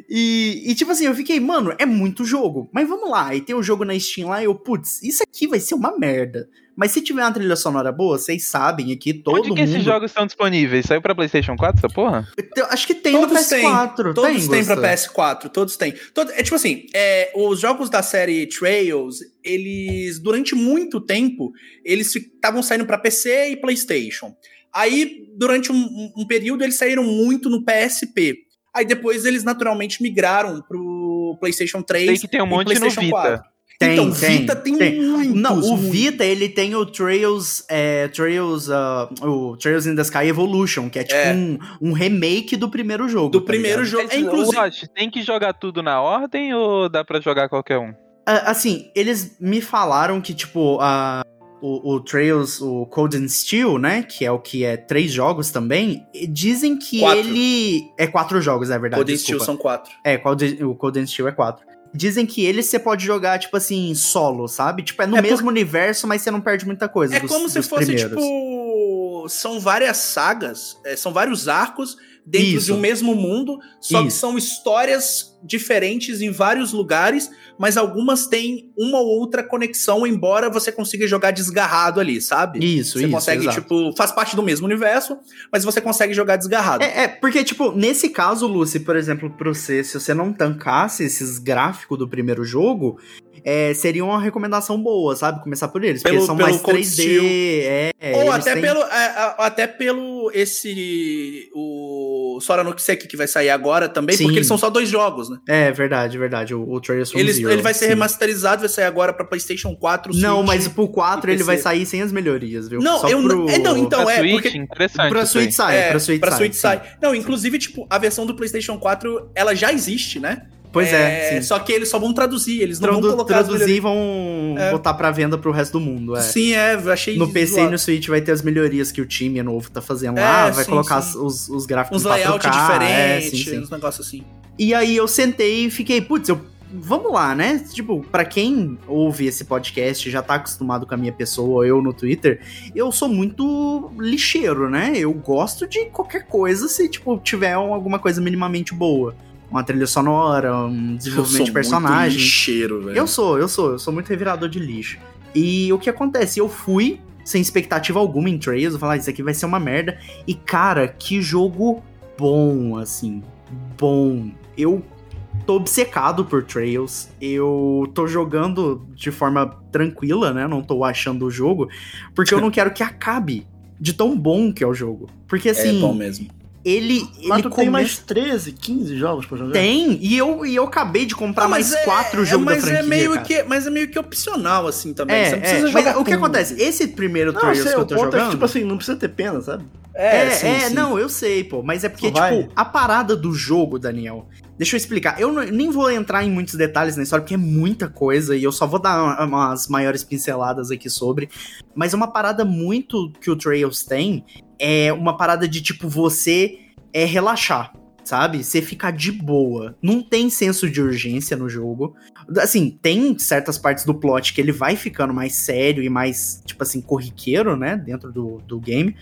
E, e, tipo assim, eu fiquei, mano, é muito jogo. Mas vamos lá, e tem o jogo na Steam lá e eu, putz, isso aqui vai ser uma merda. Mas se tiver uma trilha sonora boa, vocês sabem aqui, todo Onde que mundo... esses jogos estão disponíveis? Saiu pra PlayStation 4 essa porra? Eu acho que tem Todos no PS4. Todos tem, têm pra Gusta? PS4, todos têm. Todo, é tipo assim, é, os jogos da série Trails, eles, durante muito tempo, eles estavam saindo pra PC e PlayStation. Aí, durante um, um- um período, eles saíram muito no PSP. Aí depois eles naturalmente migraram pro PlayStation 3 Sei que tem um e monte no PlayStation Vita. 4. Tem, então, tem, Vita tem, tem. muitos. Não, o muitos. Vita, ele tem o Trails, é, Trails, ah, o Trails in the Sky Evolution, que é tipo É. Um, um remake do primeiro jogo. Do tá primeiro ligado? jogo. É, inclusive, Watch, tem que jogar tudo na ordem ou dá pra jogar qualquer um? Ah, Assim, eles me falaram que, tipo, a, o, o Trails, o Cold and Steel, né, que é o que é três jogos também, dizem que Quatro. ele... É quatro jogos, é verdade, Golden Steel desculpa. são quatro. É, Cold- o Cold and Steel é quatro. Dizem que ele você pode jogar, tipo assim, solo, sabe? Tipo, é no É mesmo universo, mas você não perde muita coisa É dos- como se fosse, primeiros. tipo. São várias sagas, é, são vários arcos dentro Isso. de um mesmo mundo, só que Isso. são histórias diferentes em vários lugares, mas algumas têm uma ou outra conexão, embora você consiga jogar desgarrado ali, sabe? Isso, Você isso, consegue, exato. tipo, faz parte do mesmo universo, mas você consegue jogar desgarrado. É, é, porque, tipo, nesse caso, Lucy, por exemplo, pra você, se você não tancasse esses gráficos do primeiro jogo, é, seria uma recomendação boa, sabe? Começar por eles. porque Pelo- eles são pelo mais Cold 3D, Steel. é. Ou até têm- pelo, é, é, até pelo esse o Sora no Kiseki que vai sair agora também, Sim. porque eles são só dois jogos, né? É, verdade, verdade. O, o Trails from Ele, Zero, ele vai ser sim. remasterizado, vai sair agora pra PlayStation 4, Não, Switch. mas pro 4 e ele vai sair sem as melhorias, viu? Não, Só eu pro... não- é, não, então- pra é, Switch, porque- interessante. Pra. Switch sai, é, pra Switch sai. sim. sai. Não, inclusive, tipo, a versão do PlayStation 4, ela já existe, né? Pois é, sim. Só que eles só vão traduzir, eles não Tradu- vão colocar traduzir e vão É. botar pra venda pro resto do mundo, é. Sim, é, eu achei No PC e no Switch vai ter as melhorias que o time novo tá fazendo É, lá, vai sim, colocar sim. Os, os gráficos uns em 4K, layout é, diferentes, sim, sim. uns negócios assim. E aí eu sentei e fiquei, putz, eu vamos lá, né? Tipo, pra quem ouve esse podcast já tá acostumado com a minha pessoa, eu no Twitter, eu sou muito lixeiro, né? Eu gosto de qualquer coisa se, tipo, tiver um- alguma coisa minimamente boa. Uma trilha sonora, um desenvolvimento de personagem. lixeiro, velho. Eu sou, eu sou, eu sou muito revirador de lixo. E o que acontece? Eu fui sem expectativa alguma em Trails, eu falei, ah, isso aqui vai ser uma merda. E cara, que jogo bom, assim, bom. Eu tô obcecado por Trails. Eu tô jogando de forma tranquila, né? Não tô achando o jogo, porque eu não quero que acabe de tão bom que é o jogo. Porque assim, é bom mesmo. Ele Mas ele tu tem começa- mais 13, 15 jogos pra jogar? tem, e eu, e eu acabei de comprar Ah, mas mais é- quatro é, jogos da mas franquia, é meio cara. que Mas é meio que opcional, assim, também. É, Você não é, precisa mas jogar o que acontece? Esse primeiro Não, Trails sei, que eu o tô jogando... é que, tipo assim, não precisa ter pena, sabe? É, sim, é, sim. não, eu sei, pô. Mas é porque, vai? tipo, a parada do jogo, Daniel. Deixa eu explicar. Eu não- nem vou entrar em muitos detalhes na história, porque é muita coisa e eu só vou dar uma- umas maiores pinceladas aqui sobre. Mas uma parada muito que o Trails tem é uma parada de, tipo, você é relaxar. Sabe? Você ficar de boa. Não tem senso de urgência no jogo. Assim, tem certas partes do plot que ele vai ficando mais sério e mais, tipo assim, corriqueiro, né? Dentro do, do game.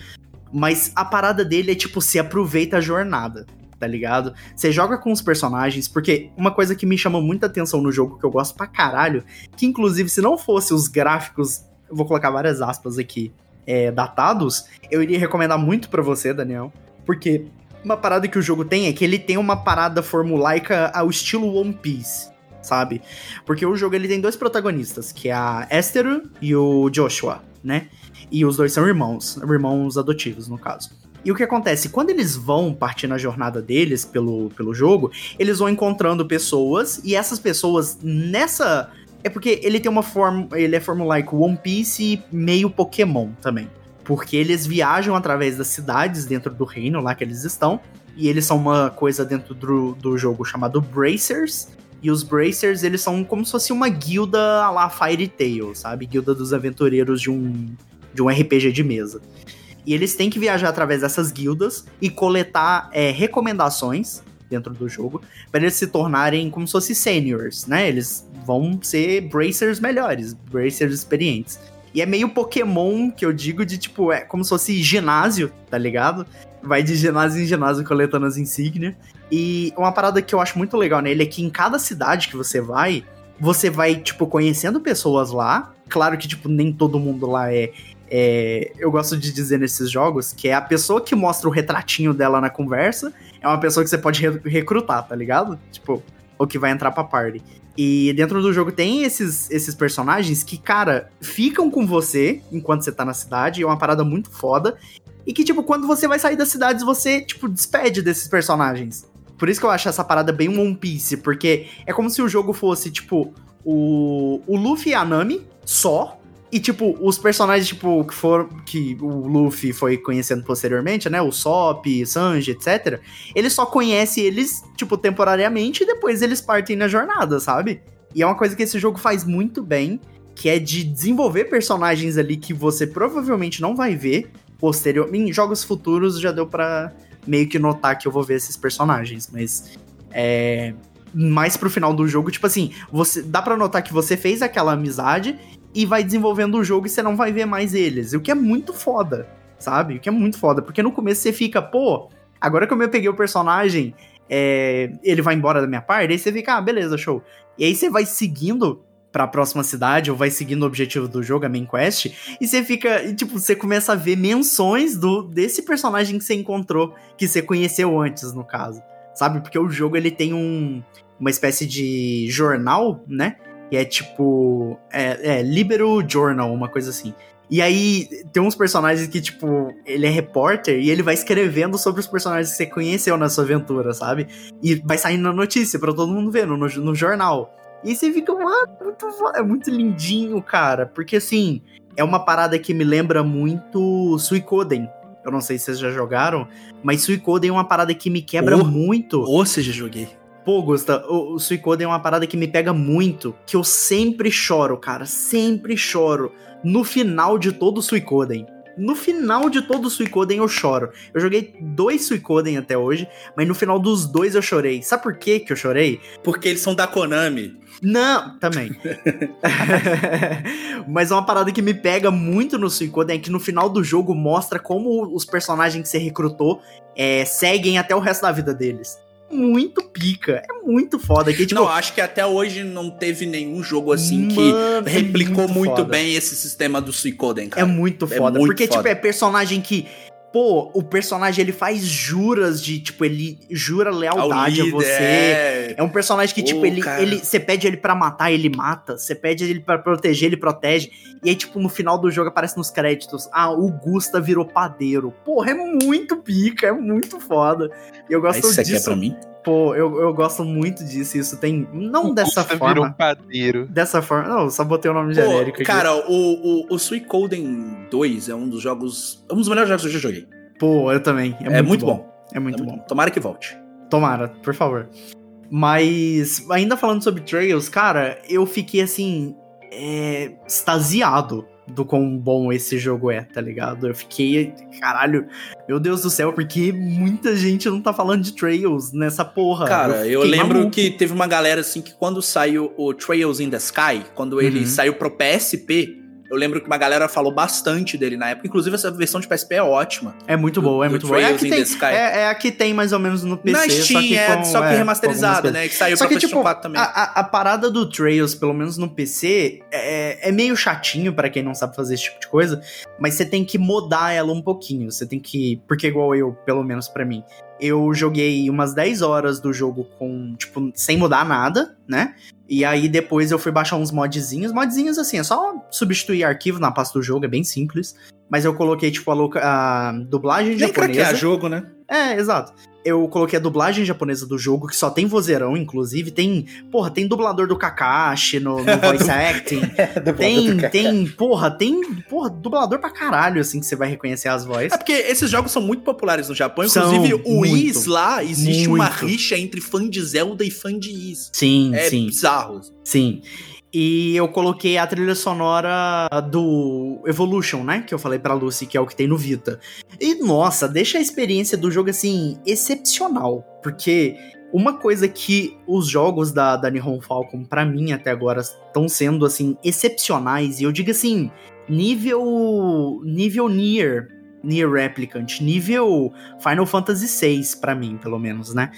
Mas a parada dele é tipo, você aproveita a jornada, tá ligado? Você joga com os personagens, porque uma coisa que me chamou muita atenção no jogo, que eu gosto pra caralho, que inclusive se não fosse os gráficos, eu vou colocar várias aspas aqui, é, datados, eu iria recomendar muito pra você, Daniel, porque uma parada que o jogo tem é que ele tem uma parada formulaica ao estilo One Piece. Sabe? Porque o jogo ele tem dois protagonistas, que é a Esther e o Joshua, né? E os dois são irmãos, irmãos adotivos, no caso. E o que acontece? Quando eles vão partir na jornada deles pelo, pelo jogo, eles vão encontrando pessoas, e essas pessoas nessa. É porque ele tem uma forma. Ele é formulaico One Piece e meio Pokémon também. Porque eles viajam através das cidades dentro do reino lá que eles estão. E eles são uma coisa dentro do, do jogo chamado Bracers. E os Bracers, eles são como se fosse uma guilda a lá Fairy Tail, sabe? Guilda dos aventureiros de um, de um RPG de mesa. E eles têm que viajar através dessas guildas e coletar é, recomendações dentro do jogo para eles se tornarem como se fossem seniors, né? Eles vão ser bracers melhores, bracers experientes. E é meio Pokémon que eu digo de tipo, é como se fosse ginásio, tá ligado? Vai de ginásio em ginásio coletando as insígnias. E uma parada que eu acho muito legal nele é que em cada cidade que você vai, você vai, tipo, conhecendo pessoas lá. Claro que, tipo, nem todo mundo lá é. é, eu gosto de dizer nesses jogos que é a pessoa que mostra o retratinho dela na conversa é uma pessoa que você pode re- recrutar, tá ligado? Tipo, ou que vai entrar pra party. E dentro do jogo tem esses, esses personagens que, cara, ficam com você enquanto você tá na cidade, é uma parada muito foda. E que, tipo, quando você vai sair das cidades, você, tipo, despede desses personagens. Por isso que eu acho essa parada bem One Piece, porque é como se o jogo fosse, tipo, o, o Luffy e a Nami só. E, tipo, os personagens, tipo, que foram. Que o Luffy foi conhecendo posteriormente, né? O Sop, Sanji, etc. Ele só conhece eles, tipo, temporariamente e depois eles partem na jornada, sabe? E é uma coisa que esse jogo faz muito bem, que é de desenvolver personagens ali que você provavelmente não vai ver posterior. Em jogos futuros já deu pra meio que notar que eu vou ver esses personagens, mas. É. Mais pro final do jogo, tipo assim, você dá pra notar que você fez aquela amizade e vai desenvolvendo o jogo e você não vai ver mais eles. O que é muito foda, sabe? O que é muito foda. Porque no começo você fica, pô, agora que eu me peguei o personagem, é, ele vai embora da minha parte, aí você fica, ah, beleza, show. E aí você vai seguindo pra próxima cidade, ou vai seguindo o objetivo do jogo, a main quest, e você fica, e, tipo, você começa a ver menções do desse personagem que você encontrou, que você conheceu antes, no caso. Sabe? Porque o jogo, ele tem um, uma espécie de jornal, né? Que é tipo. É, é Libero Journal, uma coisa assim. E aí tem uns personagens que, tipo, ele é repórter e ele vai escrevendo sobre os personagens que você conheceu na sua aventura, sabe? E vai saindo na notícia pra todo mundo ver no, no, no jornal. E você fica, mano, muito, fo- é muito lindinho, cara. Porque assim, é uma parada que me lembra muito Suicoden. Eu não sei se vocês já jogaram, mas Suicoden é uma parada que me quebra Oh. muito. Ou seja, joguei. Pô, Gusta, o, o Suicoden é uma parada que me pega muito, que eu sempre choro, cara, sempre choro no final de todo o Suicoden. No final de todo o Suicoden eu choro. Eu joguei dois Suicoden até hoje, mas no final dos dois eu chorei. Sabe por que que eu chorei? Porque eles são da Konami. Não, também. Mas uma parada que me pega muito no Suicoden é que no final do jogo mostra como os personagens que você recrutou é, seguem até o resto da vida deles. Muito pica, é muito foda. Que, tipo, não, acho que até hoje não teve nenhum jogo assim mano, que é replicou muito, foda. bem esse sistema do Suicoden, É cara. muito É foda. muito porque, foda. tipo, é personagem que. Pô, o personagem ele faz juras de, tipo, ele jura lealdade a líder, você. é. É um personagem que, tipo, ele, cara. ele. Você pede ele pra matar, ele mata. Você pede ele pra proteger, ele protege. E aí, tipo, no final do jogo aparece nos créditos: Ah, o Gusta virou padeiro. Porra, é muito pica, é muito foda. E eu Aí gosto Isso aqui é disso. pra mim? Pô, eu, eu gosto muito disso. Isso tem. Não O dessa Gusta forma. virou um padeiro. Dessa forma. Não, só botei o nome Pô, genérico aqui. cara, o, o, o Suicoden 2 é um dos jogos. É um dos melhores jogos que eu já joguei. Pô, eu também. É, É, muito bom. É muito É bom. Tomara que volte. Tomara, por favor. Mas, ainda falando sobre Trails, cara, eu fiquei assim. É, extasiado do quão bom esse jogo é, tá ligado? Eu fiquei, caralho, meu Deus do céu, porque muita gente não tá falando de Trails nessa porra. Cara, eu, fiquei lembro maluco. que teve uma galera assim que quando saiu o Trails in the Sky, quando ele Uhum. saiu pro PSP, eu lembro que uma galera falou bastante dele na época. Inclusive, essa versão de PSP é ótima. É muito do- boa, é muito boa. É a, que tem, é, é a que tem mais ou menos no PC. na só Steam, que é, com- só que é, remasterizada, né? Que saiu Só pra que, PlayStation tipo, 4 também. A, a- parada do Trails, pelo menos no PC, é, é meio chatinho pra quem não sabe fazer esse tipo de coisa, mas você tem que modar ela um pouquinho. Você tem que. Porque, igual eu, pelo menos pra mim, eu joguei umas 10 horas do jogo com, tipo, sem mudar nada, né? E aí depois eu fui baixar uns modzinhos. Modzinhos assim, é só substituir arquivo na pasta do jogo, é bem simples. Mas eu coloquei, tipo, a, loca- a dublagem Nem japonesa. craquear jogo, né? É, exato. Eu coloquei a dublagem japonesa do jogo, que só tem vozeirão, inclusive. Tem, porra, tem dublador do Kakashi no, no voice acting. tem, tem, porra, tem, porra, dublador pra caralho, assim, que você vai reconhecer as vozes. É porque esses jogos são muito populares no Japão. São, Inclusive, o muito. Is lá, existe uma Muito. rixa entre fã de Zelda e fã de Is. Sim, É sim, bizarro. sim. E eu coloquei a trilha sonora do Evolution, né? Que eu falei pra Lucy, que é o que tem no Vita. E, nossa, deixa a experiência do jogo, assim, excepcional. Porque uma coisa que os jogos da, da Nihon Falcon, pra mim, até agora, estão sendo, assim, excepcionais. E eu digo assim, nível. nível Nier. Nier Replicant, nível Final Fantasy VI, pra mim, pelo menos, né?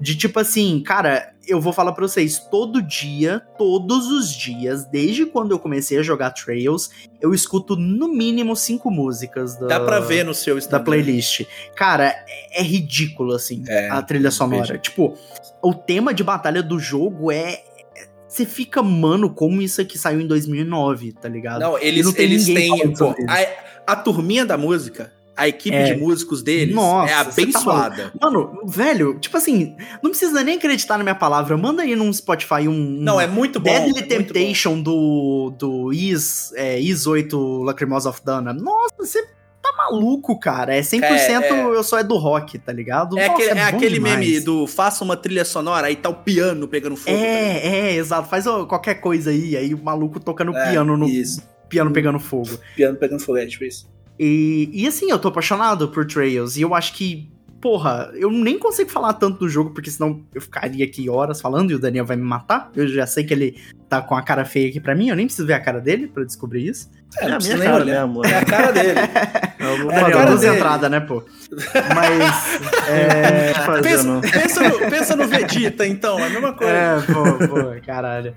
De tipo assim, cara, eu vou falar pra vocês, todo dia, todos os dias, desde quando eu comecei a jogar Trails, eu escuto no mínimo cinco músicas da, Dá pra ver no seu da Instagram. playlist. Cara, é, é ridículo, assim, É, a trilha sonora. Tipo, o tema de batalha do jogo é. Você fica, mano, como isso aqui saiu em 2009, tá ligado? Não, eles, não eles ninguém têm. pô, a, a turminha da música, A equipe É. de músicos deles Nossa, é você tá abençoada. Mano, velho, tipo assim, não precisa nem acreditar na minha palavra. Manda aí num Spotify um. Não, é muito bom. Deadly é muito bom. Temptation do, do Is, é, Is 8 Lacrimosa of Dana. Nossa, você tá maluco, cara. É 100% É, é. eu só é do rock, tá ligado? É Nossa, aquele, é bom aquele demais. meme do faça uma trilha sonora, aí tá o piano pegando fogo. tá? É, é, exato. Faz ó, qualquer coisa aí, aí o maluco tocando É, piano no Isso, piano pegando fogo. piano pegando fogo, é tipo isso. E, e assim, eu tô apaixonado por Trails. E eu acho que, porra, eu nem consigo falar tanto do jogo, porque senão eu ficaria aqui horas falando e o Daniel vai me matar. Eu já sei que ele tá com a cara feia aqui pra mim, eu nem preciso ver a cara dele pra descobrir isso. É, não a minha cara olhar. mesmo. É a cara dele. Eu vou É, Daniel, cara entradas, né, pô? Mas. É. fazer, pensa, pensa, no, pensa no Vegeta, então, é a mesma coisa. É, pô, pô, caralho.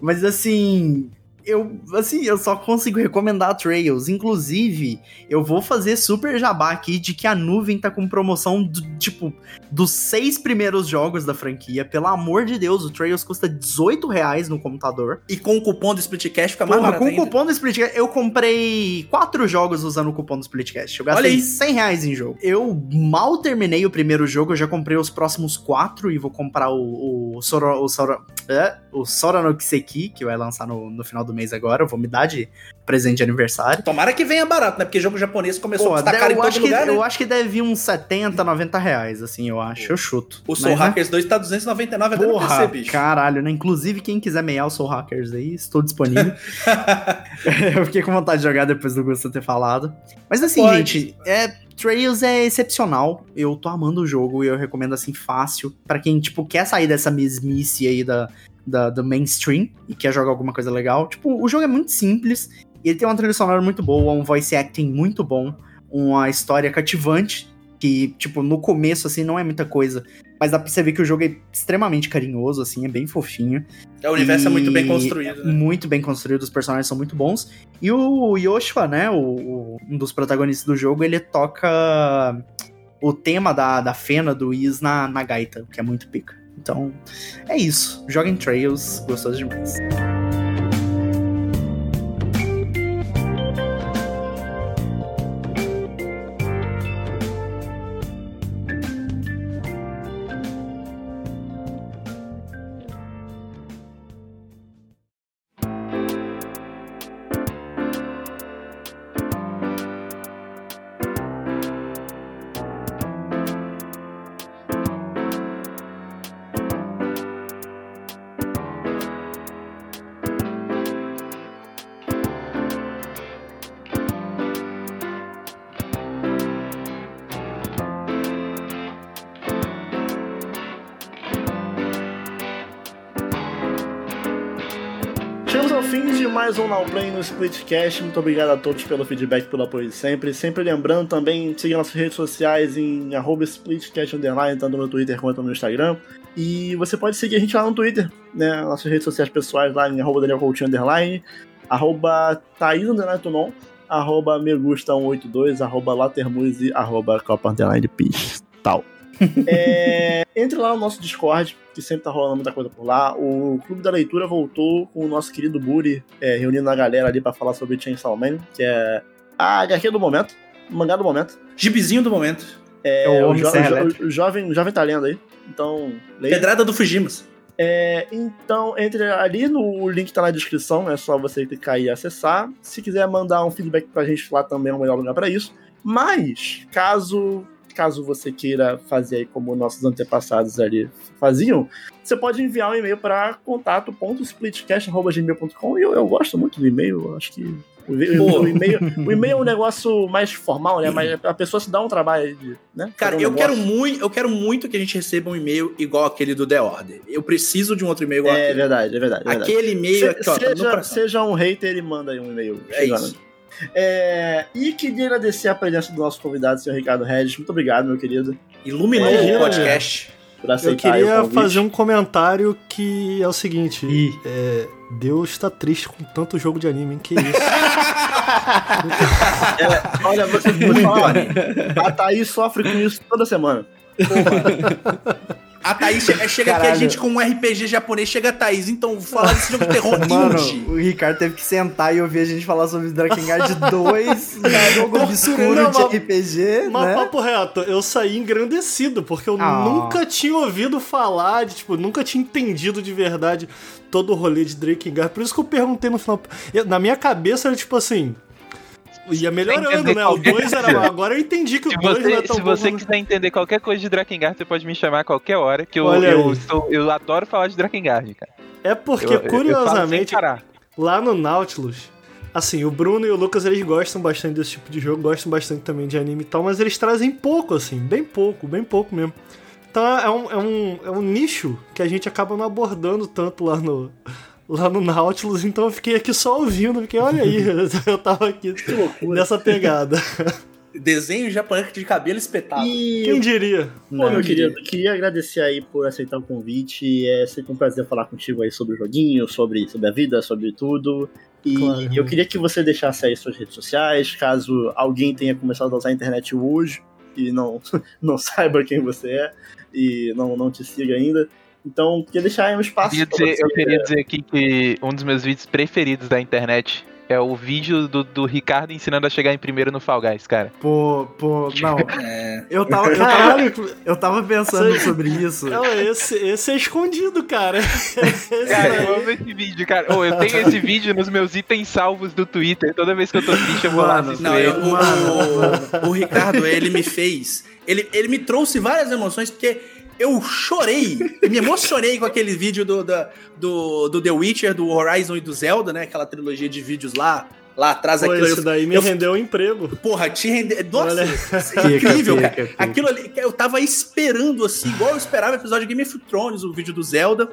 Mas assim, eu assim, eu só consigo recomendar Trails. Inclusive, eu vou fazer super jabá aqui de que a nuvem tá com promoção do, tipo dos seis primeiros jogos da franquia. Pelo amor de Deus, o Trails custa 18 reais no computador. E com o cupom do Splitcast fica mais Porra, barato com o cupom do Splitcast, eu comprei quatro jogos usando o cupom do Splitcast. Eu Olha gastei aí. 100 reais em jogo. Eu mal terminei o primeiro jogo, eu já comprei os próximos quatro e vou comprar o, o Sora, o Sora, é, o Sora no Kiseki, que vai lançar no, no final do mês agora. Eu vou me dar de presente de aniversário. Tomara que venha barato, né? Porque jogo japonês começou Pô, a custar caro em eu, todo acho que, lugar, né? eu acho que deve vir uns 70, 90 reais, assim, eu acho. Eu chuto. O Soul Mas, né? Hackers 2 tá 299 até no Porra, PC, bicho. caralho, né? Inclusive, quem quiser meiar o Soul Hackers aí, estou disponível. eu fiquei com vontade de jogar depois do Gusto ter falado. Mas assim, Pode. gente, é, Trails é excepcional. Eu tô amando o jogo e eu recomendo assim fácil. Pra quem, tipo, quer sair dessa mesmice aí da, da, do mainstream e quer jogar alguma coisa legal. Tipo, o jogo é muito simples. E ele tem uma trilha sonora muito boa, um voice acting muito bom, uma história cativante. Que, tipo, no começo, assim, não é muita coisa. Mas dá pra você ver que o jogo é extremamente carinhoso, assim, é bem fofinho. É, o universo é muito bem E construído, né? Muito bem construído, os personagens são muito bons. E o Yoshua, né, o, o- um dos protagonistas do jogo, ele toca o tema da, da Fena do Is na, na gaita, que é muito pica. Então, é isso. Joguem Trails, gostoso demais. Splitcast. Muito obrigado a todos pelo feedback, pelo apoio de sempre. Sempre lembrando também, siga nossas redes sociais em Splitcast tanto no Twitter quanto no Instagram. E você pode seguir a gente lá no Twitter, né? Nossas redes sociais pessoais lá em arroba Daniel Coutinho Underline, arroba Thaís Underline Tunon, arroba Megusta182, arroba Latermuse, arroba Copa Underline Pis, tal. É, entre lá no nosso Discord, que sempre tá rolando muita coisa por lá. O Clube da Leitura voltou com o nosso querido Buri, é, reunindo a galera ali pra falar sobre Chainsaw Man, que é a HQ do momento, o mangá do momento. Gibizinho do momento. É, É o o, jo- jo- o jovem, o jovem tá lendo aí. Então, leia. Pedrada do Fujimas. É, então, entre ali no o link tá na descrição, é só você clicar e acessar. Se quiser mandar um feedback pra gente lá também é o melhor lugar pra isso. Mas, caso caso você queira fazer aí como nossos antepassados ali faziam, você pode enviar um e-mail para contato.splitcast.gmail.com e eu, eu gosto muito do e-mail, acho que o, e-mail, o e-mail é um negócio mais formal, né? Mas a pessoa se dá um trabalho aí de, né? Cara, um eu quero, muito, eu quero muito que a gente receba um e-mail igual aquele do The Order. Eu preciso de um outro e-mail igual É aquele. verdade, é verdade. é verdade. Aquele e-mail aqui, ó, tá seja, coração. seja um hater e manda aí um e-mail. É chegando. isso. É, e queria agradecer a presença do nosso convidado, senhor Ricardo Regis. Muito obrigado, meu querido, Iluminou Imagina, o podcast. por Eu aceitar o queria fazer um comentário que é o seguinte: Ih. é, Deus tá triste com tanto jogo de anime, hein? Que isso? Olha, você falar, a Thaís sofre com isso toda semana. A Thaís che- chega aqui, a gente com um RPG japonês, chega a Thaís, então falar desse jogo de terror Mano, indie. o Ricardo teve que sentar e ouvir a gente falar sobre Drakengard 2, um jogo obscuro Não, de mas- RPG, Mas né? papo reto, eu saí engrandecido, porque eu Ah. nunca tinha ouvido falar, de, tipo, nunca tinha entendido de verdade todo o rolê de Drakengard. Por isso que eu perguntei no final. Eu- Na minha cabeça era tipo assim. Ia melhorando, né? O qualquer 2 era. Agora eu entendi que Se o 2 não é tão se bom. você quanto- quiser entender qualquer coisa de Drakengard, você pode me chamar a qualquer hora, que eu, Olha eu, sou- eu adoro falar de Drakengard, cara. É porque, Eu- eu- eu curiosamente, parar. lá no Nautilus, assim, o Bruno e o Lucas eles gostam bastante desse tipo de jogo, gostam bastante também de anime e tal, mas eles trazem pouco, assim, bem pouco, bem pouco mesmo. Então é um, é um, é um nicho que a gente acaba não abordando tanto lá no, lá no Nautilus, então eu fiquei aqui só ouvindo, porque olha aí, eu tava aqui Que loucura. nessa pegada. Desenho japonês de cabelo espetado. Quem E, diria? pô, meu Não, querido, queria agradecer aí por aceitar o convite. É sempre um prazer falar contigo aí sobre o joguinho, sobre, sobre a vida, sobre tudo. E Claro. eu queria que você deixasse aí suas redes sociais, caso alguém tenha começado a usar a internet hoje e não, não saiba quem você é e não, não te siga ainda. Então, queria deixar aí um espaço Queria pra dizer- eu queria dizer aqui que um dos meus vídeos preferidos da internet é o vídeo do, do Ricardo ensinando a chegar em primeiro no Fall Guys, cara. Pô, pô, não. É. Eu tava, eu tava, eu tava pensando sobre isso. não, esse, esse é escondido, cara. Esse Cara, aí- eu amo esse vídeo, cara. Ô, eu tenho esse vídeo nos meus itens salvos do Twitter. Toda vez que eu tô triste, eu vou lá assistir Não, eu- o, o, o Ricardo, ele me fez. Ele, ele me trouxe várias emoções, porque eu chorei, eu me emocionei com aquele vídeo do, da- do, do The Witcher, do Horizon e do Zelda, né? Aquela trilogia de vídeos lá, lá atrás. Pô, aquilo, eu, daí me eu- rendeu um emprego. Porra, te render. Nossa, Olha. isso é incrível, Fica, cara. Aquilo ali, eu tava esperando, assim, igual eu esperava o episódio de Game of Thrones, o vídeo do Zelda.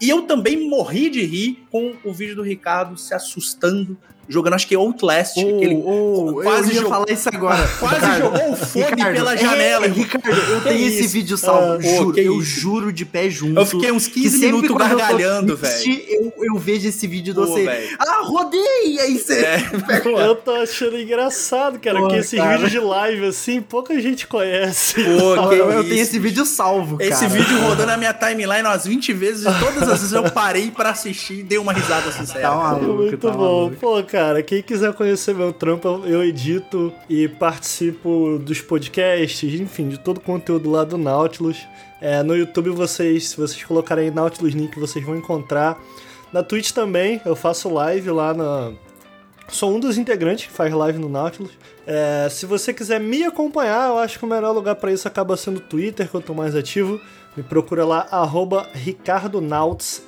E eu também morri de rir com o vídeo do Ricardo se assustando, jogando, acho que Outlast. Oh, aquele, oh, quase eu ia jogou- falar isso agora. quase Ricardo, jogou o fone Ricardo, pela é, janela. Ricardo, eu tenho esse isso? vídeo salvo. Ah, juro, eu isso? juro de pé junto. Eu fiquei uns que 15 sempre minutos gargalhando, velho. Eu, eu vejo esse vídeo de Pô, você. Ah, rodei! Aí você. É, Eu tô achando engraçado, cara, Pô, que esses cara. vídeos de live, assim, pouca gente conhece. Pô, eu, que eu isso. tenho esse vídeo salvo, cara. Esse vídeo rodando na minha timeline umas 20 vezes e todas as vezes eu parei pra assistir e dei uma risada sincera. Tá maluco, Muito tá bom. maluco. Pô, cara, quem quiser conhecer meu trampo, eu edito e participo dos podcasts, enfim, de todo o conteúdo lá do Nautilus. É, no YouTube, vocês, se vocês colocarem Nautilus Link, vocês vão encontrar. Na Twitch também, eu faço live lá na. Sou um dos integrantes que faz live no Nautilus. É, se você quiser me acompanhar, eu acho que o melhor lugar pra isso acaba sendo o Twitter, que eu tô mais ativo. Me procura lá, arroba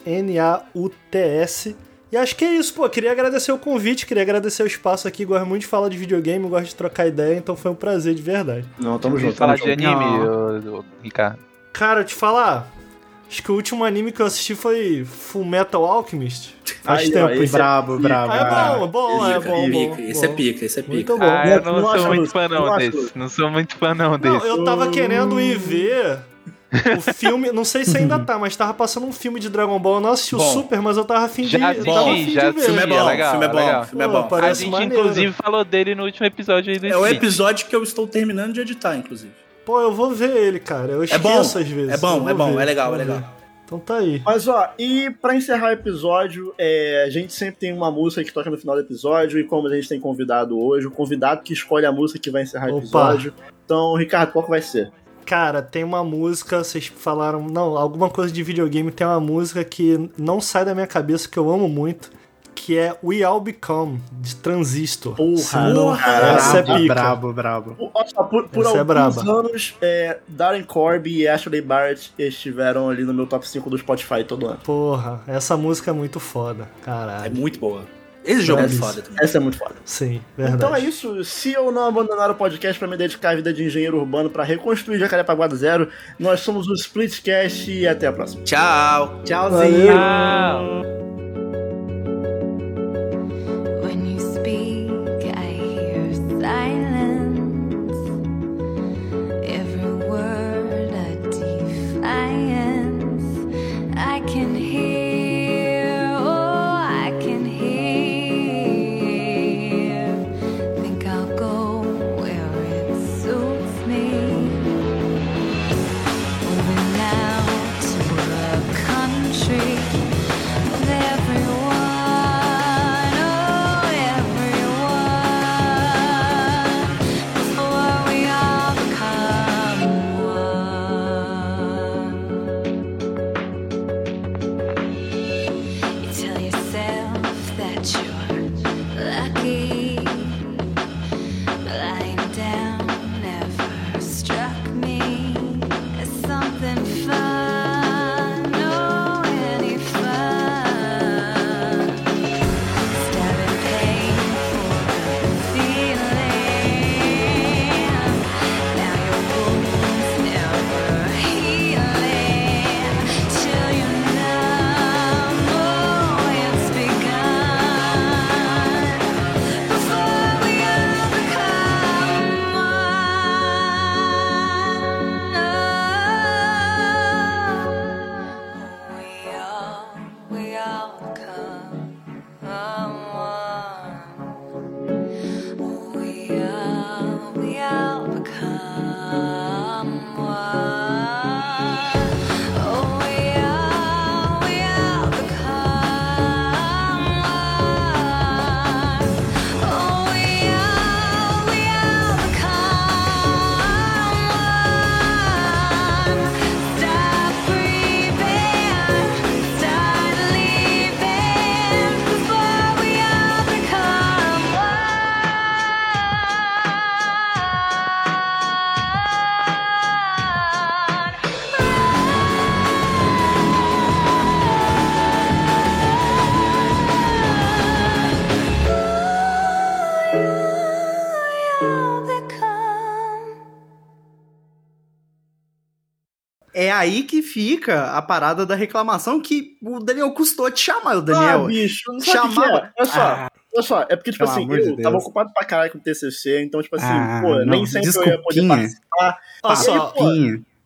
N-A-U-T-S. E acho que é isso, pô. Queria agradecer o convite, queria agradecer o espaço aqui. Gosto muito de falar de videogame, gosto de trocar ideia, então foi um prazer de verdade. Não, tamo junto. falar de anime, Não. Ricardo. Cara, te falar. Acho que o último anime que eu assisti foi Full Metal Alchemist. Faz Aí, ó, tempo, esse hein? Brabo, brabo. Ah, é brabo. bom, é bom, é Pica, bom, bom. pica. Esse é pica, esse é pica. Muito bom. Ah, eu Não não, sou muito fã não não desse. Não sou muito fã não Não, desse. eu tava querendo ir ver o filme, não sei se ainda tá, mas tava passando um filme de Dragon Ball. Eu não assisti o. Super, mas eu tava afim de, Já eu assisti, tava afim de já ver. Filme é bom, É legal, filme é bom, legal. filme é Pô, bom. A parece gente, maneiro. inclusive, falou dele no último episódio aí do É o episódio que eu estou terminando de editar, inclusive. Pô, eu vou ver ele, cara. Eu É esqueço bom, às vezes. é bom, é bom, ver, é legal, é legal. ver. Então tá aí. Mas ó, e pra encerrar o episódio, é, a gente sempre tem uma música que toca no final do episódio, e como a gente tem convidado hoje, o convidado que escolhe a música que vai encerrar o Opa. episódio. Então, Ricardo, qual que vai ser? Cara, tem uma música, vocês falaram, não, alguma coisa de videogame, tem uma música que não sai da minha cabeça, que eu amo muito, que é We All Become, de Transistor. Porra, porra. essa é brabo, pica. brabo, brabo. Só, por, por é alguns braba. anos, é, Darren Corby e Ashley Barrett estiveram ali no meu top 5 do Spotify todo ano. Porra, essa música é muito foda, É caralho. muito boa. Esse jogo é, Isso. foda também. Essa é muito foda. Sim, verdade. Então é isso. Se eu não abandonar o podcast pra me dedicar à vida de engenheiro urbano pra reconstruir Jacarepaguá do zero, nós somos o Splitcast e até a próxima. Tchau. Tchauzinho. Tchau. I aí que fica a parada da reclamação que o Daniel custou te chamar, o Daniel. Ah, bicho, não sabe chamava- que é? Olha só, Ah. olha só, é porque, tipo Pelo assim, de eu tava ocupado pra caralho com o TCC, então, tipo assim, Ah, pô, nem não, sempre eu ia poder participar. Olha Aí, só,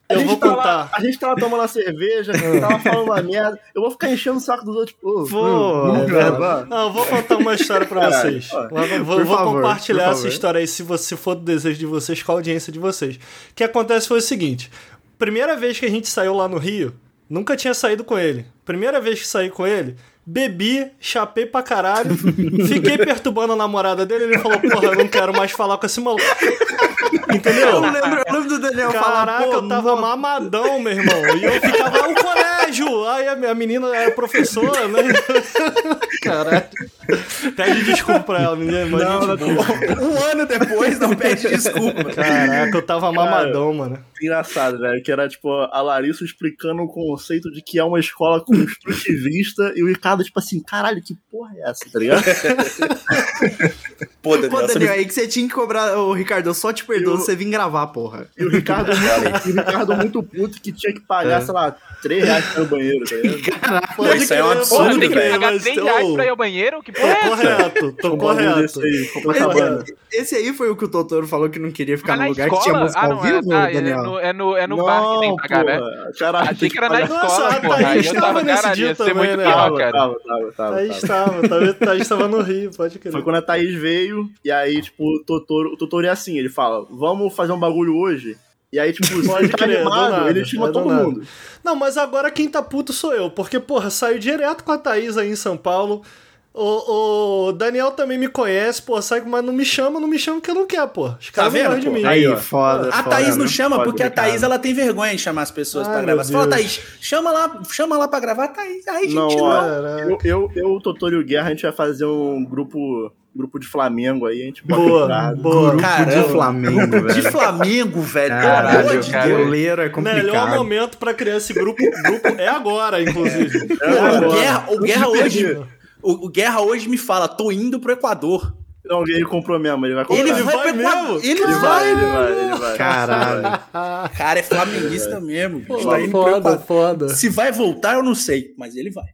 a eu vou tava contar. lá- a gente tava tomando uma cerveja, tava falando uma merda, eu vou ficar enchendo o saco dos outros. Pô, Vou, hum, é. Não, eu vou contar uma história pra Caralho, vocês. Eu vou, vou- favor, compartilhar essa favor. história aí, se, você, se for do desejo de vocês, com a audiência de vocês. O que acontece foi o seguinte: primeira vez que a gente saiu lá no Rio, nunca tinha saído com ele. Primeira vez que saí com ele, bebi, chapei pra caralho, fiquei perturbando a namorada dele. Ele falou: Porra, eu não quero mais falar com esse maluco. Entendeu? Eu lembro, eu lembro do Daniel falar, Caraca, pô, eu tava não- mamadão, meu irmão. E eu ficava lá no colégio. Aí a minha menina era professora, né? Caralho. Pede desculpa pra ela, menina. Mas Não, não, boa. Um ano depois, não pede desculpa. Caraca, eu tava mamadão, mano. Engraçado, velho, que era, tipo, a Larissa explicando o conceito de que é uma escola construtivista e o Ricardo, tipo assim, caralho, que porra é essa, tá ligado? Pô, Daniel, Pô, Daniel, me- aí que você tinha que cobrar. Ô, Ricardo, eu só te perdoo Eu- se você vir gravar, porra. E o Ricardo, muito, e o Ricardo muito puto que tinha que pagar, sei lá, 3 reais pro banheiro, tá ligado? Pô, isso aí é um absurdo, pode Tem que velho. pagar mas 3 tô- reais pra ir ao banheiro? Que porra é correto, tô correto. Copacabana. Esse aí foi o que o Totoro falou que não queria ficar no lugar que tinha escola? música Ah, ao não, é, vivo, é Daniel? no, é no, é no bar que tem que pagar, né? porra, Caralho, Achei que era na Nossa, escola, a porra. Thaís Aí eu tava nesse dia também, né? Tava, cara. tava, tava, Thaís tava. Thaís tava no Rio, pode crer. Foi quando a Thaís veio, e aí, tipo, o Totoro, o Totoro é assim, ele fala, vamos fazer um bagulho hoje? E aí, tipo, se Pode ele tá animado, nada, ele chama é do todo nada. mundo. Não, mas agora quem tá puto sou eu, porque, porra, saiu direto com a Thaís aí em São Paulo. O, o Daniel também me conhece, pô, sai, mas não me chama, não me chama porque eu não quero, pô. Os caras não vendo, de mim. Aí, ó. foda, A foda, Thaís não né? chama Pode porque a. Thaís ela tem vergonha de chamar as pessoas Ai, pra gravar. Você fala. Thaís, chama lá, chama lá pra gravar, Thaís. Aí, Não, gente, não. Caraca. Eu, eu, eu, o Totoro e o Guerra, a gente vai fazer um grupo, grupo de Flamengo aí, a gente bota Boa, o boa. Grupo Caramba. de Flamengo, De velho. Flamengo, velho. Caralho, de cara. Goleiro é Melhor complicado. momento pra criar esse grupo, grupo é agora, inclusive. É O agora. Guerra, o Guerra de hoje. O, o Guerra hoje me fala, tô indo pro Equador. Não, ele comprou mesmo, ele vai comprar. Ele vai, vai mesmo? Ele, Ele vai. vai, ele vai, ele vai. Caralho. Cara, é flamenguista mesmo. Pô, Tá indo pro foda, Equador. foda. Se vai voltar, eu não sei, mas ele vai.